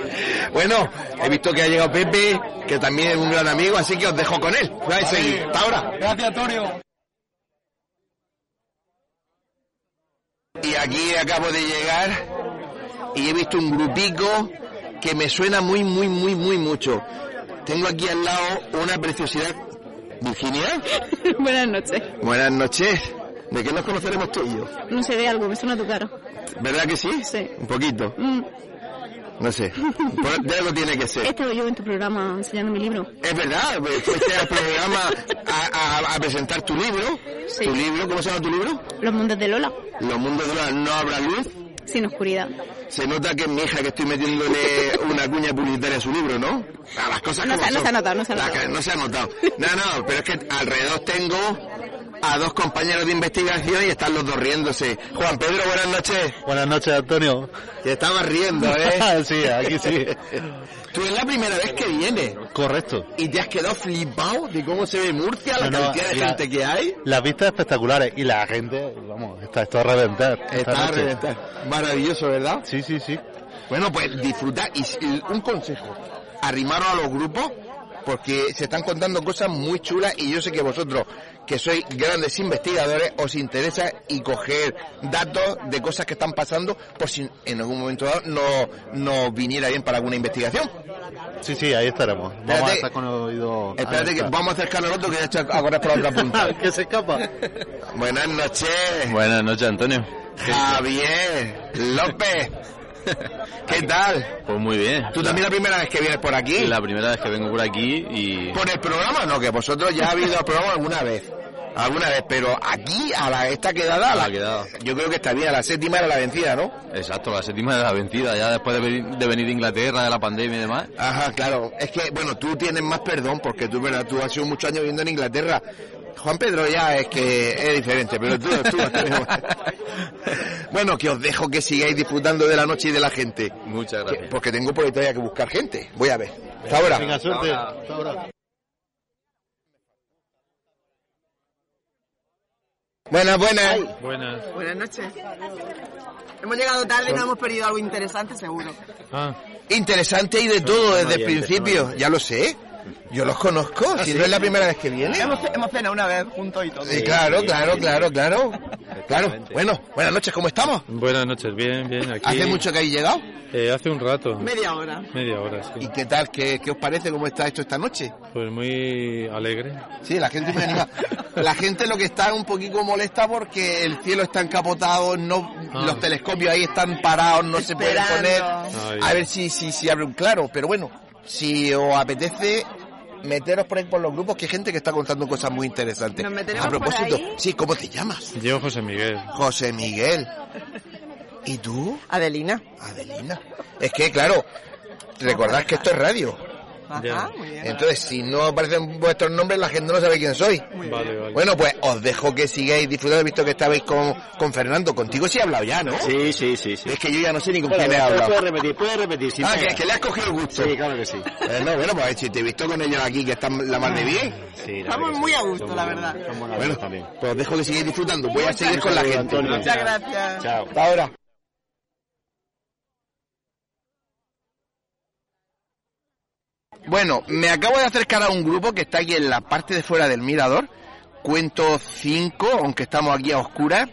Speaker 2: Bueno, he visto que ha llegado Pepe, que también es un gran amigo, así que os dejo con él. Vais a seguir. Hasta ahora.
Speaker 27: Gracias, Antonio.
Speaker 2: Y aquí acabo de llegar y he visto un grupico que me suena muy, muy, muy, muy mucho. Tengo aquí al lado una preciosidad. Virginia,
Speaker 19: Buenas noches.
Speaker 2: buenas noches. ¿De qué nos conoceremos tú y yo?
Speaker 19: No sé de algo, me suena tu cara.
Speaker 2: ¿Verdad que sí?
Speaker 19: Sí.
Speaker 2: Un poquito.
Speaker 19: Mm.
Speaker 2: No sé. Por- De algo tiene que ser.
Speaker 19: estado yo en tu programa enseñando mi libro.
Speaker 2: Es verdad, pues, fuiste al programa a, a- a presentar tu libro.
Speaker 19: Sí.
Speaker 2: ¿Tu libro? ¿Cómo se llama tu libro?
Speaker 19: Los mundos de Lola,
Speaker 2: Los mundos de la no habrá luz.
Speaker 19: sin oscuridad.
Speaker 2: Se nota que es mi hija que estoy metiéndole una cuña publicitaria a su libro, ¿no? A las cosas
Speaker 19: No
Speaker 2: como
Speaker 19: se- no se ha notado, no se ha
Speaker 2: La
Speaker 19: notado.
Speaker 2: que- no se ha notado. No, no, pero es que alrededor tengo a dos compañeros de investigación y están los dos riéndose. Juan Pedro, buenas noches.
Speaker 17: Buenas noches, Antonio.
Speaker 2: Te estabas riendo, ¿eh?
Speaker 17: sí, aquí sí.
Speaker 2: Tú es la primera vez que vienes
Speaker 17: Correcto.
Speaker 2: y te has quedado flipado de cómo se ve Murcia, la
Speaker 17: No, no,
Speaker 2: cantidad de
Speaker 17: la-
Speaker 2: gente que hay.
Speaker 17: Las vistas espectaculares y la gente, vamos, está esto a reventar.
Speaker 2: Está a reventar. Maravilloso, ¿verdad?
Speaker 17: Sí, sí, sí.
Speaker 2: Bueno, pues disfrutar y un consejo, arrimaros a los grupos porque se están contando cosas muy chulas y yo sé que vosotros, que sois grandes investigadores, os interesa y coger datos de cosas que están pasando por si en algún momento dado no, no viniera bien para alguna investigación.
Speaker 17: Sí, sí, ahí estaremos. Vamos
Speaker 2: Espérate.
Speaker 17: a estar con el oído.
Speaker 2: Espérate que vamos a acercarnos al otro que ya está a correr por la otra punta.
Speaker 17: que se escapa.
Speaker 2: Buenas noches.
Speaker 16: Buenas noches, Antonio.
Speaker 2: Javier López. ¿Qué tal?
Speaker 16: Pues muy bien.
Speaker 2: ¿Tú también la primera vez que vienes por aquí?
Speaker 16: La primera vez que vengo por aquí y...
Speaker 2: Por el programa no, que vosotros ya habéis ido al programa alguna vez. Alguna vez, pero aquí, a la esta quedada,
Speaker 16: A la quedada.
Speaker 2: yo creo que está bien, a la séptima era la vencida, ¿no?
Speaker 16: Exacto, la séptima de la vencida, ya después de venir, de venir de Inglaterra, de la pandemia y demás.
Speaker 2: Ajá, claro. Es que, bueno, tú tienes más perdón, porque tú, verdad, tú has sido muchos años viviendo en Inglaterra. Juan Pedro ya es que es diferente, pero tú, tú. Bueno, que os dejo que sigáis disfrutando de la noche y de la gente.
Speaker 16: Muchas
Speaker 2: Que- porque tengo por ahí todavía que buscar gente. Voy a ver. Hasta ahora.
Speaker 17: Venga, suerte. Hasta ahora.
Speaker 2: Buenas, buenas.
Speaker 17: Buenas.
Speaker 30: Buenas noches. Hemos llegado tarde y no hemos perdido algo interesante, seguro.
Speaker 17: Ah.
Speaker 2: Interesante y de todo desde el principio. Ya lo sé. Yo los conozco.
Speaker 30: ¿Ah,
Speaker 2: si
Speaker 30: sí?
Speaker 2: no es la primera vez que viene.
Speaker 30: Hemos, hemos cenado una vez juntos y todo.
Speaker 2: Sí, claro, claro, claro, claro. Claro. Bueno, buenas noches, ¿cómo estamos?
Speaker 32: Buenas noches, bien, bien. Aquí,
Speaker 2: ¿Hace mucho que habéis llegado?
Speaker 32: Eh, hace un rato.
Speaker 30: Media hora.
Speaker 32: Media hora, sí.
Speaker 2: ¿Y qué tal? ¿Qué, qué os parece? ¿Cómo está esto esta noche?
Speaker 32: Pues muy alegre.
Speaker 2: Sí, la gente muy animada. La gente lo que está un poquito molesta porque el cielo está encapotado, no,
Speaker 32: Ah.
Speaker 2: los telescopios ahí están parados, no se pueden poner.
Speaker 32: Ay.
Speaker 2: A ver si, si, si abre un claro. Pero bueno, si os apetece meteros por ahí por los grupos, que hay gente que está contando cosas muy interesantes.
Speaker 30: ¿Nos meteremos
Speaker 2: A propósito,
Speaker 30: por ahí?
Speaker 2: sí, ¿cómo te llamas?
Speaker 32: Yo, José Miguel.
Speaker 2: José Miguel. ¿Y tú?
Speaker 30: Adelina.
Speaker 2: Adelina. Es que, claro, recordad que esto es radio.
Speaker 30: Ajá, muy bien.
Speaker 2: Entonces, si no aparecen vuestros nombres, la gente no sabe quién soy.
Speaker 32: Vale, vale.
Speaker 2: Bueno, pues os dejo que sigáis disfrutando. He visto que estabais con, con Fernando. Contigo sí he hablado ya, ¿no?
Speaker 33: Sí, sí, sí. sí.
Speaker 2: Es que yo ya no sé ni con
Speaker 33: Bueno,
Speaker 2: quién he hablado.
Speaker 33: Puedes repetir, puedes repetir. sin
Speaker 2: ah, que, que le has cogido el gusto.
Speaker 33: Sí, claro que sí.
Speaker 2: Eh, no, bueno, pues si te he visto con ellos aquí, que están la más de bien.
Speaker 33: Sí,
Speaker 30: Estamos muy a gusto,
Speaker 33: Son
Speaker 30: la verdad.
Speaker 2: Bueno,
Speaker 33: también.
Speaker 2: pues os dejo que sigáis disfrutando. Voy a seguir con la gente.
Speaker 33: Antonio.
Speaker 30: Muchas gracias.
Speaker 33: Chao.
Speaker 2: Hasta ahora. Bueno, me acabo de acercar a un grupo que está aquí en la parte de fuera del mirador. Cuento cinco, aunque estamos aquí a oscuras.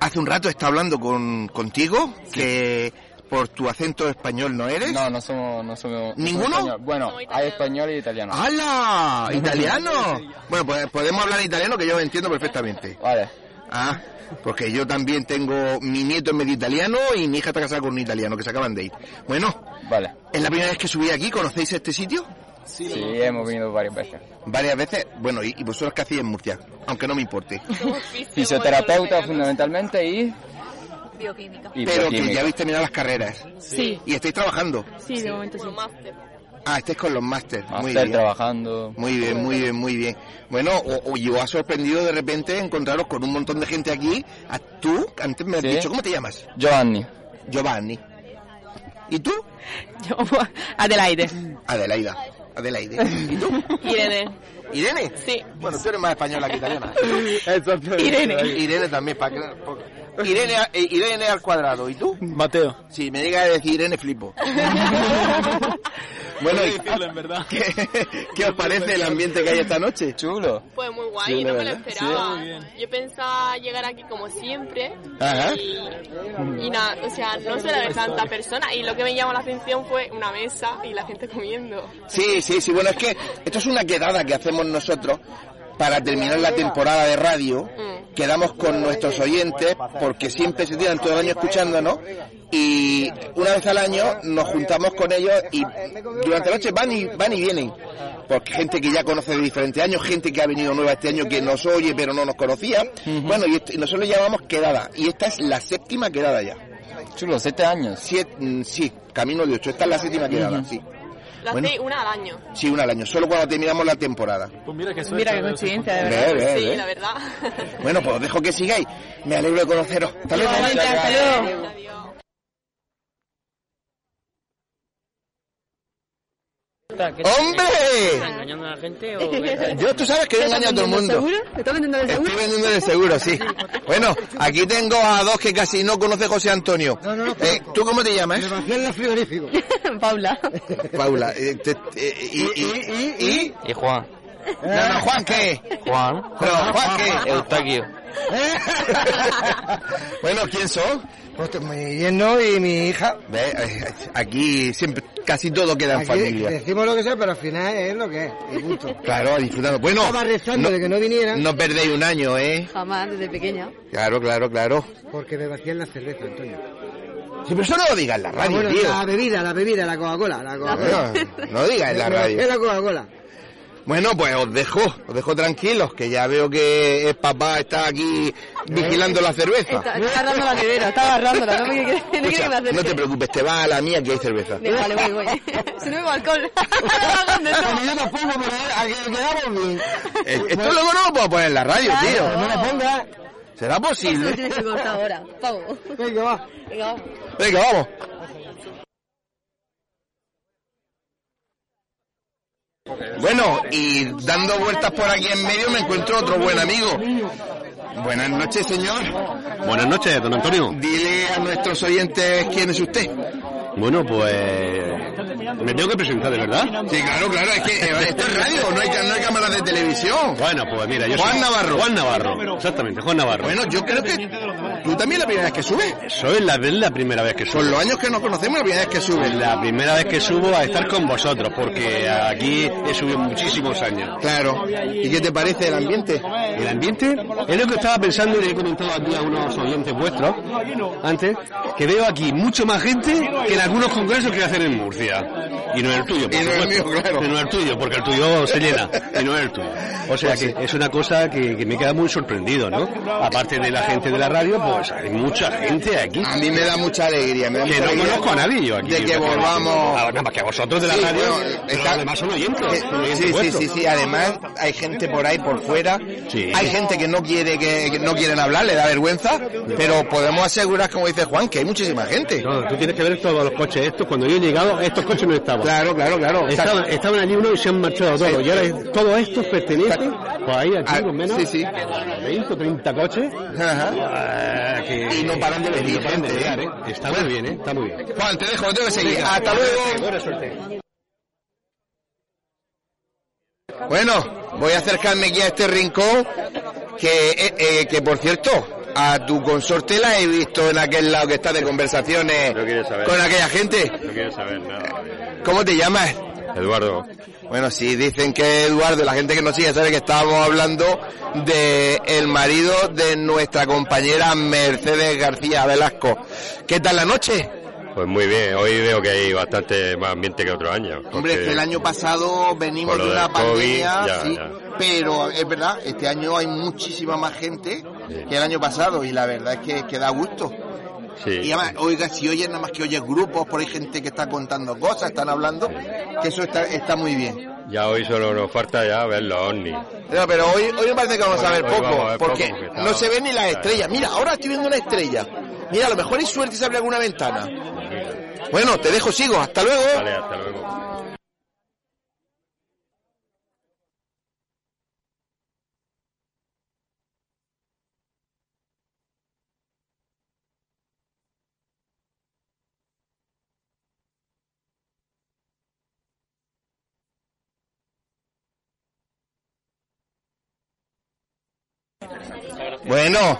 Speaker 2: Hace un rato estaba hablando con, contigo, que por tu acento español no eres.
Speaker 21: No, no somos... No somos no
Speaker 2: ¿Ninguno?
Speaker 21: somos. Bueno, hay español y italiano.
Speaker 2: ¡Hala! ¿Italiano? bueno, pues podemos hablar italiano que yo entiendo perfectamente.
Speaker 21: Vale.
Speaker 2: Ah, porque yo también tengo... Mi nieto es medio italiano y mi hija está casada con un italiano que se acaban de ir. Bueno,
Speaker 21: Vale.
Speaker 2: ¿es la primera vez que subí aquí? ¿Conocéis este sitio?
Speaker 21: Sí, hemos venido varias veces.
Speaker 2: Varias veces. Bueno, ¿y, y vosotros qué hacéis en Murcia? Aunque no me importe.
Speaker 21: Fisioterapeuta fundamentalmente y...
Speaker 19: Bioquímica.
Speaker 21: y
Speaker 2: Pero que ya habéis terminado las carreras.
Speaker 19: Sí.
Speaker 2: ¿Y estáis trabajando?
Speaker 19: Sí, de momento sí.
Speaker 2: Ah, estáis con los máster. Muy bien.
Speaker 21: trabajando.
Speaker 2: Muy bien, muy bien, muy bien. Bueno, o, o yo ha sorprendido de repente encontraros con un montón de gente aquí. A tú, antes me has
Speaker 21: Sí.
Speaker 2: dicho, ¿cómo te llamas?
Speaker 21: Giovanni.
Speaker 2: Giovanni. ¿Y tú?
Speaker 19: Yo, Adelaide.
Speaker 2: Adelaida. Adelaide. ¿Y tú?
Speaker 19: Irene.
Speaker 2: ¿Irene?
Speaker 19: Sí.
Speaker 2: Bueno, tú eres más española que italiana.
Speaker 19: Irene.
Speaker 2: Irene también, para que... Irene, eh, Irene al cuadrado. ¿Y tú?
Speaker 34: Mateo.
Speaker 2: Si me a decir Irene, flipo. bueno, ¿y ¿qué, ¿qué os parece el ambiente que hay esta noche?
Speaker 21: Chulo.
Speaker 35: Pues muy guay,
Speaker 2: Sí,
Speaker 35: no me lo esperaba.
Speaker 2: Sí.
Speaker 35: Yo pensaba llegar aquí como siempre
Speaker 2: Ajá.
Speaker 35: y, y nada, o sea, no suele haber tanta persona y lo que me llamó la atención fue una mesa y la gente comiendo.
Speaker 2: Sí, sí, sí. Bueno, es que esto es una quedada que hacemos nosotros para terminar la temporada de radio. Quedamos con nuestros oyentes porque siempre se tiran todo el año escuchándonos y una vez al año nos juntamos con ellos y durante la noche van y van y vienen. Porque gente que ya conoce de diferentes años, gente que ha venido nueva este año que nos oye pero no nos conocía. Bueno, y, esto- y nosotros llamamos quedada y esta es la séptima quedada ya.
Speaker 21: Chulo, siete años.
Speaker 2: Siete, mm, sí, camino de ocho. Esta es la séptima quedada, sí.
Speaker 35: Lo
Speaker 2: Bueno.
Speaker 35: hacéis una al año.
Speaker 2: Sí, una al año, solo cuando terminamos la temporada.
Speaker 35: Mira qué
Speaker 19: Mira qué coincidencia, de
Speaker 2: Ve,
Speaker 19: verdad.
Speaker 2: ve,
Speaker 35: Sí,
Speaker 2: ve.
Speaker 35: la verdad.
Speaker 2: Bueno, pues os dejo que sigáis. Me alegro de conoceros. Hasta luego.
Speaker 19: Igualmente, hasta luego.
Speaker 2: ¡Hombre!
Speaker 36: engañando a la gente o
Speaker 2: Yo, tú sabes que yo engaño a todo el mundo.
Speaker 36: ¿Seguro? ¿Estás vendiendo el seguro?
Speaker 2: Estoy vendiendo el seguro, sí. Bueno, aquí tengo a dos que casi no conoce José Antonio. Eh, ¿Tú cómo te llamas?
Speaker 3: La frigorífico.
Speaker 19: Paula.
Speaker 2: Paula. eh, te- eh, y, y, y, y-
Speaker 21: Y Juan.
Speaker 2: No, no, Juan, ¿qué?
Speaker 21: Juan.
Speaker 2: No, Juan, ¿qué?
Speaker 21: Eustaquio.
Speaker 2: Bueno, ¿quién son?
Speaker 3: Pues mi yerno y mi hija.
Speaker 2: Ve, Aquí siempre, casi todo queda en
Speaker 3: Aquí
Speaker 2: familia.
Speaker 3: decimos lo que sea, pero al final es lo que es.
Speaker 2: Claro, disfrutando. Bueno,
Speaker 3: Estaba rezando de que no vinieran.
Speaker 2: no perdéis un año, ¿eh?
Speaker 19: Jamás, desde pequeña.
Speaker 2: Claro, claro, claro.
Speaker 3: Porque me vacían la cerveza, Antonio.
Speaker 2: Sí, pero eso no lo digas en la
Speaker 3: Ah,
Speaker 2: radio,
Speaker 3: bueno,
Speaker 2: tío.
Speaker 3: la bebida, la bebida, la Coca-Cola. La Coca-Cola.
Speaker 2: No, no digas en la radio.
Speaker 3: vacían la Coca-Cola.
Speaker 2: Bueno, pues os dejo, os dejo tranquilos, que ya veo que el papá está aquí vigilando la cerveza.
Speaker 19: Está, está agarrando la nevera, está agarrándola. No, me quiere, no quiere que me acerque.
Speaker 2: no te preocupes, te vas a la mía que hay cerveza.
Speaker 19: Vale, voy, voy. Si no bebo alcohol. ¿Dónde
Speaker 3: Yo tampoco, pero aquí quedamos bien.
Speaker 2: Eh, Esto luego no lo puedo poner en la radio, tío.
Speaker 3: No la pongas.
Speaker 2: ¿Será
Speaker 19: Eso lo
Speaker 2: posible?
Speaker 19: tienes que cortar ahora. Pago.
Speaker 3: Venga, va.
Speaker 19: Venga, vamos.
Speaker 2: Venga, vamos. Bueno, y dando vueltas por aquí en medio me encuentro otro buen amigo. Buenas noches, señor.
Speaker 17: Buenas noches, don Antonio.
Speaker 2: Dile a nuestros oyentes quién es usted.
Speaker 17: Bueno, pues me tengo que presentar, ¿de verdad?
Speaker 2: Sí, claro, claro, es que eh, esto es radio, no hay, no hay cámaras de televisión.
Speaker 17: Bueno, pues mira, yo
Speaker 2: Juan
Speaker 17: soy
Speaker 2: Navarro.
Speaker 17: Juan Navarro, exactamente, Juan Navarro.
Speaker 2: Bueno, yo creo que tú también la primera vez que subes.
Speaker 17: Soy la, la primera vez que subo.
Speaker 2: Con los años que nos conocemos, la primera vez que subes.
Speaker 17: La primera vez que subo a estar con vosotros, porque aquí he subido muchísimos años.
Speaker 2: Claro. ¿Y qué te parece el ambiente?
Speaker 17: El ambiente es lo que estaba pensando y le he comentado aquí a unos oyentes vuestros antes, que veo aquí mucho más gente que en algunos congresos que hacen en Murcia. Y no es el tuyo, por
Speaker 2: Y no es el mío, claro.
Speaker 17: Y no es el tuyo, porque el tuyo se llena, y no es el tuyo. O sea
Speaker 2: Pues
Speaker 17: que es una cosa que, que me queda muy sorprendido, ¿no? Aparte de la gente de la radio, pues hay mucha gente aquí.
Speaker 2: A mí me da mucha alegría. Me da
Speaker 17: Que
Speaker 2: mucha
Speaker 17: no
Speaker 2: alegría
Speaker 17: conozco a nadie yo aquí.
Speaker 2: De que volvamos...
Speaker 17: Ah, Nada más que a vosotros de la
Speaker 2: Sí,
Speaker 17: radio,
Speaker 2: bueno, está-
Speaker 17: además son oyentes.
Speaker 2: Eh,
Speaker 17: son oyentes
Speaker 2: Sí, sí, sí, sí. Además, hay gente por ahí, por fuera. Hay gente que no quiere que, que no quieren hablar, le da vergüenza. Pero podemos asegurar, como dice Juan, que hay muchísima gente.
Speaker 17: No, tú tienes que ver todos los coches estos. Cuando yo he llegado, estos coches no estaban.
Speaker 2: Claro, claro, claro.
Speaker 17: Estaban, estaban allí unos y se han marchado todos. Y ahora todos estos pertenecen, pues ahí aquí
Speaker 2: Ah,
Speaker 17: con menos,
Speaker 2: sí, sí.
Speaker 17: 20 o 30 coches.
Speaker 2: Ajá.
Speaker 17: Ah, que-
Speaker 2: Y no paran de venir
Speaker 17: no
Speaker 2: gente,
Speaker 17: llegar,
Speaker 2: ¿eh?
Speaker 17: ¿eh? Está muy bien, ¿eh? Está muy bien.
Speaker 2: Juan, te dejo, tengo que seguir. Hasta luego.
Speaker 17: Buena suerte.
Speaker 2: Bueno, voy a acercarme aquí a este rincón que, eh, eh, que por cierto, a tu consorte la he visto en aquel lado que está de conversaciones
Speaker 37: No quiere saber.
Speaker 2: con aquella gente.
Speaker 37: No quiero saber nada.
Speaker 2: ¿Cómo te llamas?
Speaker 37: Eduardo.
Speaker 2: Bueno, sí, dicen que Eduardo, la gente que nos sigue sabe que estábamos hablando de el marido de nuestra compañera Mercedes García Velasco. ¿Qué tal la noche?
Speaker 37: Pues muy bien, hoy veo que hay bastante más ambiente que otro año.
Speaker 2: Hombre, es que el año pasado venimos de una
Speaker 37: COVID,
Speaker 2: pandemia,
Speaker 37: ya,
Speaker 2: sí,
Speaker 37: ya.
Speaker 2: pero es verdad, este año hay muchísima más gente que el año pasado y la verdad es que, que da gusto.
Speaker 37: Sí.
Speaker 2: Y además, oiga, si oyes nada más que oyes grupos, por ahí gente que está contando cosas, están hablando, que eso está, está muy bien.
Speaker 37: Ya hoy solo nos falta ya ver los ovnis.
Speaker 2: No, pero hoy, hoy me parece que vamos a ver
Speaker 37: Hoy
Speaker 2: poco,
Speaker 37: a ver
Speaker 2: porque
Speaker 37: poco, porque
Speaker 2: no se ven ni las estrellas. Mira, ahora estoy viendo una estrella. Mira, a lo mejor hay suerte y se abre alguna ventana. Bueno, te dejo, sigo. Hasta luego.
Speaker 37: Hasta luego.
Speaker 2: Bueno,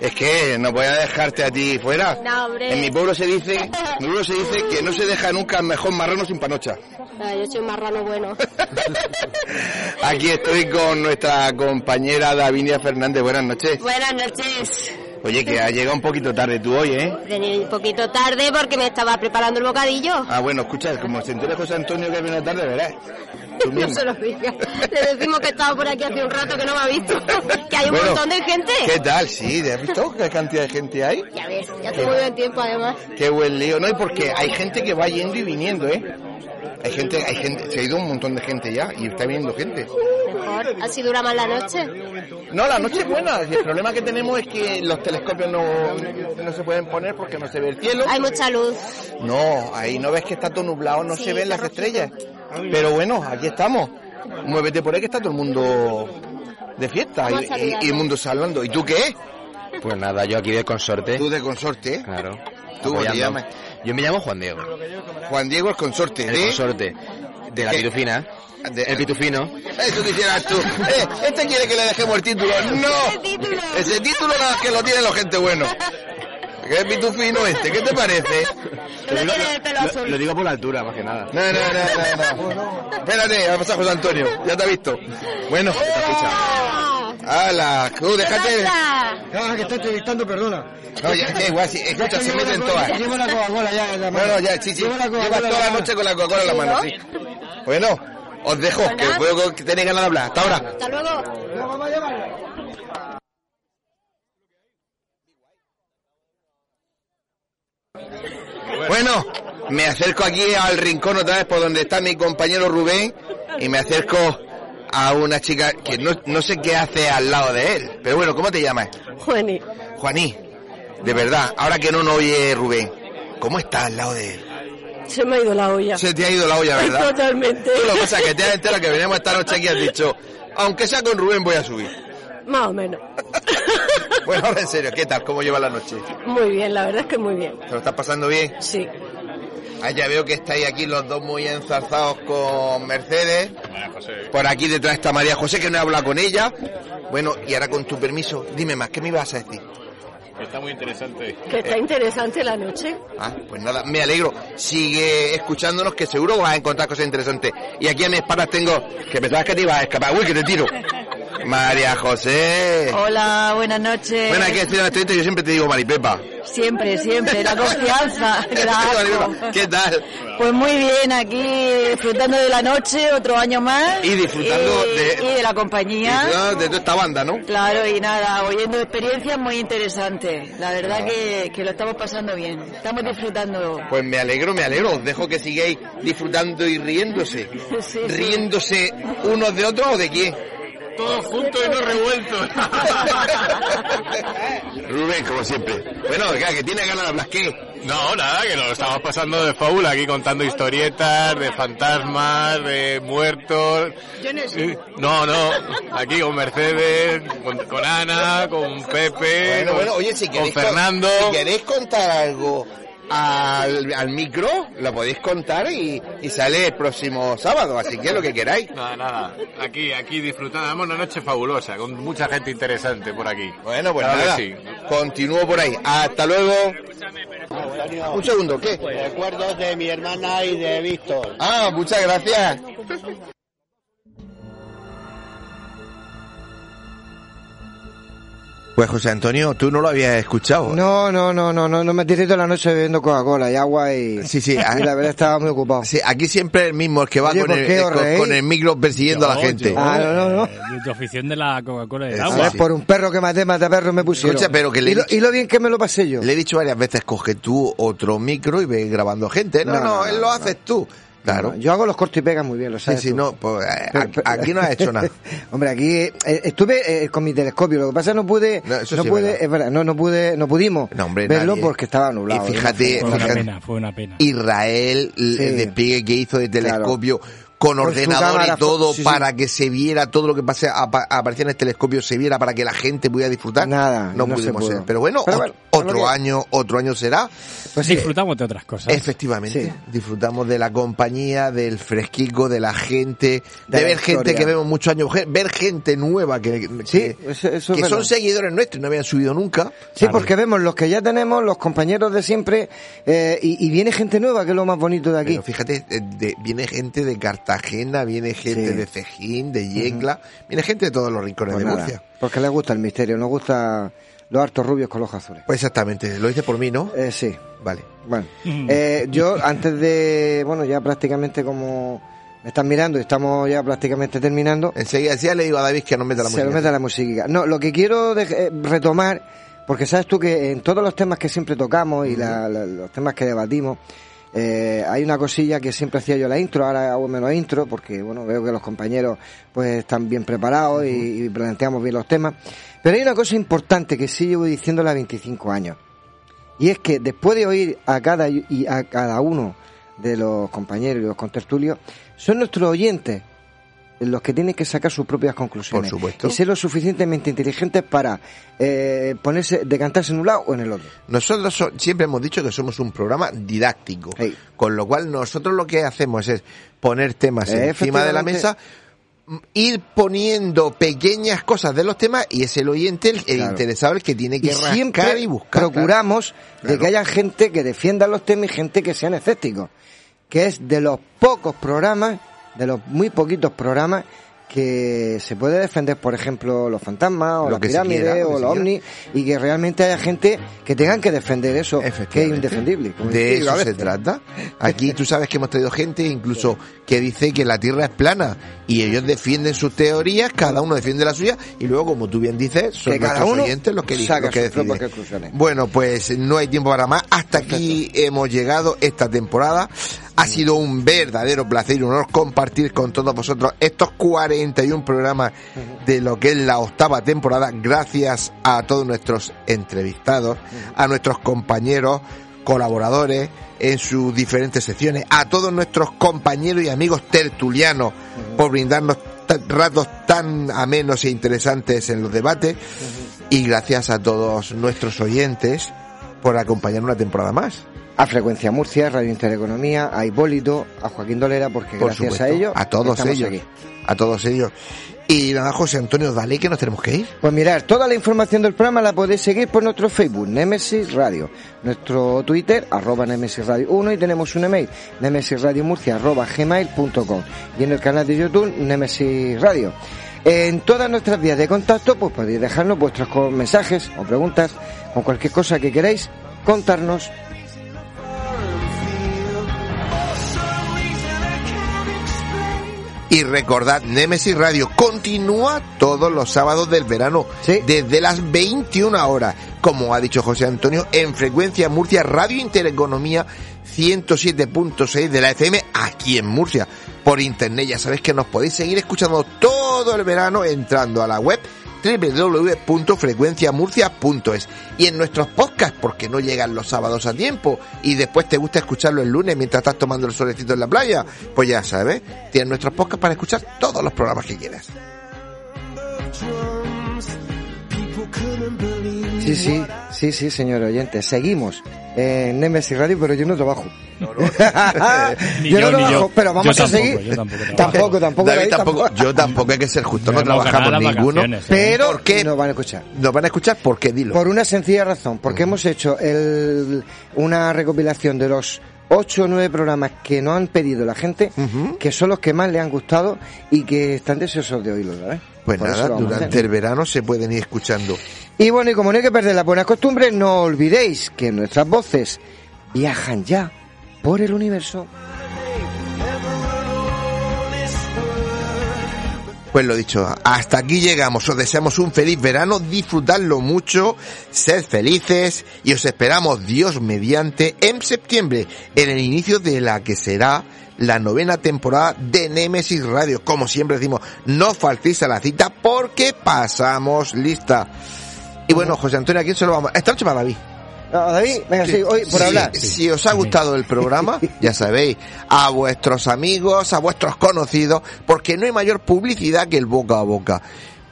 Speaker 2: es que no voy a dejarte a ti fuera.
Speaker 19: No, hombre.
Speaker 2: En mi pueblo se dice, en mi pueblo se dice que no se deja nunca mejor marrano sin panocha.
Speaker 19: Ah, yo soy un marrano bueno.
Speaker 2: Aquí estoy con nuestra compañera Davinia Fernández. Buenas noches.
Speaker 19: Buenas noches.
Speaker 2: Oye, que ha llegado un poquito tarde tú hoy, ¿eh?
Speaker 19: Vení un poquito tarde porque me estaba preparando el bocadillo.
Speaker 2: Ah, bueno, escucha, como se entere José Antonio que viene tarde, verás. Tú
Speaker 19: No se lo diga. Le decimos que estaba por aquí hace un rato que no me ha visto. Que hay un
Speaker 2: Bueno,
Speaker 19: montón de gente.
Speaker 2: ¿Qué tal? Sí, ¿has visto qué cantidad de gente hay?
Speaker 19: Ya ves, ya muy buen tiempo además.
Speaker 2: Qué buen lío, ¿no? Y porque hay gente que va yendo y viniendo, ¿eh? Hay gente, hay gente, se ha ido un montón de gente ya y está viniendo gente.
Speaker 19: Mejor. Así dura más la noche.
Speaker 2: No, la noche es buena. El problema que tenemos es que los telescopios no, no se pueden poner porque no se ve el cielo.
Speaker 19: Hay mucha luz.
Speaker 2: No, ahí no ves que está todo nublado, no se ven las estrellas. Pero bueno, aquí estamos. Muévete por ahí que está todo el mundo de fiesta y, y- y el mundo salvando. ¿Y tú qué?
Speaker 21: Pues nada, yo aquí de consorte.
Speaker 2: Tú de consorte.
Speaker 21: Claro.
Speaker 2: ¿Tú te llamas?
Speaker 21: Yo me llamo Juan Diego.
Speaker 2: Juan Diego es consorte.
Speaker 21: El
Speaker 2: ¿de?
Speaker 21: consorte de la
Speaker 2: ¿Qué?
Speaker 21: pitufina. el pitufino.
Speaker 2: Eso quisieras tú. Eh, este quiere que le dejemos el título. ¡No! Ese título nada más que lo tienen los gente bueno. ¿Qué es pitufino este? ¿Qué te parece?
Speaker 21: Lo, lo digo por la altura, más que nada.
Speaker 2: No, no, no, no, no. Espérate, va a pasar José Antonio. Ya te ha visto. Bueno. ¡Hala! Tú, déjate.
Speaker 3: Ah, que está entrevistando, perdona.
Speaker 2: No, ya, ya, igual, escucha, se meten todas.
Speaker 3: Llevo la Coca-Cola ya en la mano.
Speaker 2: No, no, ya, sí, sí.
Speaker 3: Llevo la
Speaker 2: Llevas toda la noche con la Coca-Cola en la mano, sí. Bueno, os dejo, que puedo que tenéis ganas de hablar. Hasta ahora.
Speaker 19: Hasta luego.
Speaker 2: Bueno, me acerco aquí al rincón otra vez por donde está mi compañero Rubén y me acerco a una chica que no, no sé qué hace al lado de él. Pero bueno, ¿cómo te llamas?
Speaker 38: Juani,
Speaker 2: Juaní. De verdad, ahora que no nos oye Rubén, ¿cómo estás al lado de él?
Speaker 38: se me ha ido la olla.
Speaker 2: Se te ha ido la olla, ¿verdad?
Speaker 38: Totalmente.
Speaker 2: Tú lo que pasa es que te has enterado que veníamos esta noche aquí y has dicho, aunque sea con Rubén voy a subir.
Speaker 38: Más o menos.
Speaker 2: Bueno, ahora en serio, ¿qué tal? ¿Cómo lleva la noche?
Speaker 38: Muy bien, la verdad es que muy bien.
Speaker 2: ¿Te lo estás pasando bien?
Speaker 38: Sí.
Speaker 2: Ah, ya veo que estáis aquí los dos muy enzarzados con Mercedes. Por aquí detrás está María José, que no he hablado con ella. Bueno, y ahora con tu permiso, dime más, ¿qué me ibas a decir?
Speaker 16: Está muy interesante.
Speaker 38: Que está interesante la noche.
Speaker 2: Ah, pues nada, me alegro. Sigue escuchándonos, que seguro vas a encontrar cosas interesantes. Y aquí a mis espaldas tengo, que pensabas que te ibas a escapar. Uy, que te tiro. María José.
Speaker 28: Hola, buenas noches.
Speaker 2: Bueno, aquí estoy en estudiante, yo siempre te digo Maripepa.
Speaker 28: Siempre, siempre, la confianza.
Speaker 2: ¿Qué tal?
Speaker 28: Pues muy bien, aquí disfrutando de la noche, otro año más.
Speaker 2: Y disfrutando
Speaker 28: Y-
Speaker 2: de-
Speaker 28: y de la compañía.
Speaker 2: De toda esta banda, ¿no?
Speaker 28: Claro, y nada, oyendo experiencias muy interesantes. La verdad que, que lo estamos pasando bien. Estamos disfrutando.
Speaker 2: Pues me alegro, me alegro. Os dejo que sigáis disfrutando y riéndose.
Speaker 28: Sí, sí.
Speaker 2: ¿Riéndose unos de otros o de quién?
Speaker 16: Todos juntos y no revueltos.
Speaker 2: Rubén, como siempre. Bueno, que tiene ganas de hablar. ¿Qué?
Speaker 16: No, nada, que nos lo estamos pasando de fábula aquí contando historietas de fantasmas, de muertos. Sí. No, no, aquí con Mercedes, con, con Ana, con Pepe,
Speaker 2: Bueno,
Speaker 16: con,
Speaker 2: bueno, oye, si queréis, con-
Speaker 16: Fernando.
Speaker 2: si queréis contar algo al, al micro, lo podéis contar y, y sale el próximo sábado, así que lo que queráis.
Speaker 16: Nada, nada, aquí, aquí disfrutando, Damos una noche fabulosa, con mucha gente interesante por aquí.
Speaker 2: Bueno, pues nada,
Speaker 16: sí.
Speaker 2: continúo por ahí. Hasta luego. Un segundo, ¿qué?
Speaker 17: Recuerdos de mi hermana y de Víctor.
Speaker 2: Ah, muchas gracias. Pues José Antonio, tú no lo habías escuchado.
Speaker 3: No, no, no, no, no, no me tiré toda la noche bebiendo Coca-Cola y agua y...
Speaker 2: Sí, sí.
Speaker 3: y la verdad estaba muy ocupado.
Speaker 2: Sí, aquí siempre el mismo, el que va
Speaker 3: Oye,
Speaker 2: con,
Speaker 3: ¿por
Speaker 2: el,
Speaker 3: qué
Speaker 2: eh, con, el micro persiguiendo a la gente.
Speaker 4: yo,
Speaker 3: Ah, no, no, no.
Speaker 4: eh, de tu afición de la Coca-Cola y del
Speaker 2: Eh,
Speaker 4: agua.
Speaker 3: ver, por un perro que maté, mata perro me pusieron.
Speaker 2: Escucha, pero que le
Speaker 3: y, lo,
Speaker 2: dicho-
Speaker 3: y lo bien que me lo pasé yo.
Speaker 2: Le he dicho varias veces, coge tú otro micro y ve grabando gente. No, no,
Speaker 3: No, no,
Speaker 2: él
Speaker 3: no,
Speaker 2: lo
Speaker 3: no.
Speaker 2: haces tú. Claro.
Speaker 3: Yo hago los cortos y pegas muy bien, lo
Speaker 2: Sí,
Speaker 3: sabes
Speaker 2: sí,
Speaker 3: tú.
Speaker 2: no, pues eh,
Speaker 3: Pero-
Speaker 2: aquí-
Speaker 3: pero-
Speaker 2: aquí no has hecho nada.
Speaker 3: Hombre, aquí eh, estuve eh, con mi telescopio, lo que pasa es que no pude,
Speaker 2: No, sí
Speaker 3: pude,
Speaker 2: verdad.
Speaker 3: es verdad, no, no pude, no pudimos
Speaker 2: No, hombre,
Speaker 3: verlo
Speaker 2: nadie.
Speaker 3: porque estaba nublado.
Speaker 2: Y fíjate,
Speaker 4: Fue una
Speaker 2: fíjate,
Speaker 4: pena, fue una pena.
Speaker 2: Israel, el
Speaker 3: Sí.
Speaker 2: despliegue que hizo de telescopio con ordenador y todo
Speaker 3: sí, sí.
Speaker 2: para que se viera todo lo que pase, apa- aparecía en el telescopio, se viera para que la gente pudiera disfrutar.
Speaker 3: Nada,
Speaker 2: no, pudimos. Pero bueno,
Speaker 3: Pero bueno.
Speaker 2: Otro
Speaker 3: Gloria.
Speaker 2: año, otro año será.
Speaker 3: Pues sí.
Speaker 4: Disfrutamos de otras cosas.
Speaker 2: Efectivamente, disfrutamos de la compañía, del fresquico, de la gente, de,
Speaker 3: De la
Speaker 2: ver gente que vemos muchos años, ver gente nueva que, que,
Speaker 3: eso- eso es
Speaker 2: que son seguidores nuestros y no habían subido nunca.
Speaker 3: Sí, porque vemos los que ya tenemos, los compañeros de siempre, eh, y, y viene gente nueva, que es lo más bonito de aquí.
Speaker 2: Pero fíjate, eh, de- viene gente de Cartagena, viene gente
Speaker 3: Sí.
Speaker 2: de Cejín, de Yecla, viene gente de todos los rincones
Speaker 3: Pues
Speaker 2: de
Speaker 3: nada,
Speaker 2: Murcia.
Speaker 3: porque les gusta el misterio, nos gusta los hartos rubios con los ojos azules.
Speaker 2: Pues exactamente, lo dice por mí, ¿no?
Speaker 3: Eh, sí.
Speaker 2: Vale.
Speaker 3: Bueno, eh, yo antes de, bueno, ya prácticamente como me están mirando y estamos ya prácticamente terminando.
Speaker 2: Enseguida, ya le digo a David que no meta la
Speaker 3: Se
Speaker 2: música.
Speaker 3: lo meta la música. No, lo que quiero de- eh, retomar, porque sabes tú que en todos los temas que siempre tocamos y la- la- los temas que debatimos, eh, hay una cosilla que siempre hacía yo la intro, ahora hago menos intro, porque bueno, veo que los compañeros pues están bien preparados y, y planteamos bien los temas. Pero hay una cosa importante que sí llevo diciéndola 25 años. Y es que después de oír a cada, y a cada uno de los compañeros y los contertulios, son nuestros oyentes los que tienen que sacar sus propias conclusiones.
Speaker 2: Por supuesto.
Speaker 3: Y ser lo suficientemente inteligentes para eh, ponerse, decantarse en un lado o en el otro.
Speaker 2: Nosotros so- siempre hemos dicho que somos un programa didáctico, con lo cual nosotros lo que hacemos es poner temas
Speaker 3: Eh,
Speaker 2: encima de la mesa, m- ir poniendo pequeñas cosas de los temas y es el oyente, el,
Speaker 3: Claro.
Speaker 2: interesado, el que tiene que
Speaker 3: y
Speaker 2: rascar
Speaker 3: siempre
Speaker 2: y buscar.
Speaker 3: procuramos de que haya gente que defienda los temas y gente que sean escépticos, que es de los pocos programas, de los muy poquitos programas que se puede defender, por ejemplo, los fantasmas o
Speaker 2: Lo
Speaker 3: las pirámides
Speaker 2: quiera,
Speaker 3: o los ovnis y que realmente haya gente que tengan que defender eso, que es indefendible. como
Speaker 2: De eso se trata. Aquí tú sabes que hemos traído gente incluso que dice que la Tierra es plana y ellos defienden sus teorías, cada uno defiende la suya y luego, como tú bien dices, son
Speaker 3: Que cada
Speaker 2: nuestros
Speaker 3: uno
Speaker 2: oyentes los que, di-
Speaker 3: saca
Speaker 2: los que deciden. Bueno, pues no hay tiempo para más. Hasta aquí hemos llegado esta temporada. Ha sido un verdadero placer y un honor compartir con todos vosotros estos 41 programas de lo que es la octava temporada. Gracias a todos nuestros entrevistados, a nuestros compañeros, colaboradores en sus diferentes secciones, a todos nuestros compañeros y amigos tertulianos por brindarnos ratos tan amenos e interesantes en los debates y gracias a todos nuestros oyentes por acompañar una temporada más.
Speaker 3: A Frecuencia Murcia, Radio Intereconomía, a Hipólito, a Joaquín Dolera, porque
Speaker 2: Por
Speaker 3: gracias
Speaker 2: supuesto,
Speaker 3: a ellos
Speaker 2: a todos
Speaker 3: estamos
Speaker 2: ellos,
Speaker 3: aquí.
Speaker 2: a todos ellos. Y nada, José Antonio, dale que nos tenemos que ir.
Speaker 3: Pues mirar, toda la información del programa la podéis seguir por nuestro Facebook, Nemesis Radio, nuestro Twitter, arroba Nemesis Radio 1 y tenemos un email, nemesisradiomurcia, arroba gmail.com y en el canal de YouTube, Nemesis Radio. En todas nuestras vías de contacto, pues podéis dejarnos vuestros mensajes o preguntas o cualquier cosa que queráis contarnos.
Speaker 2: Y recordad, Nemesis Radio continúa todos los sábados del verano, desde las 21 horas, como ha dicho José Antonio, en frecuencia Murcia, Radio Intereconomía 107.6 de la FM, aquí en Murcia, por internet. Ya sabéis que nos podéis seguir escuchando todo el verano entrando a la web www.frecuenciamurcia.es y en nuestros podcasts porque no llegan los sábados a tiempo y después te gusta escucharlo el lunes mientras estás tomando el solecito en la playa, pues ya sabes, tienes nuestros podcasts para escuchar todos los programas que quieras.
Speaker 3: Sí, sí, sí, sí, señor oyente. Seguimos en Nemesis Radio, pero yo no trabajo.
Speaker 2: Ni
Speaker 3: yo,
Speaker 2: yo,
Speaker 3: no
Speaker 2: ni
Speaker 3: trabajo,
Speaker 2: yo.
Speaker 3: pero vamos
Speaker 2: Yo
Speaker 3: a
Speaker 2: tampoco,
Speaker 3: seguir.
Speaker 2: yo tampoco
Speaker 3: tampoco, tampoco,
Speaker 2: David
Speaker 3: David,
Speaker 2: tampoco, yo tampoco hay que ser justo, no trabajamos ninguno.
Speaker 3: ¿eh? Pero
Speaker 2: ¿Por qué?
Speaker 3: nos van a escuchar.
Speaker 2: Nos van a escuchar, ¿por qué? Dilo.
Speaker 3: Por una sencilla razón, porque hemos hecho el, una recopilación de los ocho o nueve programas que nos han pedido la gente, que son los que más le han gustado y que están deseosos de oírlos, ¿verdad?
Speaker 2: Pues
Speaker 3: Por
Speaker 2: nada, durante el verano se pueden ir escuchando.
Speaker 3: Y bueno, y como no hay que perder las buenas costumbres, no olvidéis que nuestras voces viajan ya por el universo.
Speaker 2: Pues lo dicho, hasta aquí llegamos. Os deseamos un feliz verano, disfrutadlo mucho, sed felices y os esperamos, Dios mediante, en septiembre, en el inicio de la que será la novena temporada de Nemesis Radio. Como siempre decimos, no faltéis a la cita porque pasamos lista. Y bueno, José Antonio, ¿a quién se lo vamos? Esta noche para David.
Speaker 3: No, David, venga, sí, hoy por
Speaker 2: Sí,
Speaker 3: hablar.
Speaker 2: Si os ha gustado el programa, ya sabéis, a vuestros amigos, a vuestros conocidos, porque no hay mayor publicidad que el boca a boca.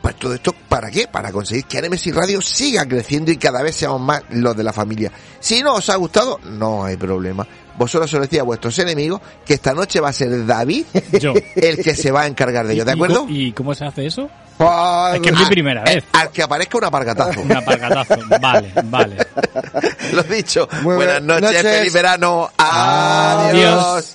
Speaker 2: Pues todo esto, ¿para qué? Para conseguir que Nemesis Radio siga creciendo y cada vez seamos más los de la familia. Si no os ha gustado, no hay problema. Vosotros os decía a vuestros enemigos que esta noche va a ser David
Speaker 4: Yo.
Speaker 2: el que se va a encargar de ellos, ¿de
Speaker 4: ¿Y- y
Speaker 2: acuerdo?
Speaker 4: ¿Y cómo se hace eso? Es que es mi primera vez.
Speaker 2: Al que aparezca un apargatazo.
Speaker 4: Un apargatazo. Vale, vale.
Speaker 2: Lo dicho.
Speaker 4: Muy
Speaker 2: Buenas
Speaker 4: buenas
Speaker 2: noches,
Speaker 4: noches.
Speaker 2: feliz verano. Adiós.
Speaker 4: Adiós.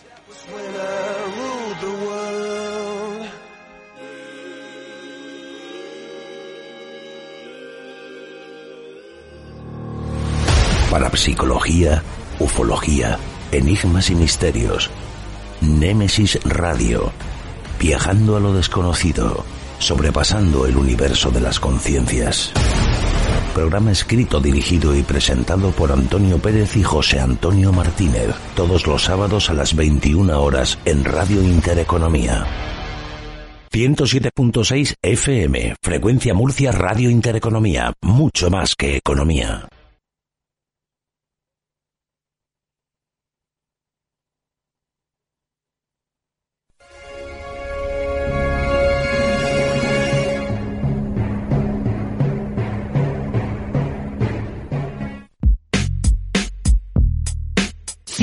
Speaker 39: Parapsicología, ufología, enigmas y misterios. Némesis Radio. Viajando a lo desconocido, sobrepasando el universo de las conciencias. Programa escrito, dirigido y presentado por Antonio Pérez y José Antonio Martínez, todos los sábados a las 21 horas en Radio Intereconomía. 107.6 FM, Frecuencia Murcia Radio Intereconomía, mucho más que economía.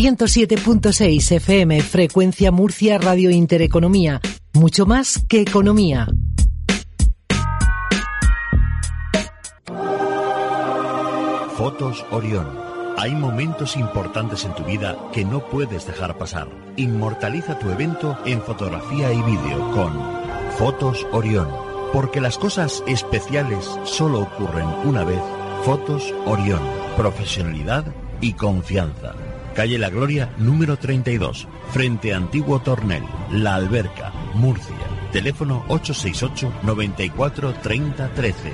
Speaker 40: ...107.6 FM, Frecuencia Murcia, Radio Intereconomía. Mucho más que economía.
Speaker 1: Fotos Orión. Hay momentos importantes en tu vida que no puedes dejar pasar. Inmortaliza tu evento en fotografía y vídeo con Fotos Orión. Porque las cosas especiales solo ocurren una vez. Fotos Orión. Profesionalidad y confianza. Calle La Gloria, número 32, frente a Antiguo Tornel, La Alberca, Murcia. Teléfono 868 94 30 13.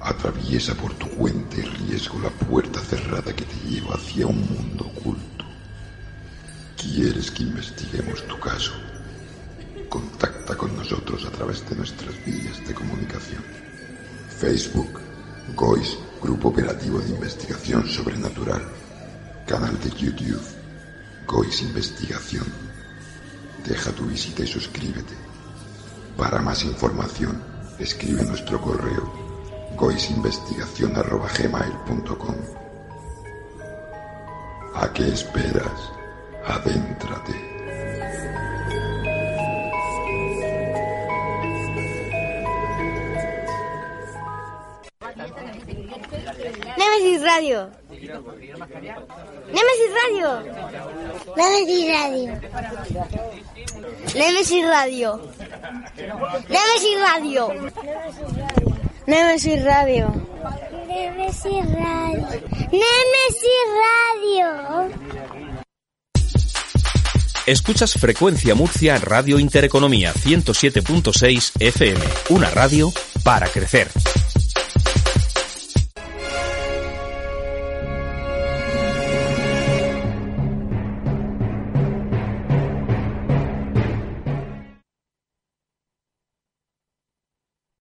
Speaker 41: Atraviesa por tu cuenta y riesgo la puerta cerrada que te lleva hacia un mundo oculto. ¿Quieres que investiguemos tu caso? Contacta con nosotros a través de nuestras vías de comunicación. Facebook, GOIS, Grupo Operativo de Investigación Sobrenatural. Canal de YouTube, GOIS Investigación. Deja tu visita y suscríbete. Para más información, escribe nuestro correo goisinvestigación.gmail.com ¿A qué esperas? Adéntrate.
Speaker 19: Nemesis Radio. Nemesis Radio. Nemesis Radio. Nemesis Radio. Nemesis Radio. Nemesis Radio. Nemesis Radio. Nemesis Radio.
Speaker 21: Escuchas Frecuencia Murcia Radio Intereconomía 107.6 FM, una radio para crecer.